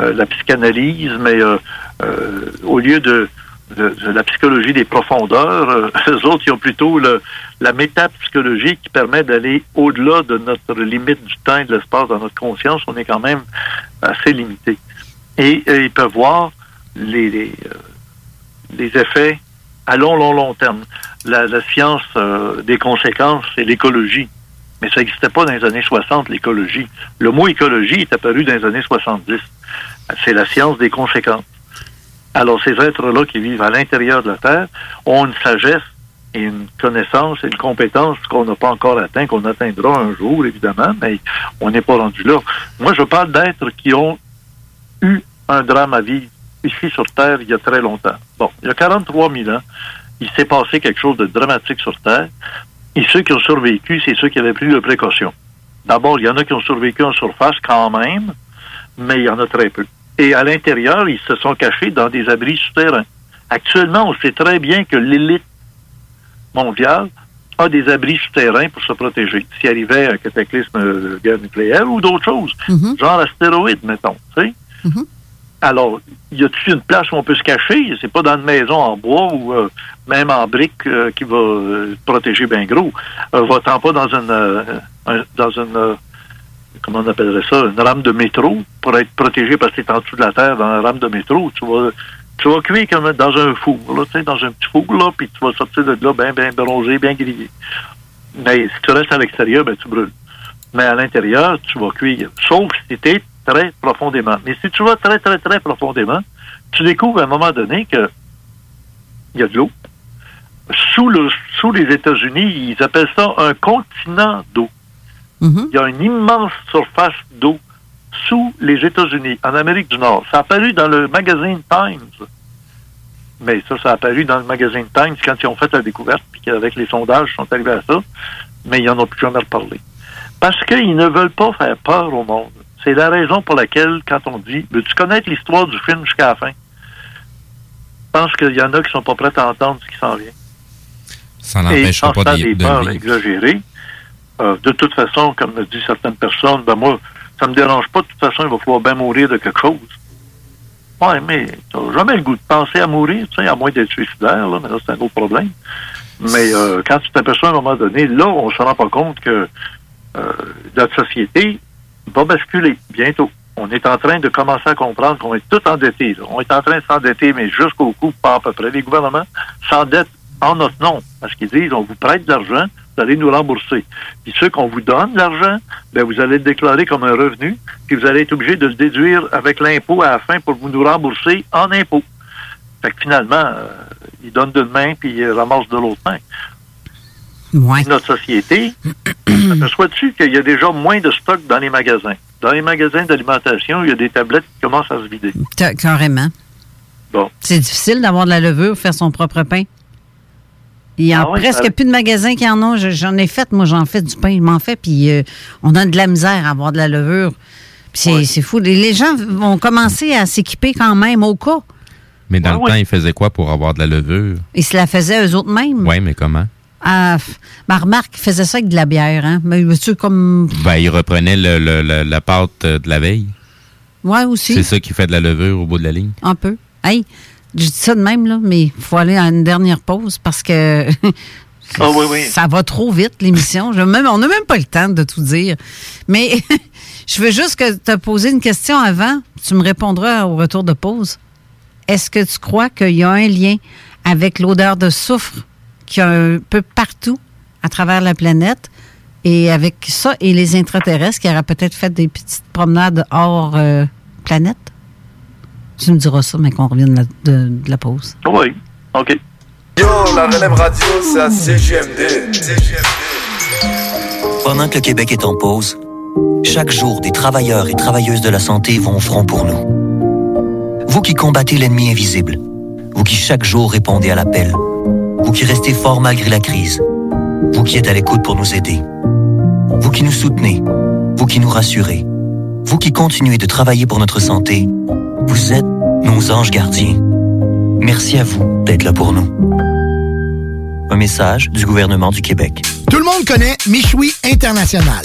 euh, la psychanalyse, mais euh, euh, au lieu de, de- de la psychologie des profondeurs, euh, eux autres, ils ont plutôt le, la métapsychologie qui permet d'aller au-delà de notre limite du temps et de l'espace dans notre conscience. On est quand même assez limité. Et, ils peuvent voir les, les, euh, les effets à long, long, long terme. La, science euh, des conséquences, c'est l'écologie. Mais ça n'existait pas dans les années 60, l'écologie. Le mot écologie est apparu dans les années 70. C'est la science des conséquences. Alors, ces êtres-là qui vivent à l'intérieur de la Terre ont une sagesse et une connaissance et une compétence qu'on n'a pas encore atteint, qu'on atteindra un jour, évidemment, mais on n'est pas rendu là. Moi, je parle d'êtres qui ont eu un drame à vivre ici sur Terre il y a très longtemps. Bon, il y a 43 000 ans, il s'est passé quelque chose de dramatique sur Terre. Et ceux qui ont survécu, c'est ceux qui avaient pris de précautions. D'abord, il y en a qui ont survécu en surface quand même, mais il y en a très peu. Et à l'intérieur, ils se sont cachés dans des abris souterrains. Actuellement, on sait très bien que l'élite mondiale a des abris souterrains pour se protéger. S'il arrivait un cataclysme de guerre nucléaire ou d'autres choses, genre astéroïde, mettons, sais. Alors, y a-t-il une place où on peut se cacher? C'est pas dans une maison en bois ou euh, même en briques euh, qui va euh, protéger bien gros. Va-t'en pas dans une un- dans une comment on appellerait ça, une rame de métro pour être protégé parce que t'es en dessous de la terre dans la rame de métro. Tu vas tu vas cuire comme dans un four, là, tu dans un petit four, là, puis tu vas sortir de là bien, bien bronzé, bien grillé. Mais si tu restes à l'extérieur, ben tu brûles. Mais à l'intérieur, tu vas cuire. Sauf si tu es très profondément. Mais si tu vas très, très, très profondément, tu découvres à un moment donné que il y a de l'eau. Sous, le, sous les États-Unis, ils appellent ça un continent d'eau. Il y a une immense surface d'eau sous les États-Unis, en Amérique du Nord. Ça a apparu dans le magazine Times. Mais ça, ça a apparu dans le magazine Times quand ils ont fait la découverte, puis qu'avec les sondages, ils sont arrivés à ça. Mais ils n'en ont plus jamais reparlé. Parce qu'ils ne veulent pas faire peur au monde. C'est la raison pour laquelle, quand on dit, veux-tu connaître l'histoire du film jusqu'à la fin? Je pense qu'il y en a qui sont pas prêts à entendre ce qui s'en vient. Ça n'empêchera pas des de peurs exagérées, euh, de toute façon, comme me disent certaines personnes, ben moi, ça me dérange pas, de toute façon, il va falloir bien mourir de quelque chose. Ouais, mais t'as jamais le goût de penser à mourir, tu sais, à moins d'être suicidaire, là, mais là, c'est un autre problème. Mais euh, quand tu t'aperçois à un moment donné, là, on se rend pas compte que euh, notre société va basculer bientôt. On est en train de commencer à comprendre qu'on est tout endetté. On est en train de s'endetter, mais jusqu'au cou, pas à peu près. Les gouvernements s'endettent en notre nom, parce qu'ils disent, on vous prête de l'argent vous allez nous rembourser. Puis ceux qu'on vous donne, l'argent, ben vous allez le déclarer comme un revenu, puis vous allez être obligé de le déduire avec l'impôt à la fin pour vous nous rembourser en impôt. Fait que finalement, euh, ils donnent d'une main, puis ils ramassent de l'autre main. Notre société, aperçois-tu qu'il y a déjà moins de stock dans les magasins? Dans les magasins d'alimentation, il y a des tablettes qui commencent à se vider. Ca- Carrément. Bon. C'est difficile d'avoir de la levure, faire son propre pain. Il y a Ah ouais, presque ça- plus de magasins qui en ont. Je- J'en ai fait, moi, j'en fais du pain, je m'en fais, puis euh, on a de la misère à avoir de la levure. Puis c'est fou. Les, les gens vont commencer à s'équiper quand même au cas. Mais dans Ah le temps, ils faisaient quoi pour avoir de la levure? Ils se la faisaient eux autres mêmes. Oui, mais comment? Ah, ma remarque, ils faisaient ça avec de la bière. Hein? Mais tu comme. Ben, ils reprenaient le- le- le- la pâte euh, de la veille. Ouais, aussi. C'est ça qui fait de la levure au bout de la ligne. Un peu. Hey, je dis ça de même, là, mais il faut aller à une dernière pause parce que Ah oui, oui. ça va trop vite, l'émission. Je- même- On n'a même pas le temps de tout dire. Mais je veux juste que te poser une question avant. Tu me répondras au retour de pause. Est-ce que tu crois qu'il y a un lien avec l'odeur de soufre qu'il y a un peu partout à travers la planète et avec ça et les intraterrestres qui auraient peut-être fait des petites promenades hors euh, planète? Tu me diras ça, mais qu'on revienne de la, de- de la pause. Oui, OK. Yo, la relève radio, c'est à CGMD. Pendant que le Québec est en pause, chaque jour, des travailleurs et travailleuses de la santé vont au front pour nous. Vous qui combattez l'ennemi invisible, vous qui chaque jour répondez à l'appel, vous qui restez fort malgré la crise, vous qui êtes à l'écoute pour nous aider, vous qui nous soutenez, vous qui nous rassurez, vous qui continuez de travailler pour notre santé, vous êtes nos anges gardiens. Merci à vous d'être là pour nous. Un message du gouvernement du Québec. Tout le monde connaît Michoui International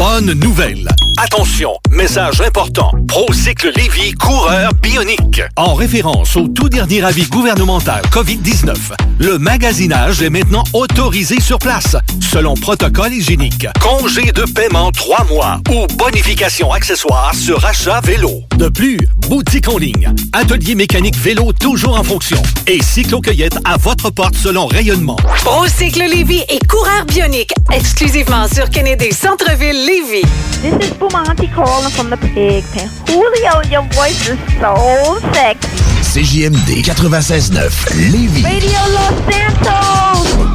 Bonne nouvelle. Attention, message important. Procycle Lévy, coureur bionique. En référence au tout dernier avis gouvernemental COVID-19, le magasinage est maintenant autorisé sur place, selon protocole hygiénique. Congé de paiement 3 mois ou bonification accessoire sur achat vélo. De plus, boutique en ligne, atelier mécanique vélo toujours en fonction et cyclo-cueillette à votre porte selon rayonnement. Procycle Lévy et coureur bionique, exclusivement sur Kennedy Centre-ville Lévys. This is Bumanti calling from the pig pen. Julio, your voice is so sexy. CJMD 96.9 Lévis. Radio Los Santos!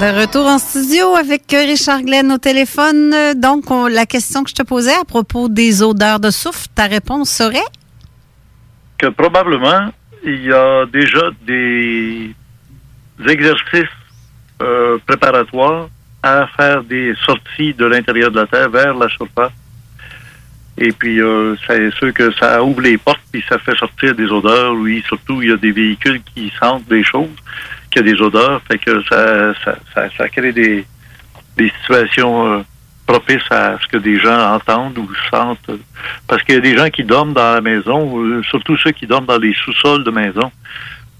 De retour en studio avec Richard Glenn au téléphone. Donc, on- la question que je te posais à propos des odeurs de soufre, ta réponse serait? que probablement, il y a déjà des exercices euh, préparatoires à faire des sorties de l'intérieur de la Terre vers la surface. Et puis, euh, c'est sûr que ça ouvre les portes puis ça fait sortir des odeurs. Oui, surtout, il y a des véhicules qui sentent des choses, qui ont des odeurs. Fait que ça, ça, ça, ça crée des, des situations euh, propices à ce que des gens entendent ou sentent. Parce qu'il y a des gens qui dorment dans la maison, euh, surtout ceux qui dorment dans les sous-sols de maison.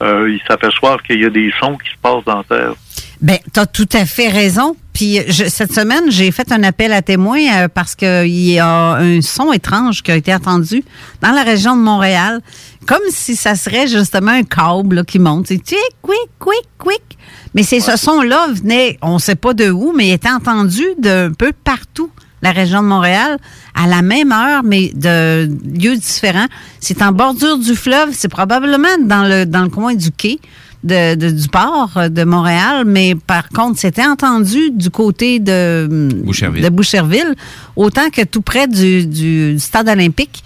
Euh, ils s'aperçoivent qu'il y a des sons qui se passent dans la terre. Ben, tu as tout à fait raison. Puis je- cette semaine, j'ai fait un appel à témoins euh, parce qu'il y a un son étrange qui a été entendu dans la région de Montréal, comme si ça serait justement un câble là, qui monte. C'est quick, quick, quick, quick. Mais ce son-là venait, on ne sait pas de où, mais il était entendu d'un peu partout la région de Montréal à la même heure, mais de lieux différents. C'est en bordure du fleuve, c'est probablement dans le, dans le coin du quai. De, de- du port de Montréal, mais par contre, c'était entendu du côté de Boucherville. de Boucherville, autant que tout près du, du stade olympique.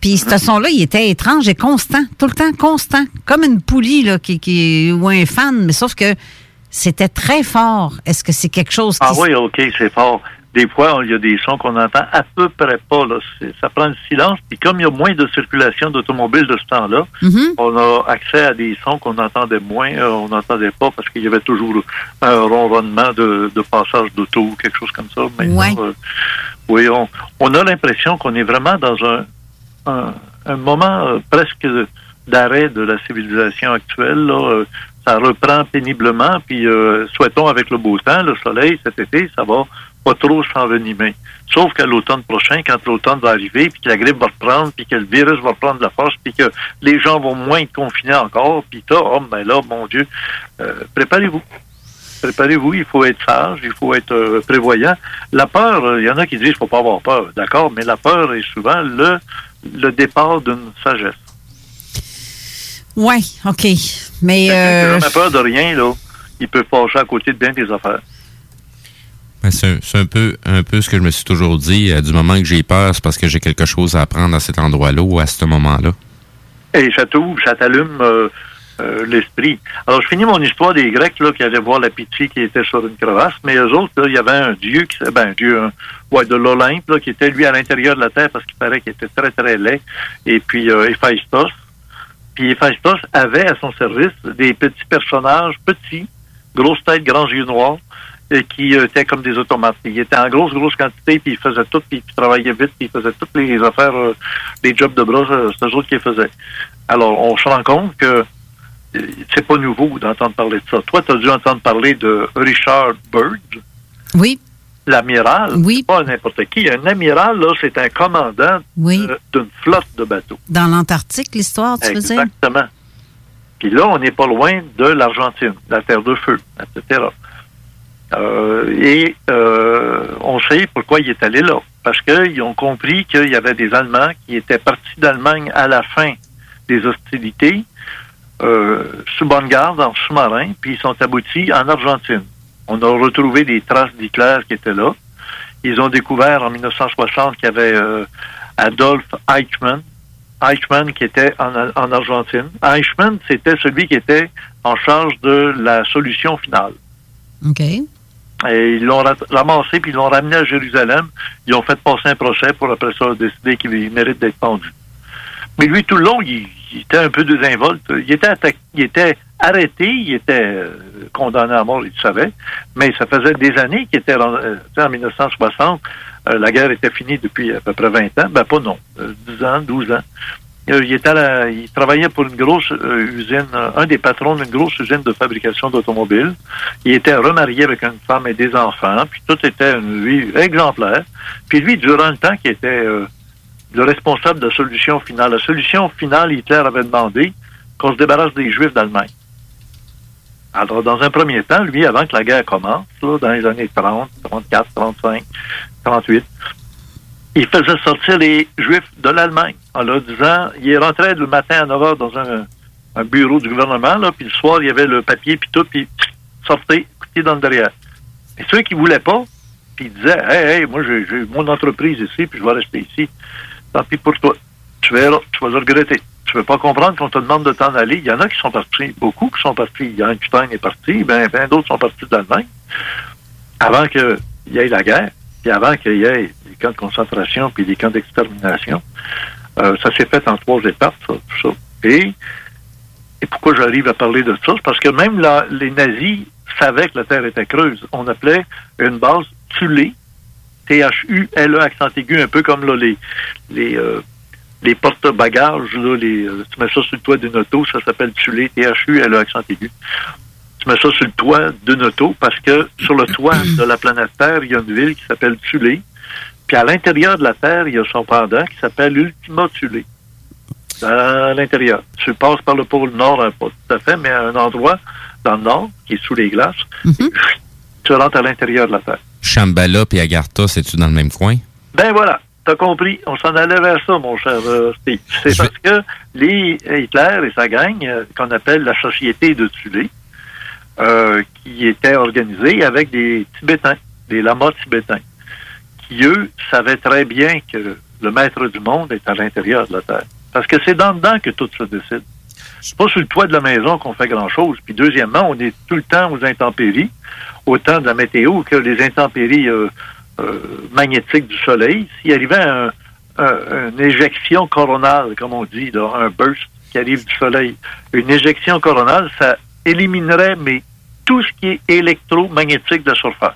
Puis ce son-là, il était étrange et constant, tout le temps constant, comme une poulie là, qui, qui, ou un fan, mais sauf que c'était très fort. Est-ce que c'est quelque chose qui... Ah oui, OK, c'est fort. Des fois, il y a des sons qu'on entend à peu près pas. Là. Ça prend le silence. Puis comme il y a moins de circulation d'automobiles de ce temps-là, Mhm. on a accès à des sons qu'on entendait moins. euh, on n'entendait pas parce qu'il y avait toujours un ronronnement de, de passage d'auto ou quelque chose comme ça. Maintenant, Ouais. euh, oui, on, on a l'impression qu'on est vraiment dans un, un, un moment euh, presque d'arrêt de la civilisation actuelle. Là. Ça reprend péniblement, puis euh, souhaitons avec le beau temps, le soleil cet été, ça va pas trop s'envenimer. Sauf qu'à l'automne prochain, quand l'automne va arriver, puis que la grippe va reprendre, puis que le virus va prendre de la force, puis que les gens vont moins être confinés encore, puis ça, oh, ben là, mon Dieu, euh, préparez-vous. Préparez-vous, il faut être sage, il faut être euh, prévoyant. La peur, euh, il y en a qui disent qu'il faut pas avoir peur, d'accord, mais la peur est souvent le, le départ d'une sagesse. Oui, OK. Mais... Qui euh, n'a peur de rien, là, il peut passer à côté de bien des affaires. Ben, C'est un, peu, ce que je me suis toujours dit. euh, du moment que j'ai peur, c'est parce que j'ai quelque chose à apprendre à cet endroit-là ou à ce moment-là. Et ça t'ouvre, ça t'allume euh, euh, l'esprit. Alors, je finis mon histoire des Grecs là, qui allaient voir la pitié qui était sur une crevasse, mais eux autres, il y avait un dieu, qui, ben, un dieu ouais, de l'Olympe, qui était lui à l'intérieur de la terre parce qu'il paraît qu'il était très, très laid. Et puis, euh, Héphaïstos. Puis Héphaïstos avait à son service des petits personnages, petits, grosses têtes, grands yeux noirs, qui euh, étaient comme des automates. Ils étaient en grosse, grosse quantité, puis ils faisaient tout, puis ils travaillaient vite, puis ils faisaient toutes les affaires, euh, les jobs de bras, euh, c'est eux autres qui les faisaient. Alors, on se rend compte que c'est pas nouveau d'entendre parler de ça. Toi, tu as dû entendre parler de Richard Byrd. Oui. L'amiral. Oui. Pas n'importe qui. Un amiral, là, c'est un commandant Oui. d'une flotte de bateaux. Dans l'Antarctique, l'histoire, tu veux dire? Exactement. Puis là, on n'est pas loin de l'Argentine, la terre de feu, etc. Euh, et euh, on sait pourquoi il est allé là. Parce qu'ils ont compris qu'il y avait des Allemands qui étaient partis d'Allemagne à la fin des hostilités, euh, sous bonne garde, en sous-marin, puis ils sont aboutis en Argentine. On a retrouvé des traces d'Hitler qui étaient là. Ils ont découvert en 1960 qu'il y avait Adolf Eichmann, Eichmann qui était en, en Argentine. Eichmann, c'était celui qui était en charge de la solution finale. OK. Et ils l'ont ramassé, puis ils l'ont ramené à Jérusalem. Ils ont fait passer un procès pour après ça décider qu'il mérite d'être pendu. Mais lui, tout le long, il, il était un peu désinvolte. Il était, attaqué, il était arrêté, il était euh, condamné à mort, il le savait. Mais ça faisait des années qu'il était euh, en 1960. euh, la guerre était finie depuis à peu près 20 ans. Ben pas non, euh, 10 ans, 12 ans. Euh, il, était la- il travaillait pour une grosse euh, usine, euh, un des patrons d'une grosse usine de fabrication d'automobiles. Il était remarié avec une femme et des enfants, puis tout était une vie exemplaire. Puis lui, durant le temps qu'il était le responsable de la solution finale, la solution finale, Hitler avait demandé qu'on se débarrasse des Juifs d'Allemagne. Alors, dans un premier temps, lui, avant que la guerre commence, là, dans les années 30, 34, 35, 38, il faisait sortir les Juifs de l'Allemagne en leur disant, il rentrait le matin à 9 h dans un, bureau du gouvernement, là, puis le soir, il y avait le papier, puis tout, puis sortez, écoutez dans le derrière. Et ceux qui voulaient pas, puis ils disaient, hey, hey, moi, j'ai mon entreprise ici, puis je vais rester ici. Tant pis pour toi. Tu tu vas le regretter. Tu veux pas comprendre qu'on te demande de t'en aller. Il y en a qui sont partis, beaucoup qui sont partis. Einstein est parti, ben, ben d'autres sont partis d'Allemagne avant qu'il y ait la guerre, puis avant qu'il y ait des camps de concentration puis des camps d'extermination. Euh, ça s'est fait en trois étapes, ça, tout ça. Et, pourquoi j'arrive à parler de ça? C'est parce que même les nazis savaient que la Terre était creuse. On appelait une base Thulé, T-H-U-L-E, accent aigu, un peu comme là, les, les, euh, les porte-bagages, là, les, euh, tu mets ça sur le toit d'une auto, ça s'appelle Thulé, T-H-U-L-E, accent aigu. Tu mets ça sur le toit d'une auto parce que sur le toit de la planète Terre, il y a une ville qui s'appelle Thulé. Puis à l'intérieur de la Terre, il y a son pendant qui s'appelle Ultima Thulé. À l'intérieur. Tu passes par le pôle nord, pas tout à fait, mais à un endroit dans le nord, qui est sous les glaces. Tu rentres à l'intérieur de la Terre. Shambhala et Agartha, c'est-tu dans le même coin? Ben voilà, t'as compris. On s'en allait vers ça, mon cher euh, Steve. C'est parce que les Hitler et sa gang, euh, qu'on appelle la Société de Tulé, euh, qui était organisée avec des Tibétains, des lamas tibétains, qui, eux, savaient très bien que le maître du monde est à l'intérieur de la Terre. Parce que c'est dans dedans que tout se décide. C'est pas sur le toit de la maison qu'on fait grand-chose. Puis deuxièmement, on est tout le temps aux intempéries, autant de la météo que les intempéries euh, euh, magnétiques du Soleil. S'il arrivait un, un- une éjection coronale, comme on dit, là, un burst qui arrive du Soleil, une éjection coronale, ça éliminerait mais tout ce qui est électromagnétique de la surface.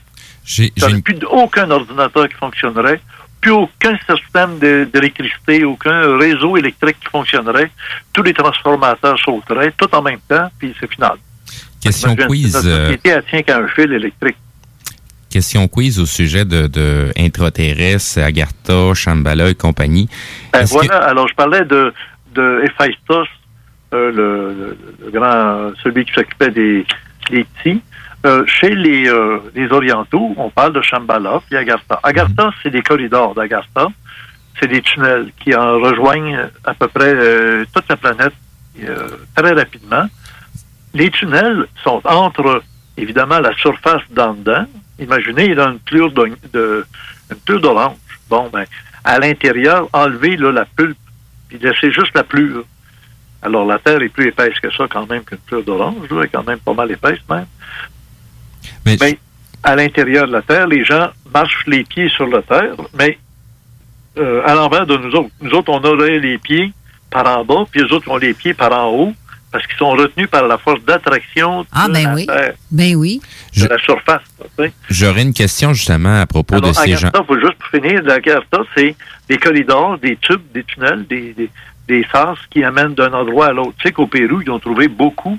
J'ai plus aucun ordinateur qui fonctionnerait, plus aucun système d'électricité, aucun réseau électrique qui fonctionnerait. Tous les transformateurs sauteraient, tout en même temps, puis c'est final. Question quiz. Notre euh, société, elle tient qu'à un fil électrique. question quiz au sujet de, de intraterrestres, Agartha, Shambhala et compagnie. Ben, voilà, alors je parlais de, de Héphaïstos, euh, le, le- le grand, celui qui s'occupait des, des petits. Euh, chez les, euh, les Orientaux, on parle de Shambhala puis Agartha. Agartha, c'est des corridors d'Agartha. C'est des tunnels qui en rejoignent à peu près euh, toute la planète très rapidement. Les tunnels sont entre, évidemment, la surface d'en dedans. Imaginez, il a une plure d'orange. Bon, ben, à l'intérieur, enlever là, la pulpe, puis laisser juste la plure. Alors, la Terre est plus épaisse que ça, quand même, qu'une plure d'orange. Elle est quand même pas mal épaisse, même. Mais, à l'intérieur de la Terre, les gens marchent les pieds sur la Terre, mais euh, à l'envers de nous autres. Nous autres, on aurait les pieds par en bas, puis les autres ont les pieds par en haut, parce qu'ils sont retenus par la force d'attraction de Ah, ben la oui. Terre, Ben oui. de la surface. tu sais. J'aurais une question justement à propos Alors, de ces gens. Agartha, faut juste pour finir, l'Agartha, c'est des corridors, des tubes, des tunnels, des, des, des sas qui amènent d'un endroit à l'autre. Tu sais qu'au Pérou, ils ont trouvé beaucoup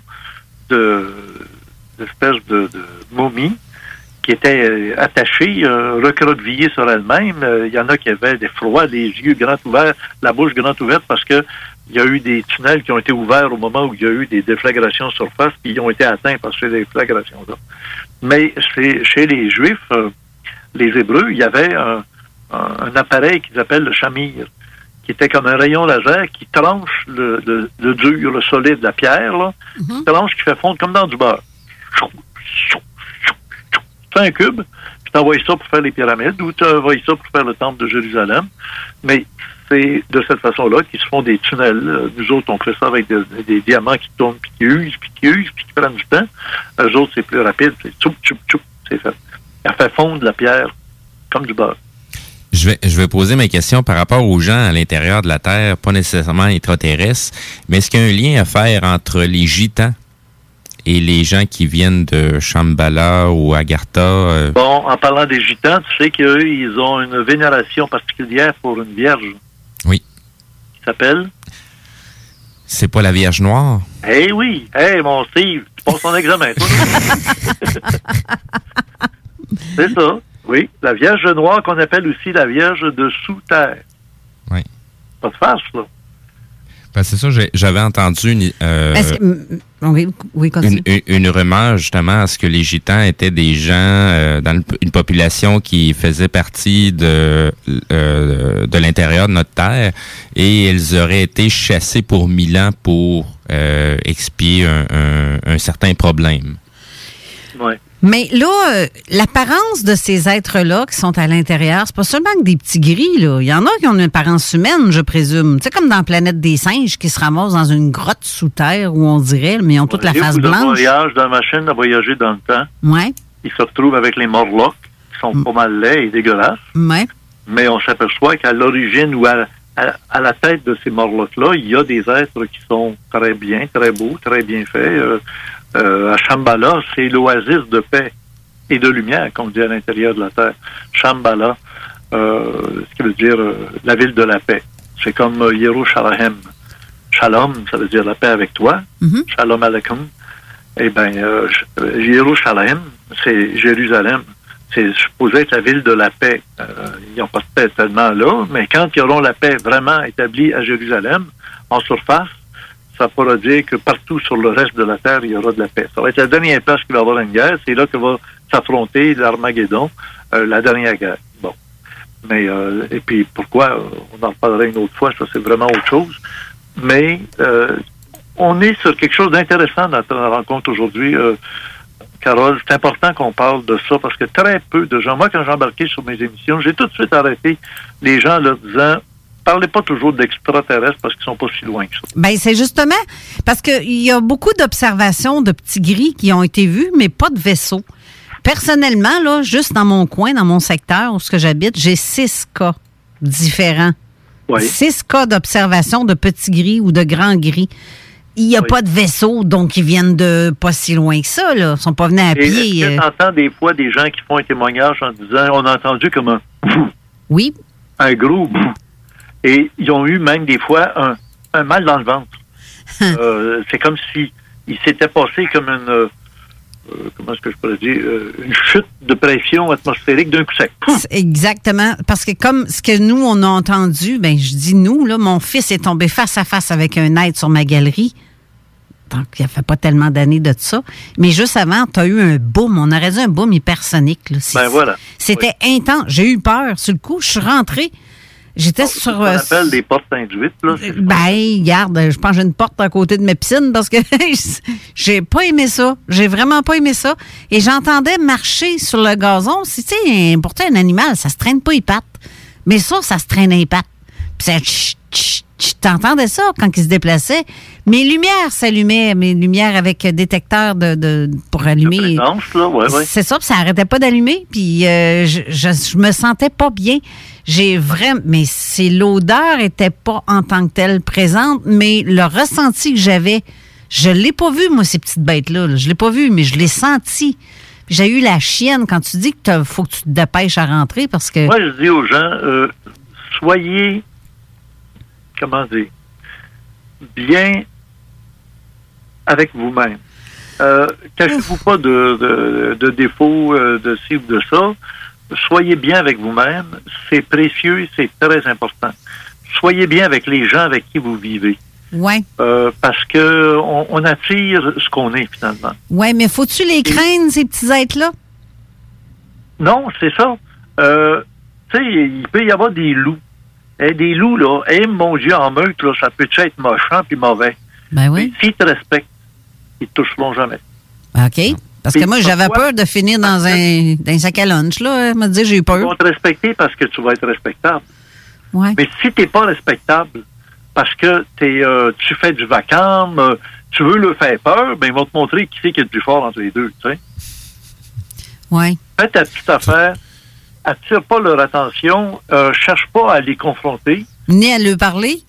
de d'espèces de, de momies qui étaient euh, attachées, euh, recroquevillées sur elles-mêmes. Euh, Il y en a qui avaient des froids, des yeux grands ouverts, la bouche grande ouverte parce que il y a eu des tunnels qui ont été ouverts au moment où il y a eu des déflagrations surface, puis ils ont été atteints par ces déflagrations-là. Mais chez les Juifs, euh, les Hébreux, il y avait un, un- un appareil qu'ils appellent le chamir, qui était comme un rayon laser qui tranche le, le- le dur, le solide, la pierre, là, qui tranche, qui fait fondre comme dans du beurre. Fais un cube, puis tu envoies ça pour faire les pyramides, ou tu envoies ça pour faire le temple de Jérusalem. Mais c'est de cette façon-là qu'ils se font des tunnels. Euh, Nous autres, on fait ça avec des, diamants qui tournent, puis qui usent, puis qui usent, puis qui prennent du temps. Eux autres, c'est plus rapide. C'est tchoup, tchoup, tchoup, c'est fait. Elle fait fondre la pierre comme du beurre. Je vais, je vais poser ma question par rapport aux gens à l'intérieur de la Terre, pas nécessairement extraterrestres, mais est-ce qu'il y a un lien à faire entre les gitans? Et les gens qui viennent de Shambhala ou Agartha? euh, Bon, en parlant des gitans, tu sais qu'eux, ils ont une vénération particulière pour une vierge. Oui. Qui s'appelle? c'est pas la Vierge Noire? Eh oui! Hey, mon Steve, tu passes ton examen, toi. C'est ça, oui. La Vierge noire qu'on appelle aussi la Vierge de sous-terre. Oui. Pas de farce, là. Ben, c'est ça, j'avais entendu une, euh, Est-ce que- oui, oui, continue. une, une, une rumeur justement à ce que les gitans étaient des gens euh, dans une, une population qui faisait partie de euh, de l'intérieur de notre terre et ils auraient été chassés pour mille ans pour euh, expier un, un, un certain problème. Ouais. Mais là, euh, l'apparence de ces êtres-là qui sont à l'intérieur, c'est pas seulement que des petits gris, là. Il y en a qui ont une apparence humaine, je présume. Tu sais, comme dans Planète des singes qui se ramassent dans une grotte sous terre où on dirait, mais ils ont toute la face blanche. voyage dans la machine à voyager dans le temps. Ouais, Ils se retrouvent avec les morlocks, qui sont pas mal laids et dégueulasses. ouais. mais on s'aperçoit qu'à l'origine ou à, à- à la tête de ces morlocks-là, il y a des êtres qui sont très bien, très beaux, très bien faits. Euh, euh, à Shambhala, c'est l'oasis de paix et de lumière, comme on dit à l'intérieur de la Terre. Shambhala, euh, ce qui veut dire euh, la ville de la paix. C'est comme euh, Yerushalayim. Shalom, ça veut dire la paix avec toi. Shalom Aleichem. Eh bien, euh, J- euh, Yerushalayim, c'est Jérusalem. C'est supposé être la ville de la paix. Euh, ils n'ont pas de paix tellement là, mais quand ils auront la paix vraiment établie à Jérusalem, en surface, ça pourra dire que partout sur le reste de la Terre, il y aura de la paix. Ça va être la dernière place qu'il va y avoir une guerre. C'est là que va s'affronter l'Armageddon, euh, la dernière guerre. Bon. Mais, euh, et puis, pourquoi? On en reparlera une autre fois. Ça, c'est vraiment autre chose. Mais, euh, on est sur quelque chose d'intéressant dans notre rencontre aujourd'hui. Carole, c'est important qu'on parle de ça parce que très peu de gens, moi quand j'ai embarqué sur mes émissions, j'ai tout de suite arrêté les gens leur disant parlez pas toujours d'extraterrestres parce qu'ils sont pas si loin que ça. Ben c'est justement parce qu'il y a beaucoup d'observations de petits gris qui ont été vus, mais pas de vaisseaux. Personnellement, là, juste dans mon coin, dans mon secteur où ce que j'habite, j'ai six cas différents. Six cas d'observation de petits gris ou de grands gris. Il n'y a pas de vaisseaux, donc ils viennent de pas si loin que ça. Là. Ils sont pas venus à Et pied. est-ce que euh. t'entends des fois des gens qui font un témoignage en disant on a entendu comme un Oui. un gros et ils ont eu même des fois un, un mal dans le ventre. Euh, c'est comme si il s'était passé comme une euh, euh, comment est-ce que je pourrais dire une chute de pression atmosphérique d'un coup sec. Exactement. Parce que comme ce que nous, on a entendu, ben je dis nous, là, mon fils est tombé face à face avec un être sur ma galerie. Donc, il ne fait pas tellement d'années de ça. Mais juste avant, tu as eu un boom. On aurait dit un boom hypersonique. là. Ben voilà. C'était intense. J'ai eu peur. Sur le coup, je suis rentrée. J'étais sur. On euh, appelle des portes induites là. ben, regarde, je pense que j'ai une porte à côté de ma piscine parce que j'ai pas aimé ça. J'ai vraiment pas aimé ça. Et j'entendais marcher sur le gazon. Si, tu sais, pourtant, un animal, ça se traîne pas les pattes. Mais ça, ça se traîne les pattes. Puis ça, tch, tch, tch, t'entendais ça quand il se déplaçait. Mes lumières s'allumaient, mes lumières avec détecteur de, de- pour allumer. ouais, ouais. C'est ça, puis ça arrêtait pas d'allumer. Puis euh, je, je, je me sentais pas bien. J'ai vraiment. Mais c'est l'odeur était pas en tant que telle présente, mais le ressenti que j'avais, je l'ai pas vu, moi, ces petites bêtes-là. là. Je l'ai pas vu, mais je l'ai senti. J'ai eu la chienne quand tu dis qu'il faut que tu te dépêches à rentrer parce que. Moi, je dis aux gens, euh, soyez, comment dire, bien avec vous-même. Euh, Cachez-vous pas de, de, de défauts euh, de ci ou de ça. Soyez bien avec vous-même. C'est précieux, c'est très important. Soyez bien avec les gens avec qui vous vivez. Ouais. Euh, parce que on, on attire ce qu'on est finalement. Ouais, mais faut-tu les craindre, ces petits êtres-là? Non, c'est ça. Euh, tu sais, il peut y avoir des loups. Et des loups, là, et mon Dieu, en meute, là, ça peut être mochant puis mauvais? Ben oui. S'ils te respectent, ils te toucheront jamais. OK. Parce que moi, j'avais peur de finir dans un, dans un sac à lunch, là. Me dire, j'ai eu Ils peur. vont te respecter parce que tu vas être respectable. Ouais. Mais si tu n'es pas respectable parce que t'es, euh, tu fais du vacarme, euh, tu veux leur faire peur, ben ils vont te montrer qui c'est qui est le plus fort entre les deux. Tu sais. Ouais. Fais ta petite affaire, attire pas leur attention, euh, cherche pas à les confronter. Ni à lui parler.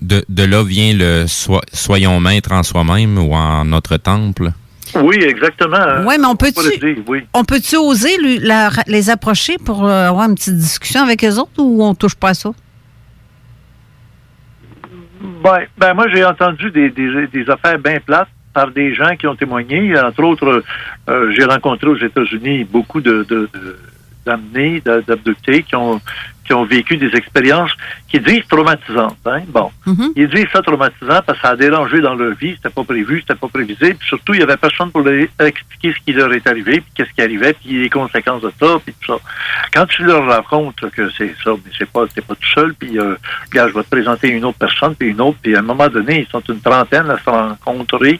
De, de là vient le soyons maîtres en soi-même ou en notre temple? Oui, exactement. Ouais, mais on peut-tu- oui. On peut-tu oser lui- les approcher pour euh, avoir une petite discussion avec eux autres ou on touche pas à ça? Ben, ben moi, j'ai entendu des, des, des affaires bien plates par des gens qui ont témoigné. Entre autres, euh, j'ai rencontré aux États-Unis beaucoup de, de, de- d'amenés, d'a- d'abductés qui ont, qui ont vécu des expériences qui disent traumatisantes. Hein? Bon, ils disent ça traumatisant parce que ça a dérangé dans leur vie, c'était pas prévu, c'était pas prévisible. Puis surtout, il y avait personne pour leur expliquer ce qui leur est arrivé, puis qu'est-ce qui arrivait, puis les conséquences de ça, puis tout ça. Quand tu leur racontes que c'est ça, mais c'est pas, t'es pas tout seul, puis euh, gars, je vais te présenter une autre personne, puis une autre, puis à un moment donné, ils sont une trentaine à se rencontrer,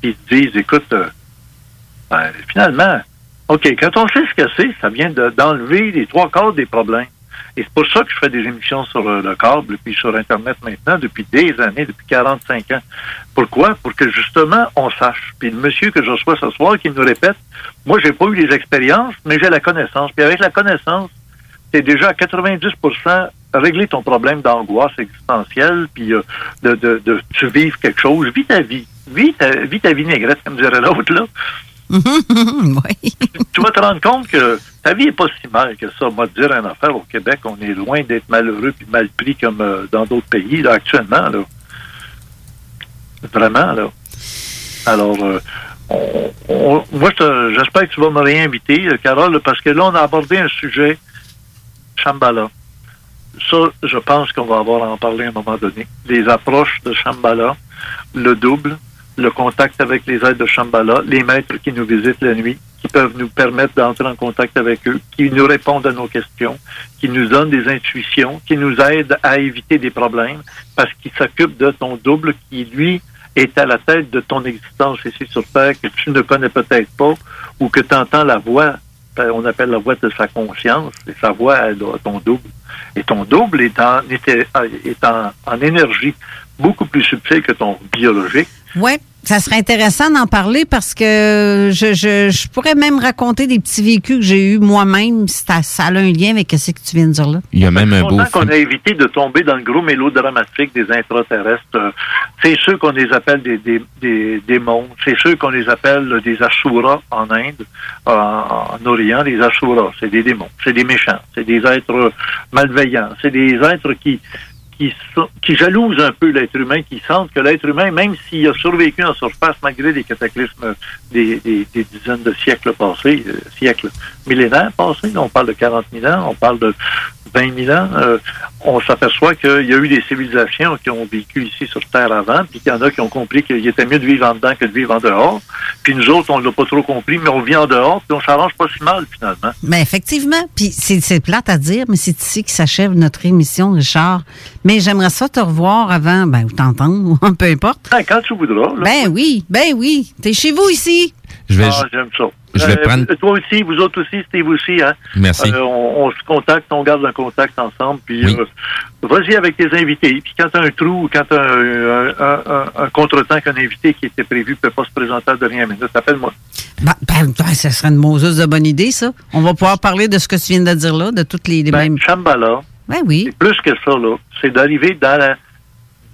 puis ils te disent, écoute, euh, ben, finalement, OK, quand on sait ce que c'est, ça vient de- d'enlever les trois quarts des problèmes. Et c'est pour ça que je fais des émissions sur le câble, puis sur Internet maintenant, depuis des années, depuis 45 ans. Pourquoi? Pour que justement, on sache. Puis le monsieur que je reçois ce soir, qui nous répète, moi, j'ai pas eu les expériences, mais j'ai la connaissance. Puis avec la connaissance, c'est déjà à 90% régler ton problème d'angoisse existentielle, puis euh, de, de, de tu vives quelque chose. Vis ta vie. Vis ta, vis ta vie négrette, comme dirait l'autre, là. oui. Tu vas te rendre compte que ta vie est pas si mal que ça. Moi, dire une affaire, au Québec, on est loin d'être malheureux puis mal pris comme euh, dans d'autres pays, là, actuellement, là. Vraiment, là. Alors, euh, on- moi, j'espère que tu vas me réinviter, euh, Carole, parce que là, on a abordé un sujet, Shambhala. ça, je pense qu'on va avoir à en parler à un moment donné. Les approches de Shambhala, le double, le contact avec les aides de Shambhala, les maîtres qui nous visitent la nuit, peuvent nous permettre d'entrer en contact avec eux, qui nous répondent à nos questions, qui nous donnent des intuitions, qui nous aident à éviter des problèmes, parce qu'ils s'occupent de ton double qui, lui, est à la tête de ton existence ici sur Terre, que tu ne connais peut-être pas, ou que tu entends la voix, euh, on appelle la voix de sa conscience, et sa voix a ton double. Et ton double est en, est en, en énergie beaucoup plus subtile que ton biologique. Ouais, ça serait intéressant d'en parler parce que je, je, je pourrais même raconter des petits vécus que j'ai eus moi-même. si Ça, ça a un lien avec ce que tu viens de dire là. Il y a même un beau qu'on a évité de tomber dans le gros mélodramatique des intraterrestres. C'est ceux qu'on les appelle des, des, des démons. C'est ceux qu'on les appelle des Asuras en Inde, en, en Orient, des Asuras. C'est des démons. C'est des méchants. C'est des êtres malveillants. C'est des êtres qui qui, jalousent un peu l'être humain, qui sentent que l'être humain, même s'il a survécu en surface malgré des cataclysmes des, dizaines de siècles passés, euh, siècles millénaires passés, on parle de 40 000 ans, on parle de 20 000 ans, euh, on s'aperçoit qu'il y a eu des civilisations qui ont vécu ici sur Terre avant, puis qu'il y en a qui ont compris qu'il était mieux de vivre en dedans que de vivre en dehors. Puis nous autres, on l'a pas trop compris, mais on vit en dehors, puis on s'arrange pas si mal finalement. Mais effectivement, puis c'est plate à dire, mais c'est ici que s'achève notre émission, Richard. Mais j'aimerais ça te revoir avant, ben, ou t'entendre, ou peu importe. Ah, Quand tu voudras. là. Ben oui, ben oui. T'es chez vous ici. Je vais, Ah, j'aime ça. je vais prendre- Toi aussi, vous autres aussi, Steve aussi, hein? Merci. Euh, on, on se contacte, on garde un contact ensemble, puis euh, vas-y avec tes invités. Puis quand t'as un trou, ou quand t'as un, un, un, un contretemps qu'un invité qui était prévu ne peut pas se présenter à dernière minute, appelle-moi. Ben, ben, ben, ça serait une Moses de bonne idée, ça. On va pouvoir parler de ce que tu viens de dire là, de toutes les, les mêmes. Shambhala, Ben oui. c'est plus que ça, là. C'est d'arriver dans la,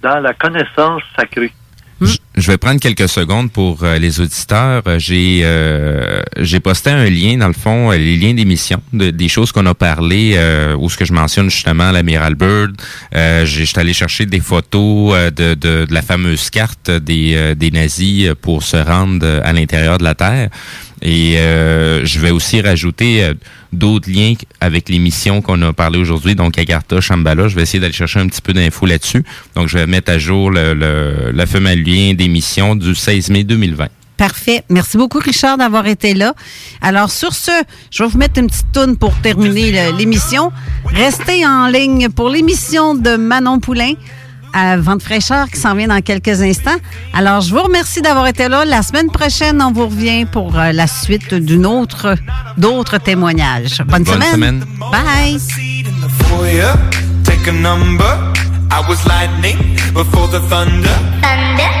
dans la connaissance sacrée. Je- Je vais prendre quelques secondes pour euh, les auditeurs. Euh, J'ai euh, j'ai posté un lien, dans le fond, euh, les liens d'émission, de- des choses qu'on a parlé, euh, où ce que je mentionne justement l'amiral Bird. Euh, j'ai- J'étais allé chercher des photos euh, de, de, de la fameuse carte des, euh, des nazis pour se rendre à l'intérieur de la Terre. Et euh, je vais aussi rajouter euh, d'autres liens avec l'émission qu'on a parlé aujourd'hui, donc Agartha, Shambhala. Je vais essayer d'aller chercher un petit peu d'infos là-dessus. Donc, je vais mettre à jour le, le, la fameux lien d'émission du 16 mai 2020. Parfait. Merci beaucoup, Richard, d'avoir été là. Alors, sur ce, je vais vous mettre une petite toune pour terminer l'émission. Restez en ligne pour l'émission de Manon Poulain à Vente fraîcheur qui s'en vient dans quelques instants. Alors, je vous remercie d'avoir été là. La semaine prochaine, on vous revient pour euh, la suite d'une autre, d'autres témoignages. Bonne, Bonne semaine. Bye. foyer, take a number. I was lightning before the thunder. Thunder, thunder,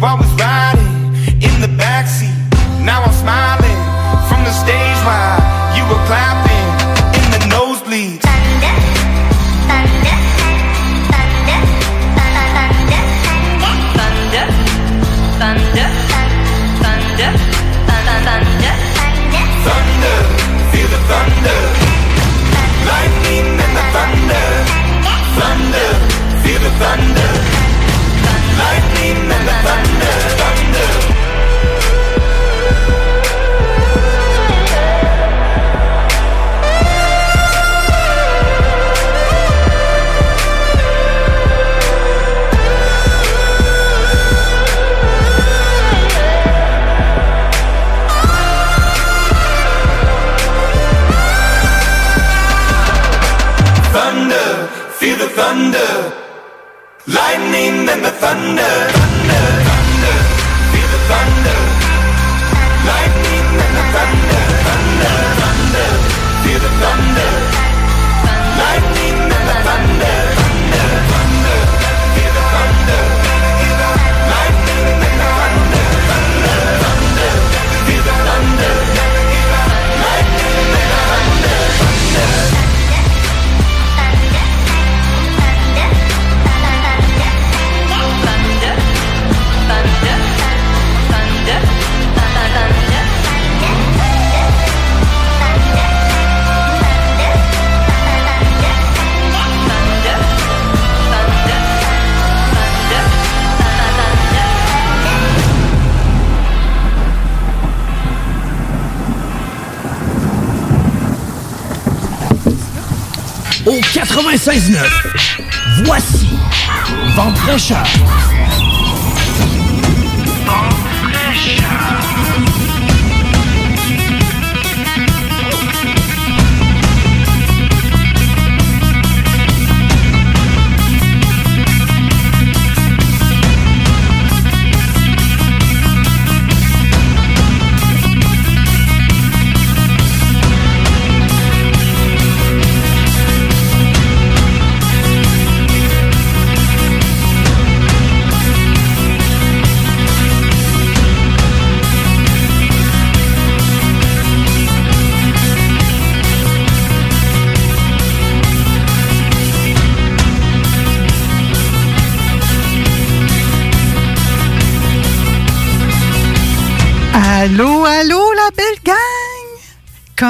You're always riding in the backseat. Now I'm smiling 96.9. Voici Vente fraîcheur.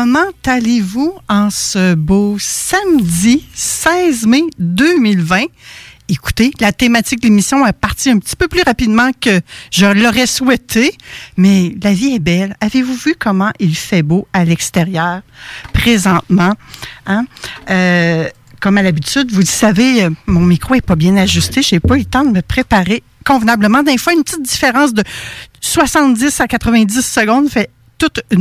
Comment allez-vous en ce beau samedi 16 mai 2020? Écoutez, la thématique de l'émission est partie un petit peu plus rapidement que je l'aurais souhaité, mais la vie est belle. Avez-vous vu comment il fait beau à l'extérieur présentement? Hein? Euh, comme à l'habitude, vous le savez, mon micro est pas bien ajusté. J'ai pas eu le temps de me préparer convenablement. Des fois, une petite différence de 70 à 90 secondes fait toute une